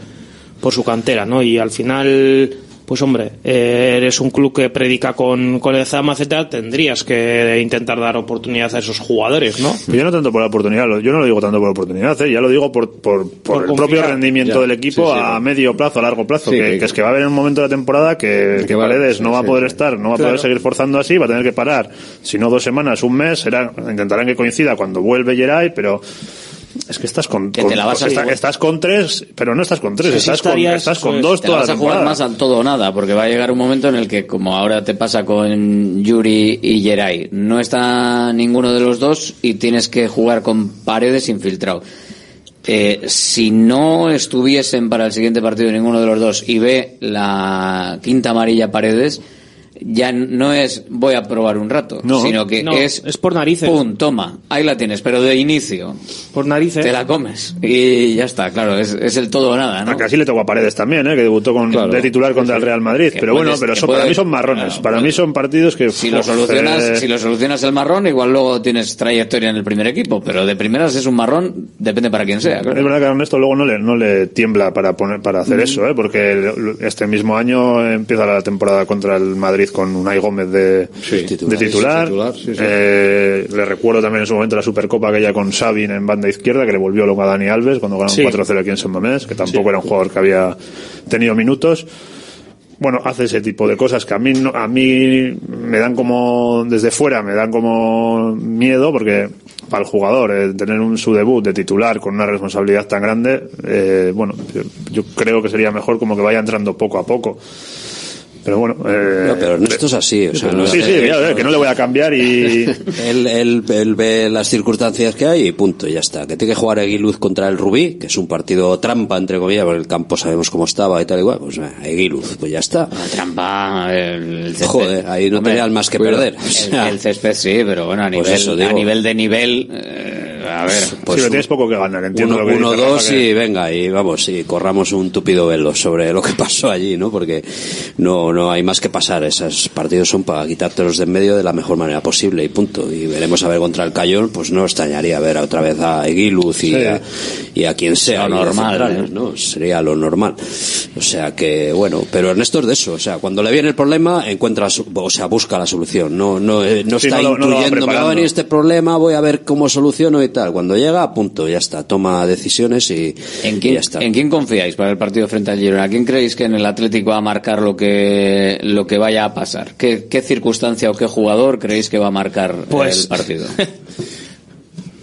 por su cantera, ¿no? Y al final, pues hombre, eh, eres un club que predica con, con el Zama, etcétera, tendrías que intentar dar oportunidad a esos jugadores, ¿no? Pero yo no tanto por la oportunidad, lo- yo no lo digo tanto por la oportunidad, ¿eh? ya lo digo por, por, por Por el confiar. propio rendimiento Ya. del equipo Sí, sí, a medio plazo, a largo plazo, Sí, que, que- que es que va a haber un momento de la temporada que, que Paredes no va a poder sí. estar, no va a Claro. poder seguir forzando así, va a tener que parar, si no dos semanas, un mes, será, intentarán que coincida cuando vuelve Geray, pero es que estás con, Que con- te la vas a está- jugar. estás con tres, pero no estás con tres, Sí, estás, con, estarías- estás con dos Te toda vas la a jugar temporada. más al todo o nada, porque va a llegar un momento en el que, como ahora te pasa con Yuri y Geray, no está ninguno de los dos y tienes que jugar con paredes infiltrado. Eh, si no estuviesen para el siguiente partido ninguno de los dos y ve la quinta amarilla paredes, ya no es voy a probar un rato, No. sino que No, es es por narices. pum, toma, ahí la tienes, pero de inicio. Por narices. Te la comes y ya está, claro, es, es el todo o nada, ¿no? Aunque así le tocó a Paredes también, ¿eh? que debutó con, Claro. de titular contra el Real Madrid. Que pero bueno, pero son- para mí son marrones. para mí son partidos que... Si lo solucionas, eh, si lo solucionas el marrón, igual luego tienes trayectoria en el primer equipo, pero de primeras es un marrón, depende para quién sea. claro. Es verdad que a Ernesto luego no le, no le tiembla para poner para hacer Mm. eso, ¿eh? porque el- este mismo año empieza la temporada contra el Madrid con Unai Gómez de titular. titular. Sí, titular, sí, sí. Eh, le recuerdo también en su momento la Supercopa aquella con Sabin en banda izquierda, que le volvió loco a Dani Alves cuando ganaron Sí. 4-0 aquí en San Mamés, que tampoco era un jugador que había tenido minutos. Bueno, hace ese tipo de cosas que a mí, no- a mí me dan como, desde fuera, me dan como miedo porque para el jugador eh, tener un, su debut de titular con una responsabilidad tan grande, eh, bueno, yo, yo creo que sería mejor como que vaya entrando poco a poco. Pero bueno, eh, No, pero Ernesto es así, o sea, no sí, sí, ya, que no le voy a cambiar y Él, él, él ve las circunstancias que hay y punto, y ya está. Que tiene que jugar Eguiluz contra el Rubí, que es un partido trampa, entre comillas, porque el campo sabemos cómo estaba y tal igual, pues eh, Eguiluz, pues ya está. La trampa, el, césped. Joder, ahí no Hombre, tenías más que perder. O El, sea, el césped sí, pero bueno, a Pues nivel, eso digo. a nivel de nivel, eh, a ver. sí, pero tienes poco que ganar, entiendo uno, lo que uno, dice dos que- y venga, y vamos, y corramos un tupido velo sobre lo que pasó allí, ¿no? Porque no, no hay más que pasar. Esos partidos son para quitártelos de en medio de la mejor manera posible y punto. Y veremos a ver contra el Cayón, pues no extrañaría ver otra vez a Eguiluz y, Sí. a, y a quien sea. Lo normal, ¿eh? ¿no? Sería lo normal. O sea que, bueno, pero Ernesto es de eso. O sea, cuando le viene el problema, encuentra, su- o sea, busca la solución. No, no, eh, no Sí, está no lo- no lo va intuyendo, me va a venir este problema, voy a ver cómo soluciono y tal. Cuando llega, punto, ya está. Toma decisiones y, ¿En y quién, ya está. ¿En quién confiáis para el partido frente al Girona? ¿Quién creéis que en el Atlético va a marcar lo que, lo que vaya a pasar? ¿Qué, qué circunstancia o qué jugador creéis que va a marcar Pues- el partido?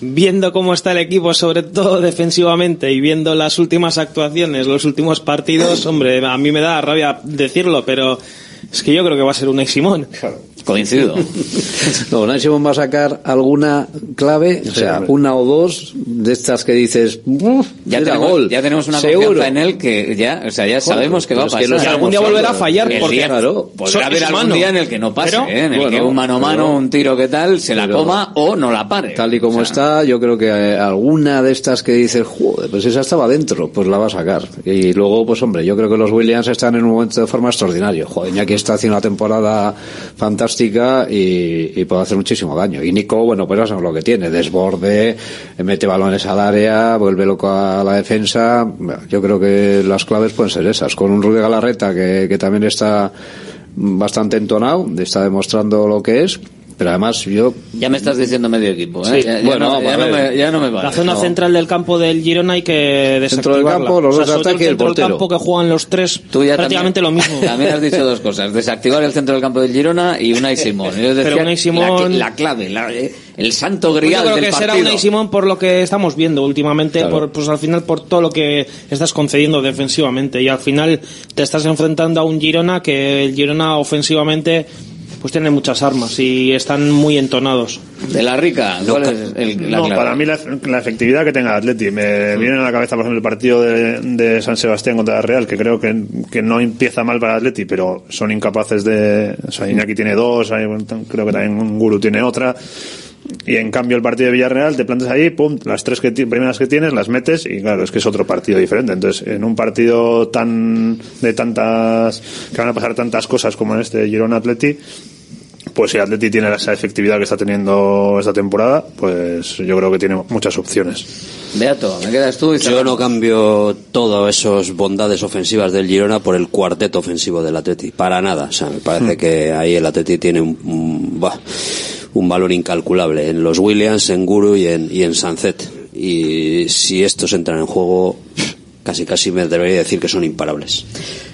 viendo cómo está el equipo, sobre todo defensivamente, y viendo las últimas actuaciones, los últimos partidos, hombre, a mí me da rabia decirlo, pero es que yo creo que va a ser un Simón. Coincido. No, Simón va a sacar alguna clave, o sea, hombre. una o dos de estas que dices, "Uf, Ya era tenemos, gol. ya tenemos una Seguro. confianza en él que ya, o sea, ya sabemos que va a pero es pasar. que no algún día volverá a fallar, El porque- día- claro, podrá haber algún humano. día en el que no pase, Pero- ¿eh? en el bueno, que un mano a mano, pero- un tiro que tal, se la pero- coma o no la pare. Tal y como O sea, está, yo creo que eh, alguna de estas que dices, joder, pues esa estaba dentro, pues la va a sacar. Y luego, pues hombre, yo creo que los Williams están en un momento de forma extraordinario. Joder, Iñaki está haciendo una temporada fantástica y, puede hacer muchísimo daño. Y Nico, bueno, pues ya sabemos lo que tiene, desborde, mete balones al área, vuelve loco a la defensa. Yo creo que las claves pueden ser esas. Con un Rudy Galarreta que, que también está bastante entonado, está demostrando lo que es. Pero además yo Ya me estás diciendo medio equipo, ¿eh? Sí. Ya, ya Bueno, no, ya, no me, ya no me vale. La zona No. central del campo del Girona hay que Centro del campo, los O sea, dos de sobre todo ataque y el centro del portero. campo que juegan los tres Tú ya prácticamente también, lo mismo. También has dicho dos cosas, desactivar el centro del campo del Girona y Unai Simón. Yo decía Pero Unai Simón- La, la clave, la- eh, el santo Pues grial yo creo del que será partido. Unai Simón por lo que estamos viendo últimamente, Claro. por, pues al final por todo lo que estás concediendo defensivamente y al final te estás enfrentando a un Girona que el Girona ofensivamente pues tiene muchas armas y están muy entonados. De la rica, ¿cuál es el- la no, clave? para mí la, la efectividad que tenga el Atleti. Me viene a la cabeza, por ejemplo, el partido de, de San Sebastián contra la Real, que creo que, que no empieza mal para el Atleti, pero son incapaces de... O sea, Iñaki tiene dos, hay- creo que también Guru tiene otra. Y en cambio el partido de Villarreal te plantas ahí, pum, las tres que primeras que tienes las metes y claro, es que es otro partido diferente. Entonces, en un partido tan de tantas que van a pasar tantas cosas como en este Girona Atleti, pues si Atleti tiene esa efectividad que está teniendo esta temporada, pues yo creo que tiene muchas opciones. Beato, me quedas tú y Yo no cambio todas esas bondades ofensivas del Girona por el cuarteto ofensivo del Atleti. Para nada. O sea, me parece Hmm. que ahí el Atleti tiene un, un, bah, un valor incalculable en los Williams, en Guru y en, y en Sanzet. Y si estos entran en juego, casi casi me debería decir que son imparables.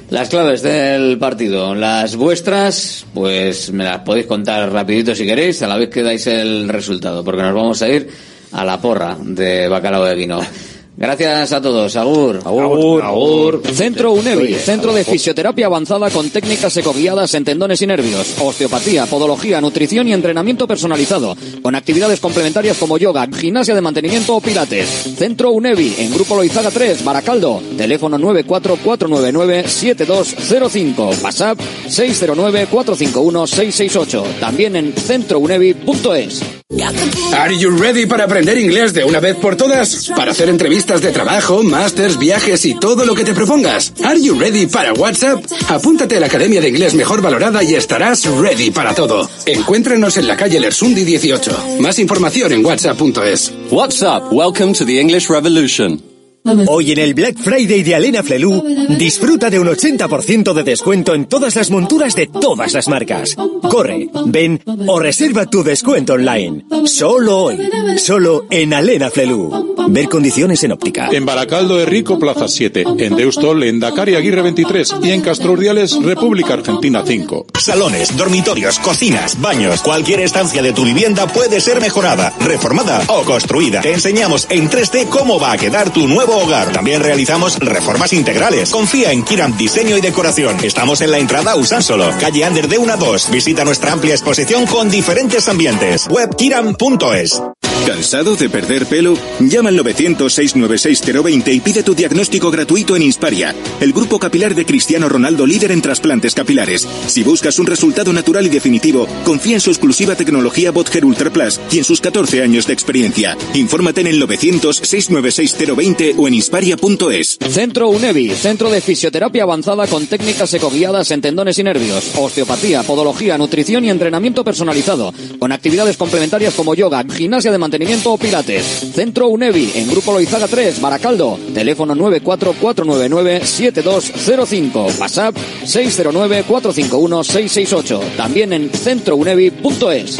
Las claves del partido, las vuestras, pues me las podéis contar rapidito si queréis, a la vez que dais el resultado, porque nos vamos a ir a la porra de Bacalao de Vino. Gracias a todos. Agur. Agur. Agur. Centro UNEVI, centro de fisioterapia avanzada con técnicas ecoguiadas en tendones y nervios, osteopatía, podología, nutrición y entrenamiento personalizado, con actividades complementarias como yoga, gimnasia de mantenimiento o pilates. Centro UNEVI, en Grupo Loizaga 3, Baracaldo. Teléfono 944997205. WhatsApp 609451668. También en centrounevi.es. Are you ready para aprender inglés de una vez por todas? Para hacer entrevistas de trabajo, másters, viajes y todo lo que te propongas. Are you ready para WhatsApp? Apúntate a la Academia de Inglés Mejor Valorada y estarás ready para todo. Encuéntranos en la calle Lersundi 18. Más información en whatsapp.es. WhatsApp, welcome to the English Revolution. Hoy en el Black Friday de Alena Flelu, disfruta de un 80% de descuento en todas las monturas de todas las marcas. Corre, ven o reserva tu descuento online. Solo hoy, solo en Alena Flelu. Ver condiciones en óptica. En Baracaldo de Rico, Plaza 7. En Deustol, en Dakar y Aguirre 23. Y en Castro Urdiales, República Argentina 5. Salones, dormitorios, cocinas, baños. Cualquier estancia de tu vivienda puede ser mejorada, reformada o construida. Te enseñamos en 3D cómo va a quedar tu nuevo hogar. También realizamos reformas integrales. Confía en Kiram Diseño y Decoración. Estamos en la entrada Usánsolo, calle Ander de 1 a 2. Visita nuestra amplia exposición con diferentes ambientes. Webkiram.es. ¿Cansado de perder pelo? Llama al 900-696-020 y pide tu diagnóstico gratuito en Insparia, el grupo capilar de Cristiano Ronaldo líder en trasplantes capilares. Si buscas un resultado natural y definitivo, confía en su exclusiva tecnología Botger Ultra Plus y en sus 14 años de experiencia. Infórmate en el 900-696-020 o en. Centro UNEVI, centro de fisioterapia avanzada con técnicas ecoguiadas en tendones y nervios, osteopatía, podología, nutrición y entrenamiento personalizado, con actividades complementarias como yoga, gimnasia de mantenimiento o pilates. Centro UNEVI, en Grupo Loizaga 3, Baracaldo. Teléfono 944997205. WhatsApp 609451668. También en centrounevi.es.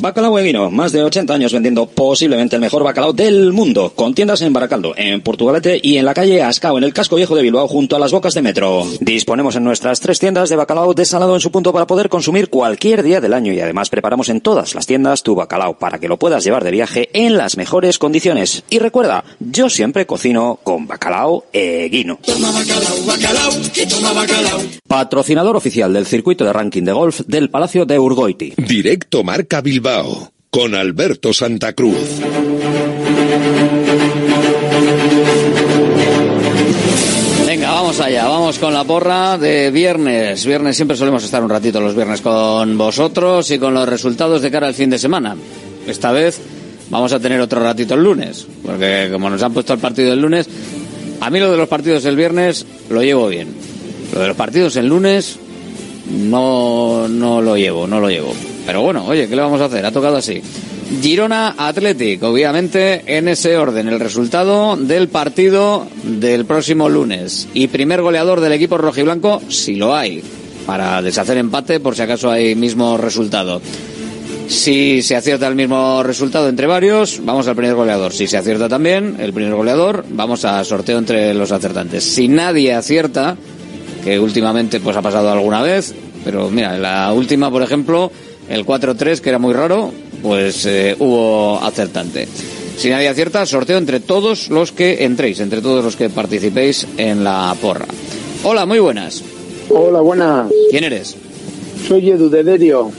Bacalao Eguino, más de 80 años vendiendo posiblemente el mejor bacalao del mundo, con tiendas en Baracaldo, en Portugalete y en la calle Ascao, en el casco viejo de Bilbao, junto a las bocas de metro. Disponemos en nuestras tres tiendas de bacalao desalado en su punto para poder consumir cualquier día del año y además preparamos en todas las tiendas tu bacalao para que lo puedas llevar de viaje en las mejores condiciones. Y recuerda, yo siempre cocino con bacalao Eguino. Patrocinador oficial del circuito de ranking de golf del Palacio de Urgoiti. Directo Marca Bilbao con Alberto Santa Cruz. Vamos allá, vamos con la porra de viernes. Viernes siempre solemos estar un ratito los viernes con vosotros y con los resultados de cara al fin de semana. Esta vez vamos a tener otro ratito el lunes, porque como nos han puesto el partido el lunes, a mí lo de los partidos el viernes lo llevo bien. Lo de los partidos el lunes no, no lo llevo, no lo llevo. Pero bueno, oye, ¿qué le vamos a hacer? Ha tocado así. Girona Athletic, obviamente en ese orden, el resultado del partido del próximo lunes. Y primer goleador del equipo rojiblanco, si lo hay, para deshacer empate por si acaso hay mismo resultado. Si se acierta el mismo resultado entre varios, vamos al primer goleador. Si se acierta también el primer goleador, vamos a sorteo entre los acertantes. Si nadie acierta, que últimamente pues ha pasado alguna vez, pero mira, la última, por ejemplo, el 4-3, que era muy raro, pues eh, hubo acertante. Si nadie acierta, sorteo entre todos los que entréis, entre todos los que participéis en la porra. Hola, muy buenas. Hola, buenas. ¿Quién eres? Soy Edu de Derio.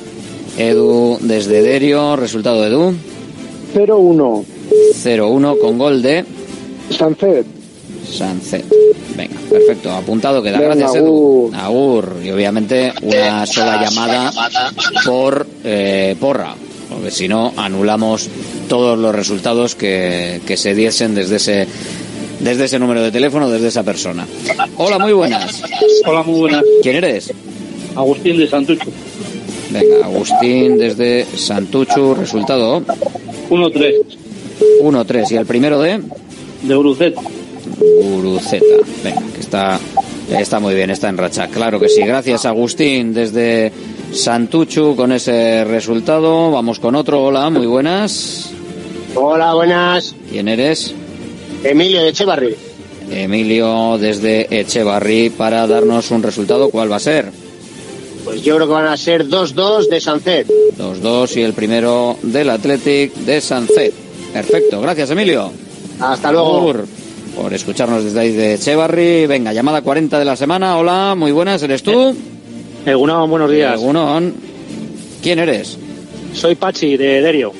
Edu desde Derio, resultado de Edu. 0-1. 0-1 con gol de Sancet. Sancet. Venga, perfecto, apuntado queda. Venga, Gracias, Edu. Agur. Y obviamente una sola llamada por eh, porra, porque si no anulamos todos los resultados que, que se diesen desde ese desde ese número de teléfono, desde esa persona. Hola, muy buenas. Hola, muy buenas. ¿Quién eres? Agustín de Santucho. Venga, Agustín desde Santuchu, resultado 1-3. 1-3. ¿Y el primero de? De Uruceta. Uruceta. Venga, que está, está muy bien, está en racha. Claro que sí. Gracias, Agustín, desde Santuchu con ese resultado. Vamos con otro. Hola, muy buenas. Hola, buenas. ¿Quién eres? Emilio de Echevarri. Emilio desde Echevarri para darnos un resultado. ¿Cuál va a ser? Pues yo creo que van a ser 2-2 de Sancet. 2-2 y el primero del Athletic de Sancet. Perfecto, gracias Emilio. Hasta luego. Por escucharnos desde ahí de Echevarri. Venga, llamada 40 de la semana. Hola, muy buenas, ¿eres tú? Egunon, buenos días. Egunon. ¿Quién eres? Soy Pachi, de Derio.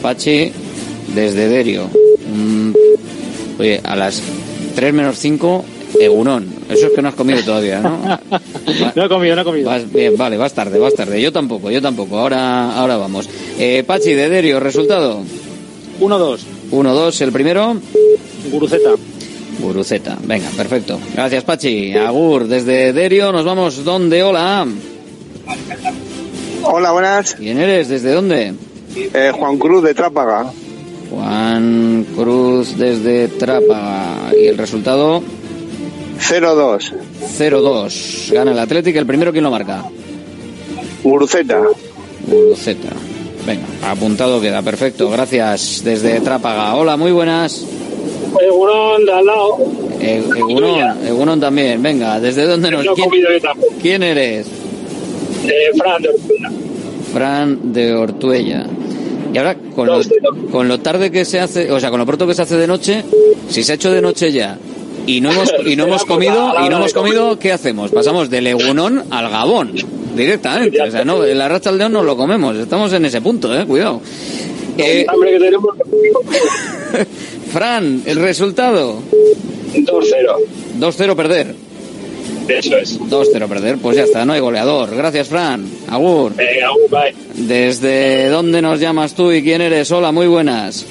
Pachi, desde Derio. Mm, oye, a las 3 menos 5, Egunon. Eso es que no has comido todavía, ¿no? no he comido, no he comido. Vas bien, vale, vas tarde, vas tarde. Yo tampoco, yo tampoco. Ahora, ahora vamos. Eh, Pachi, de Derio, resultado. 1-2. 1-2, el primero. Guruceta. Guruceta. Venga, perfecto. Gracias, Pachi. Agur, desde Derio nos vamos. ¿Dónde? Hola. Hola, buenas. ¿Quién eres? ¿Desde dónde? Eh, Juan Cruz de Trápaga. Juan Cruz desde Trápaga. ¿Y el resultado? 0-2. 0-2. Gana el Atlético. ¿El primero quién lo marca? Guruceta. Guruceta. Venga, apuntado queda. Perfecto. Gracias. Desde Trápaga. Hola, muy buenas. Egunon, de al lado. Eh, Egunon, Egunon también. Venga, ¿desde dónde nos... No ¿Quién, quién eres? Eh, Fran, de Ortuna. Fran de Ortuella. Y ahora, con lo, con lo tarde que se hace, o sea, con lo pronto que se hace de noche, si se ha hecho de noche ya y no hemos, y no hemos comido, y no hemos comido, ¿qué hacemos? Pasamos del Egunón al Gabón, directamente. O sea, no, la racha al león no lo comemos. Estamos en ese punto, eh, cuidado. Eh, Hambre que tenemos. Fran, el resultado. 2-0. 2-0 perder. Eso es. 2-0 perder, pues ya está, no hay goleador. Gracias, Fran. Agur. Venga, agur, bye. ¿Desde dónde nos llamas tú y quién eres? Hola, muy buenas.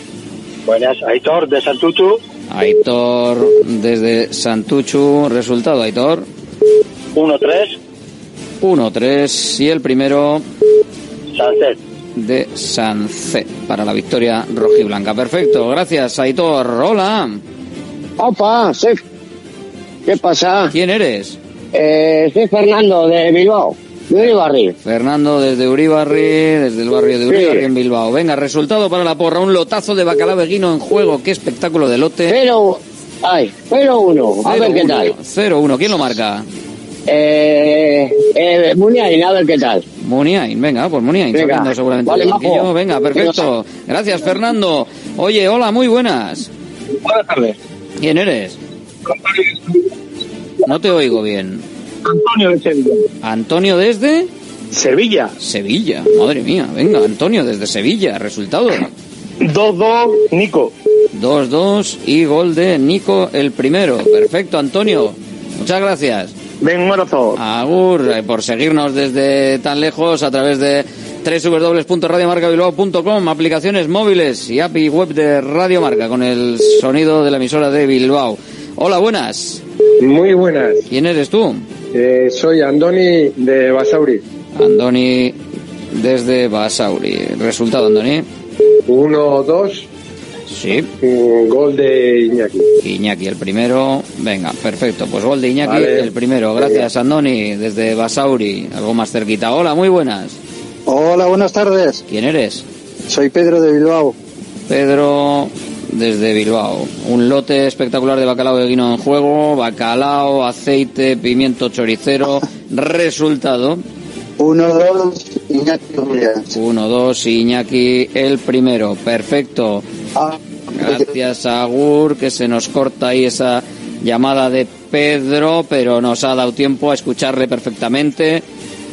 Buenas, Aitor, de Santuchu. Aitor desde Santuchu. Resultado, Aitor. 1-3. 1-3 y el primero Sánchez. De Sancet para la victoria rojiblanca. Perfecto, gracias, Aitor. Hola. Opa, soy... ¿Qué pasa? ¿Quién eres? Eh, soy Fernando, de Bilbao. De Uribarri. Fernando desde Uribarri, desde el barrio de Uribarri en Bilbao. Venga, resultado para la porra, un lotazo de bacalao veguino en juego. Qué espectáculo de lote. Pero... Ay, 0-1. A ver qué tal. 0-1, ¿quién lo marca? Eh, eh, Muniain, a ver qué tal. Muniain, venga, pues Muniain, Venga. seguramente Vale, majo. Venga, perfecto. Gracias, Fernando. Oye, hola, muy buenas. Buenas tardes. ¿Quién eres? No te oigo bien. Antonio de Sevilla. Antonio desde Sevilla. Sevilla. Madre mía, venga, Antonio desde Sevilla. Resultado 2-2, Nico. 2-2 y gol de Nico el primero. Perfecto, Antonio. Muchas gracias. Ven, un abrazo. Agur, eh, por seguirnos desde tan lejos a través de www.radiomarcabilbao.com, aplicaciones móviles y API web de Radio Marca con el sonido de la emisora de Bilbao. Hola, buenas. Muy buenas. ¿Quién eres tú? Eh, soy Andoni de Basauri. Andoni desde Basauri. Resultado, Andoni. 1-2. Sí. Gol de Iñaki. Iñaki, el primero. Venga, perfecto. Pues gol de Iñaki, Vale. el primero. Gracias, Andoni, desde Basauri. Algo más cerquita. Hola, muy buenas. Hola, buenas tardes. ¿Quién eres? Soy Pedro de Bilbao. Pedro desde Bilbao. Un lote espectacular de bacalao de guino en juego, bacalao, aceite, pimiento choricero. Resultado 1-2, Iñaki Williams. 1-2 Iñaki el primero. Perfecto. Gracias a Gur que se nos corta ahí esa llamada de Pedro, pero nos ha dado tiempo a escucharle perfectamente.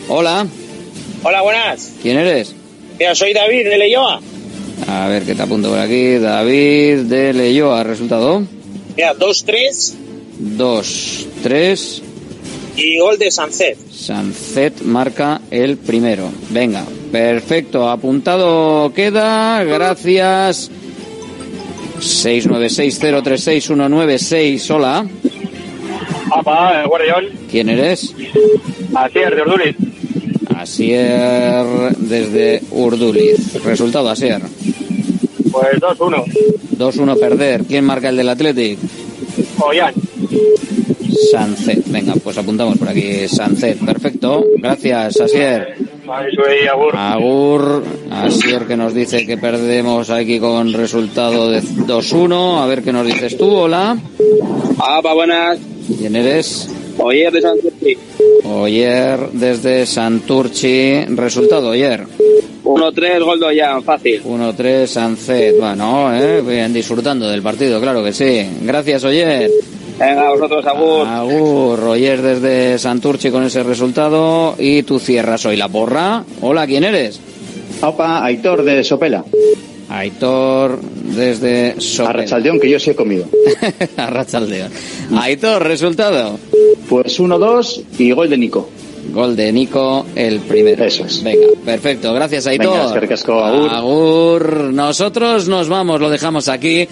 Hola, Hola, buenas. ¿quién eres? Mira, soy David de Leyoa. A ver qué te apunto por aquí. David de Leyoa. Resultado Mira, 2-3 2, 3. Y gol de Sancet. Sancet marca el primero. Venga, perfecto. Apuntado queda. Gracias. 696036196. Hola. Apa, guardián. ¿Quién eres? Asier, de Orduliz. Asier desde Urduliz. Resultado, Asier. Pues 2-1. 2-1 perder. ¿Quién marca el del Athletic? Ollán. Sancet. Venga, pues apuntamos por aquí. Sancet. Perfecto. Gracias, Asier. Agur. Asier que nos dice que perdemos aquí con resultado de 2-1. A ver qué nos dices tú. Hola. Apa, buenas. ¿Quién eres? Oyer de Sancet. Oyer desde Santurchi. Resultado, Oyer. 1-3, gol de Ollán, fácil. 1-3, Sancet. Bueno, eh, bien, disfrutando del partido, claro que sí. Gracias, Oyer. Venga, vosotros, Agur. Agur, Oyer desde Santurchi con ese resultado. Y tú cierras hoy la porra. Hola, ¿quién eres? Opa, Aitor de Sopela. Aitor desde Sopela. Arrachaldeón, que yo sí he comido. Arrachaldeón. Aitor, resultado. Pues 1-2 y gol de Nico. Gol de Nico, el primero. Eso es. Venga, perfecto. Gracias, Aitor. Venga, agur. Agur. Nosotros nos vamos, lo dejamos aquí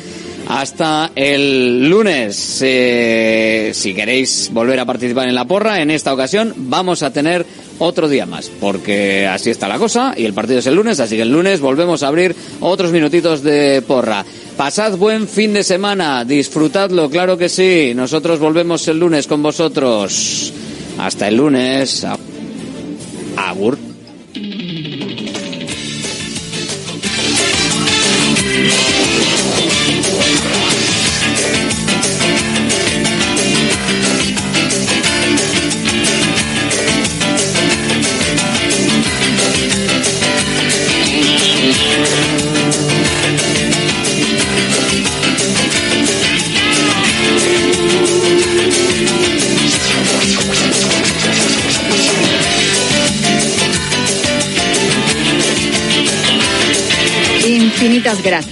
hasta el lunes. Eh, si queréis volver a participar en la porra, en esta ocasión vamos a tener otro día más, porque así está la cosa y el partido es el lunes, así que el lunes volvemos a abrir otros minutitos de porra. Pasad buen fin de semana, disfrutadlo, claro que sí. Nosotros volvemos el lunes con vosotros. Hasta el lunes. Agur.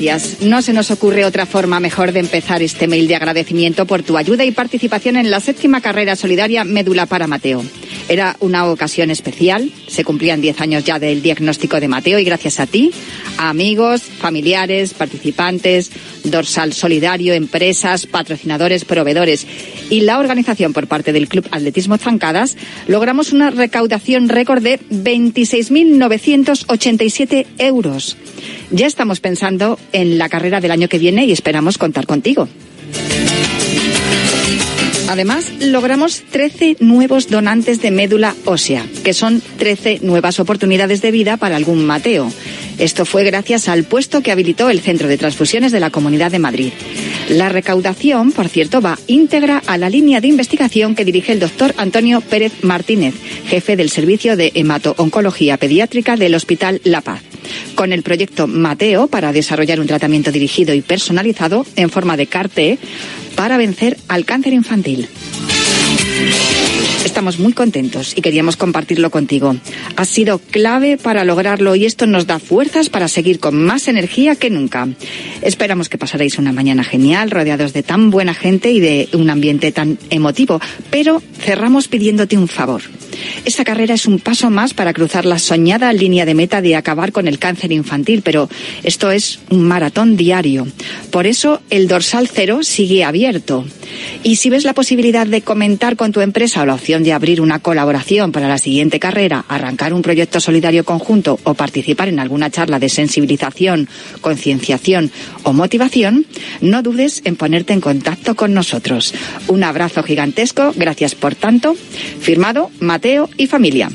Gracias. No se nos ocurre otra forma mejor de empezar este mail de agradecimiento por tu ayuda y participación en la séptima carrera solidaria Médula para Mateo. Era una ocasión especial, se cumplían 10 años ya del diagnóstico de Mateo y gracias a ti, amigos, familiares, participantes, dorsal solidario, empresas, patrocinadores, proveedores y la organización por parte del Club Atletismo Zancadas, logramos una recaudación récord de 26.987 euros. Ya estamos pensando en la carrera del año que viene y esperamos contar contigo. Además, logramos 13 nuevos donantes de médula ósea, que son 13 nuevas oportunidades de vida para algún Mateo. Esto fue gracias al puesto que habilitó el Centro de Transfusiones de la Comunidad de Madrid. La recaudación, por cierto, va íntegra a la línea de investigación que dirige el doctor Antonio Pérez Martínez, jefe del Servicio de Hemato-Oncología Pediátrica del Hospital La Paz con el proyecto Mateo para desarrollar un tratamiento dirigido y personalizado en forma de CAR-T para vencer al cáncer infantil. Estamos muy contentos y queríamos compartirlo contigo. Has sido clave para lograrlo y esto nos da fuerzas para seguir con más energía que nunca. Esperamos que pasaréis una mañana genial, rodeados de tan buena gente y de un ambiente tan emotivo, pero cerramos pidiéndote un favor. Esta carrera es un paso más para cruzar la soñada línea de meta de acabar con el cáncer infantil, pero esto es un maratón diario. Por eso el dorsal cero sigue abierto. Y si ves la posibilidad de comentar con tu empresa o la opción de abrir una colaboración para la siguiente carrera, arrancar un proyecto solidario conjunto o participar en alguna charla de sensibilización, concienciación o motivación, no dudes en ponerte en contacto con nosotros. Un abrazo gigantesco, gracias por tanto. Firmado Mateo y familia.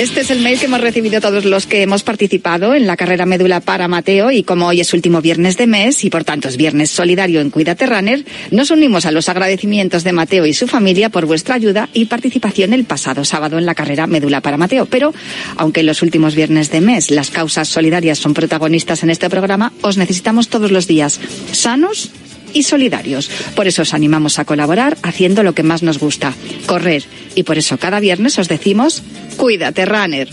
Este es el mail que hemos recibido todos los que hemos participado en la carrera médula para Mateo y como hoy es último viernes de mes y por tanto es viernes solidario en Cuídate Runner, nos unimos a los agradecimientos de Mateo y su familia por vuestra ayuda y participación el pasado sábado en la carrera médula para Mateo. Pero, aunque en los últimos viernes de mes las causas solidarias son protagonistas en este programa, os necesitamos todos los días sanos y solidarios. Por eso os animamos a colaborar haciendo lo que más nos gusta, correr. Y por eso cada viernes os decimos, cuídate, runner.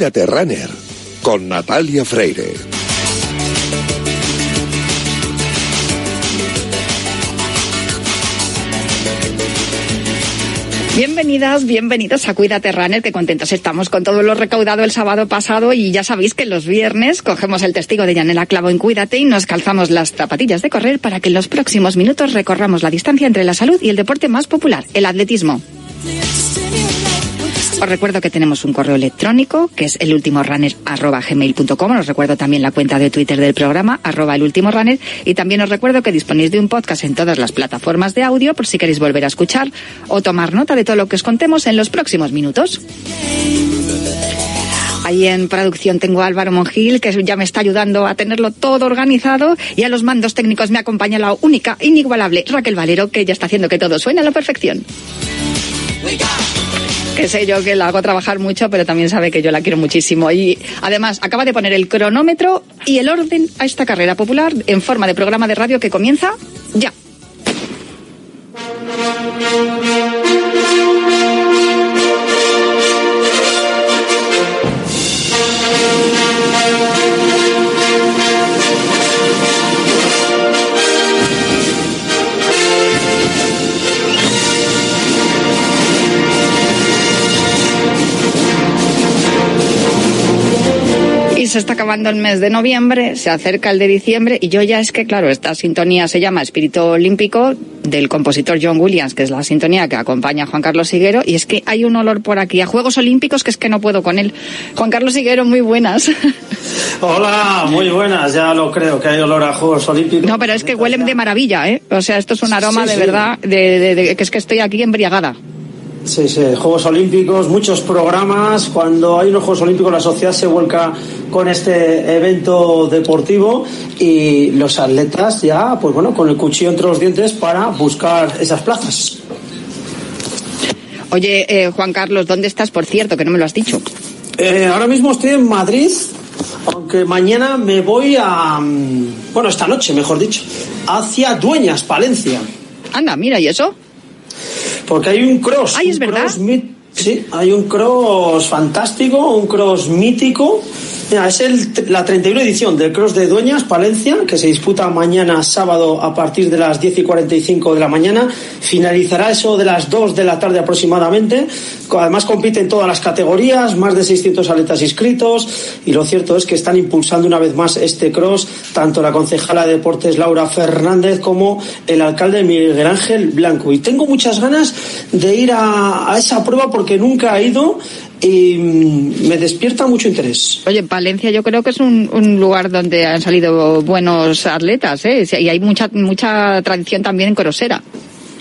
Cuídate Runner con Natalia Freire. Bienvenidas, bienvenidos a Cuídate Runner, que contentos estamos con todo lo recaudado el sábado pasado y ya sabéis que los viernes cogemos el testigo de Yanela Clavo en Cuídate y nos calzamos las zapatillas de correr para que en los próximos minutos recorramos la distancia entre la salud y el deporte más popular, el atletismo. Os recuerdo que tenemos un correo electrónico que es elultimorunner@gmail.com. Os recuerdo también la cuenta de Twitter del programa arroba elultimorunner y también os recuerdo que disponéis de un podcast en todas las plataformas de audio por si queréis volver a escuchar o tomar nota de todo lo que os contemos en los próximos minutos. Ahí en producción tengo a Álvaro Mongil, que ya me está ayudando a tenerlo todo organizado, y a los mandos técnicos me acompaña la única, inigualable Raquel Valero, que ya está haciendo que todo suene a la perfección. Que sé yo que la hago trabajar mucho, pero también sabe que yo la quiero muchísimo. Y además acaba de poner el cronómetro y el orden a esta carrera popular en forma de programa de radio que comienza ya. Se está acabando el mes de noviembre, se acerca el de diciembre y yo ya es que, claro, esta sintonía se llama Espíritu Olímpico del compositor John Williams, que es la sintonía que acompaña a Juan Carlos Higuero, y es que hay un olor por aquí a Juegos Olímpicos que es que no puedo con él. Juan Carlos Higuero, muy buenas. Hola, muy buenas, ya lo creo, que hay olor a Juegos Olímpicos. No, pero es que huelen de maravilla, ¿eh? O sea, esto es un aroma Sí, de sí. verdad, de, de- de- que es que estoy aquí embriagada. Sí, sí, Juegos Olímpicos, muchos programas. Cuando hay unos Juegos Olímpicos, la sociedad se vuelca con este evento deportivo y los atletas ya, pues bueno, con el cuchillo entre los dientes para buscar esas plazas. Oye, eh, Juan Carlos, ¿dónde estás? Por cierto, que no me lo has dicho. Eh, ahora mismo estoy en Madrid, aunque mañana me voy a. mm, Bueno, esta noche, mejor dicho, hacia Dueñas, Palencia. Anda, mira, ¿y eso? Porque hay un cross. Ay, es un verdad. cross sí, hay un cross fantástico, un cross mítico. Mira, es el, la 31 edición del Cross de Dueñas, Palencia, que se disputa mañana sábado a partir de las 10 y 45 de la mañana. Finalizará eso de las 2 de la tarde aproximadamente. Además compiten todas las categorías, más de 600 atletas inscritos. Y lo cierto es que están impulsando una vez más este cross, tanto la concejala de deportes Laura Fernández como el alcalde Miguel Ángel Blanco. Y tengo muchas ganas de ir a, esa prueba porque nunca he ido y mm, me despierta mucho interés. Oye, Palencia yo creo que es un, un lugar donde han salido buenos atletas, ¿eh? Y hay mucha, mucha tradición también en Corosera.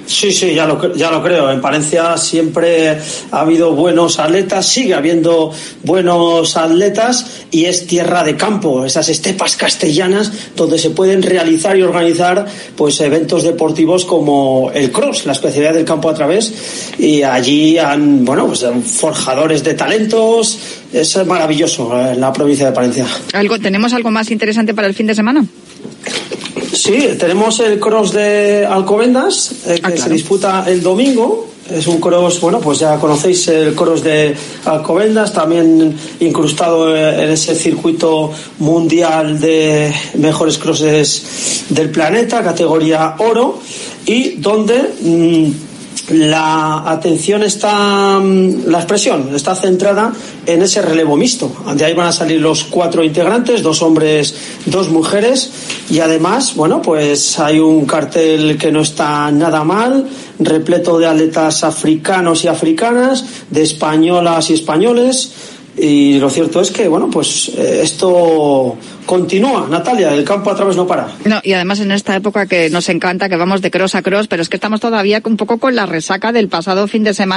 Sí, sí, ya lo, creo. En Palencia siempre ha habido buenos atletas, sigue habiendo buenos atletas y es tierra de campo, esas estepas castellanas donde se pueden realizar y organizar pues eventos deportivos como el cross, la especialidad del campo a través y allí han, bueno, pues forjadores de talentos, es maravilloso eh, en la provincia de Palencia. ¿Algo, ¿Tenemos algo más interesante para el fin de semana? Sí, tenemos el cross de Alcobendas, eh, que se disputa el domingo. Es un cross, bueno, pues ya conocéis el cross de Alcobendas, también incrustado eh, en ese circuito mundial de mejores crosses del planeta, categoría oro, y donde mm, la atención está, mm, la expresión está centrada en ese relevo mixto. De ahí van a salir los cuatro integrantes, dos hombres, dos mujeres, y además, bueno, pues hay un cartel que no está nada mal, repleto de atletas africanos y africanas, de españolas y españoles. Y lo cierto es que, bueno, pues eh, esto continúa. Natalia, el campo a través no para. No, y además en esta época que nos encanta, que vamos de cross a cross, pero es que estamos todavía un poco con la resaca del pasado fin de semana.